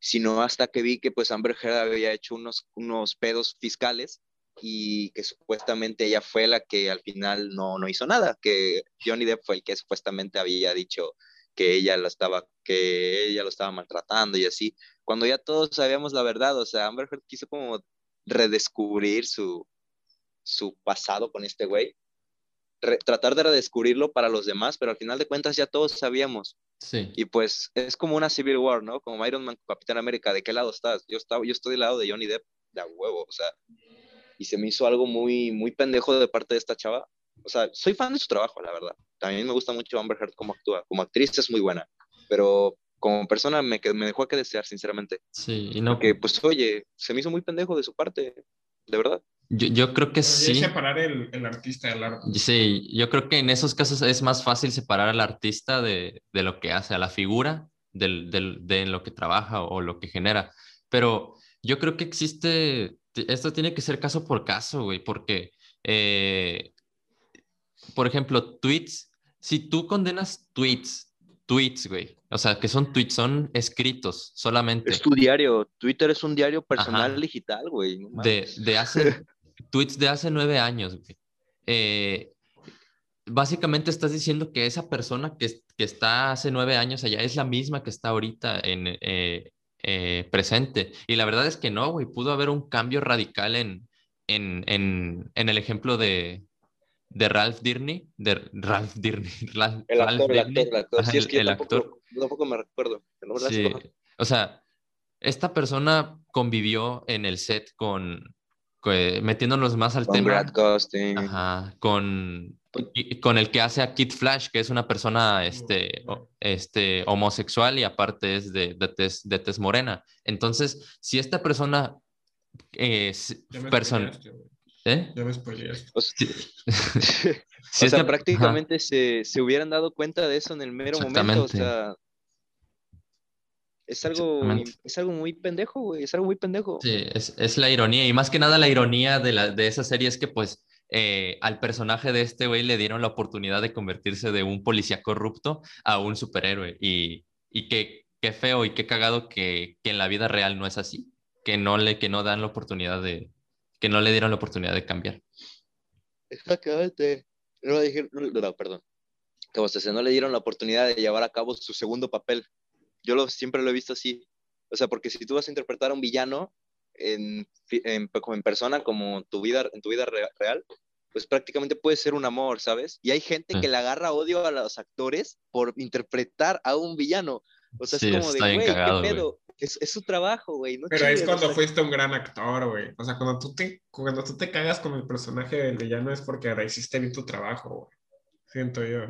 sino hasta que vi que pues Amber Heard había hecho unos, unos pedos fiscales y que supuestamente ella fue la que al final no, no hizo nada, que Johnny Depp fue el que supuestamente había dicho que ella lo estaba, que ella lo estaba maltratando y así, cuando ya todos sabíamos la verdad, o sea, Amber Heard quiso como redescubrir su, su pasado con este güey, tratar de redescubrirlo para los demás, pero al final de cuentas ya todos sabíamos. Sí. Y pues es como una Civil War, ¿no? Como Iron Man, Capitán América, ¿de qué lado estás? Yo, estaba, yo estoy del lado de Johnny Depp, de a huevo, o sea, y se me hizo algo muy, muy pendejo de parte de esta chava, o sea, soy fan de su trabajo, la verdad. También me gusta mucho Amber Heard como actúa. Como actriz es muy buena, pero como persona me, me dejó a que desear, sinceramente. Sí, y no. Porque, pues, oye, se me hizo muy pendejo de su parte, de verdad. Yo, yo creo que sí. separar el, el artista del arte. Sí, yo creo que en esos casos es más fácil separar al artista de, de lo que hace, a la figura del, del- de lo que trabaja o lo que genera. Pero yo creo que existe, esto tiene que ser caso por caso, güey, porque, eh, por ejemplo, tweets, si tú condenas tweets, tweets, güey, o sea, que son tweets, son escritos solamente Es tu diario. Twitter es un diario personal Ajá. digital, güey. no de, de hace, tweets de hace nueve años, güey. Eh, básicamente estás diciendo que esa persona que, que está hace nueve años allá es la misma que está ahorita en eh, eh, presente. Y la verdad es que no, güey. Pudo haber un cambio radical en, en, en, en el ejemplo de, de Ralph Dirney, de Ralph Dirney, Ralph, El Ralph actor, el Dirney. actor, el actor. Ajá, Sí, es el- que yo el tampoco, actor. yo tampoco me recuerdo. Sí, o sea, esta persona convivió en el set con, con- metiéndonos más al Con tema, Brad Costin. ajá, con, con el que hace a Kid Flash, que es una persona este, este, homosexual y aparte es de, de, tez, de tez morena. Entonces, si esta persona me persona. ¿Eh? Ya me spoileaste. O sea, Si o sea, prácticamente se, se hubieran dado cuenta de eso en el mero momento. O sea, es algo, es algo muy pendejo, güey. Es algo muy pendejo. Sí, es, es la ironía. Y más que nada la ironía de, la, de esa serie es que pues eh, al personaje de este güey le dieron la oportunidad de convertirse de un policía corrupto a un superhéroe. Y, y qué, qué feo y qué cagado que, que en la vida real no es así. Que no le, que no dan la oportunidad de, que no le dieron la oportunidad de cambiar. Exactamente. No dijeron, no, perdón. Que o sea, no le dieron la oportunidad de llevar a cabo su segundo papel. Yo lo, siempre lo he visto así. O sea, porque si tú vas a interpretar a un villano en, en- persona, como tu vida, en tu vida re- real, pues prácticamente puede ser un amor, ¿sabes? Y hay gente Sí. que le agarra odio a los actores por interpretar a un villano. O sea, Sí, es como de, güey, ¿qué pedo? Es, es su trabajo, güey. No Pero es o cuando sea, fuiste un gran actor, güey. O sea, cuando tú te, cuando tú te cagas con el personaje del villano es porque hiciste bien tu trabajo, güey. Siento yo.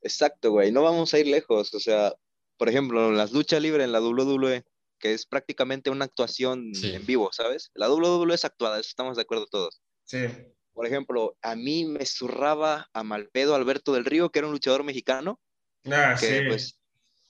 Exacto, güey, no vamos a ir lejos. O sea, por ejemplo, en las luchas libres en la WWE, que es prácticamente una actuación Sí. en vivo, ¿sabes? La WWE es actuada, eso estamos de acuerdo todos. Sí. Por ejemplo, a mí me zurraba a Malpedo Alberto del Río, que era un luchador mexicano, Ah, que sí. pues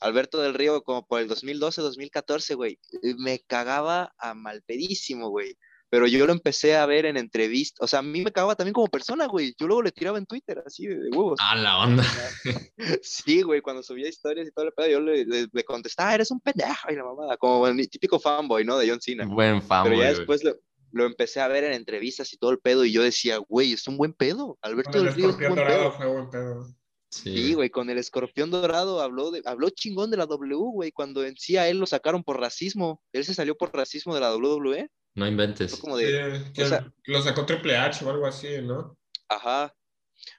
Alberto del Río como por el 2012, 2014, güey, me cagaba a malpedísimo, güey. Pero yo lo empecé a ver en entrevistas, o sea, a mí me cagaba también como persona, güey. Yo luego le tiraba en Twitter, así de, huevos. Ah, la onda. Sí, güey, cuando subía historias y todo el pedo, yo le, le, le contestaba, "Ah, eres un pendejo, y la mamada, como el típico fanboy, ¿no? De John Cena. Buen fan, Pero ya después lo, lo empecé a ver en entrevistas y todo el pedo, y yo decía, güey, es un buen pedo. Alberto el del Río es un escorpión buen pedo. fue buen pedo. Sí, güey, con el escorpión dorado habló, de, habló chingón de la W, güey, cuando en sí a él lo sacaron por racismo. Él se salió por racismo de la WWE. No inventes. Como Sí, de, que o sea- lo sacó Triple H o algo así, ¿no? ajá,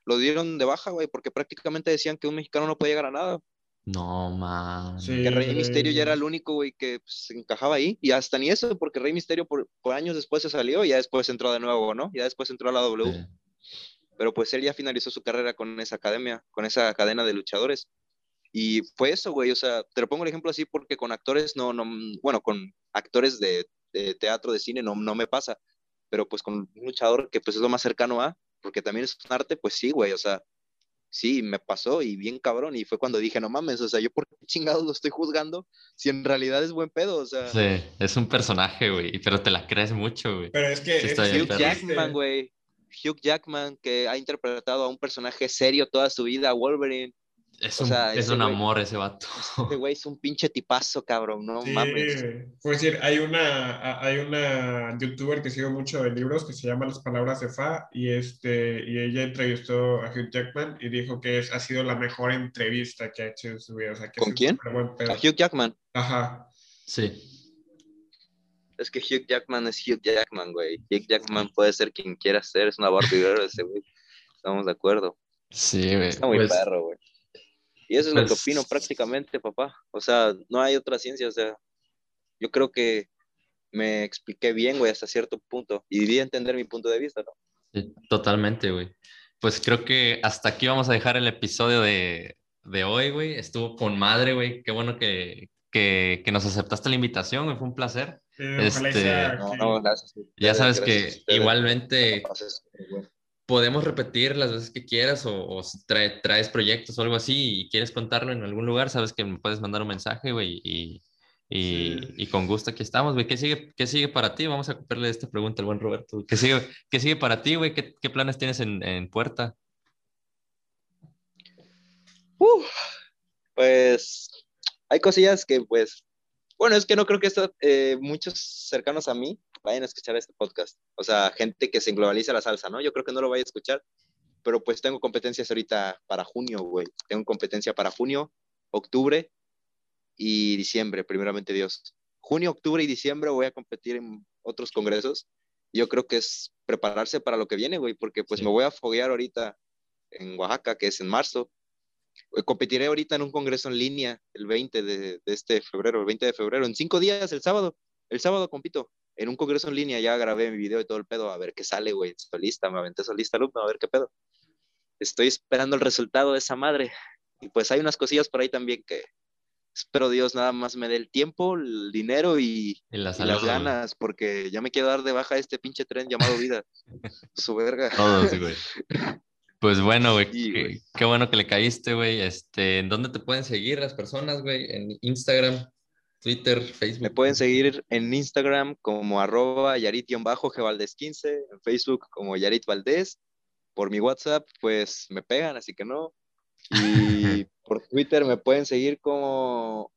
lo dieron de baja, güey, porque prácticamente decían que un mexicano no podía llegar a nada. No, man. Sí. que Rey Misterio ya era el único, güey, que pues, se encajaba ahí. Y hasta ni eso, porque Rey Misterio por, por años después se salió y ya después entró de nuevo, ¿no? Ya después entró a la W. Sí. Pero pues él ya finalizó su carrera con esa academia, con esa cadena de luchadores. Y fue eso, güey. O sea, te lo pongo el ejemplo así porque con actores no, no, bueno, con actores de, de teatro, de cine, no, no me pasa. Pero pues con un luchador que pues es lo más cercano a, porque también es un arte, pues sí, güey. O sea, sí, me pasó y bien cabrón. Y fue cuando dije, no mames, o sea, yo por qué chingados lo estoy juzgando si en realidad es buen pedo, o sea. Sí, es un personaje, güey, pero te la crees mucho, güey. Pero es que Sí, es Hugh. Jackman, güey. Hugh Jackman, que ha interpretado a un personaje serio toda su vida, Wolverine. Es o un, sea, es ese un amor ese vato. Este güey es un pinche tipazo, cabrón, no Sí, mames. pues decir, hay una, hay una youtuber que sigo mucho de libros que se llama Las Palabras de Fa y, este, y ella entrevistó a Hugh Jackman y dijo que es, ha sido la mejor entrevista que ha hecho en su vida. O sea, que ¿Con quién? A Hugh Jackman. Ajá. Sí, Es que Hugh Jackman es Hugh Jackman, güey. Hugh Jackman puede ser quien quiera ser, es una barbidera ese güey. Estamos de acuerdo. sí, güey. Está muy Pues, perro, güey. Y eso es lo que pues- opino prácticamente, papá. O sea, no hay otra ciencia, o sea, yo creo que me expliqué bien, güey, hasta cierto punto. Y di entender mi punto de vista, ¿no? sí, totalmente, güey. Pues creo que hasta aquí vamos a dejar el episodio de, de hoy, güey. Estuvo con madre, güey. Qué bueno que, que, que nos aceptaste la invitación, fue un placer. Eh, Este, No, no, gracias. Ya sabes Gracias que igualmente podemos repetir las veces que quieras o, o si trae- traes proyectos o algo así y quieres contarlo en algún lugar, sabes que me puedes mandar un mensaje, güey, y, y, Sí. y con gusto aquí estamos, güey. ¿Qué sigue, ¿Qué sigue para ti? Vamos a copiarle esta pregunta al buen Roberto. ¿Qué sigue, qué sigue para ti, güey? ¿Qué, qué planes tienes en, en puerta? Pues hay cosillas que pues, bueno, es que no creo que esto, eh, muchos cercanos a mí vayan a escuchar este podcast. O sea, gente que se globaliza la salsa, ¿no? Yo creo que no lo vaya a escuchar, pero pues tengo competencias ahorita para junio, güey. Tengo competencia para junio, octubre y diciembre, primeramente Dios. Junio, octubre y diciembre voy a competir en otros congresos. Yo creo que es prepararse para lo que viene, güey, porque pues Sí. me voy a foguear ahorita en Oaxaca, que es en marzo. Eh, Competiré ahorita en un congreso en línea el 20 de, de este febrero, el 20 de febrero, en cinco días, el sábado. El sábado compito en un congreso en línea, ya grabé mi video y todo el pedo, a ver qué sale, güey. Solista, me aventé solista alumno, a ver qué pedo. Estoy esperando el resultado de esa madre. Y pues hay unas cosillas por ahí también que espero Dios nada más me dé el tiempo, el dinero y, Y la y las ganas, porque ya me quiero dar de baja este pinche tren llamado vida. Su verga. Todos, güey. Pues bueno, güey, Sí, qué, bueno que le caíste, güey. Este, ¿en dónde te pueden seguir las personas, güey? En Instagram, Twitter, Facebook. Me pueden seguir en Instagram como arroba yarit-gvaldez15, en Facebook como Yarit Valdez. Por mi WhatsApp, pues me pegan, así que no. Y por Twitter me pueden seguir como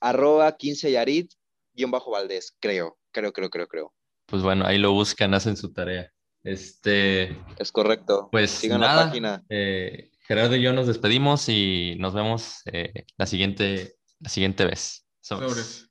arroba 15yarit-valdez, creo, creo, creo, creo, creo. Pues bueno, ahí lo buscan, hacen su tarea. Este, Es correcto. pues Sigan nada, la página. eh, Gerardo y yo nos despedimos y nos vemos eh, la siguiente, la siguiente vez. Sobres. Sobres.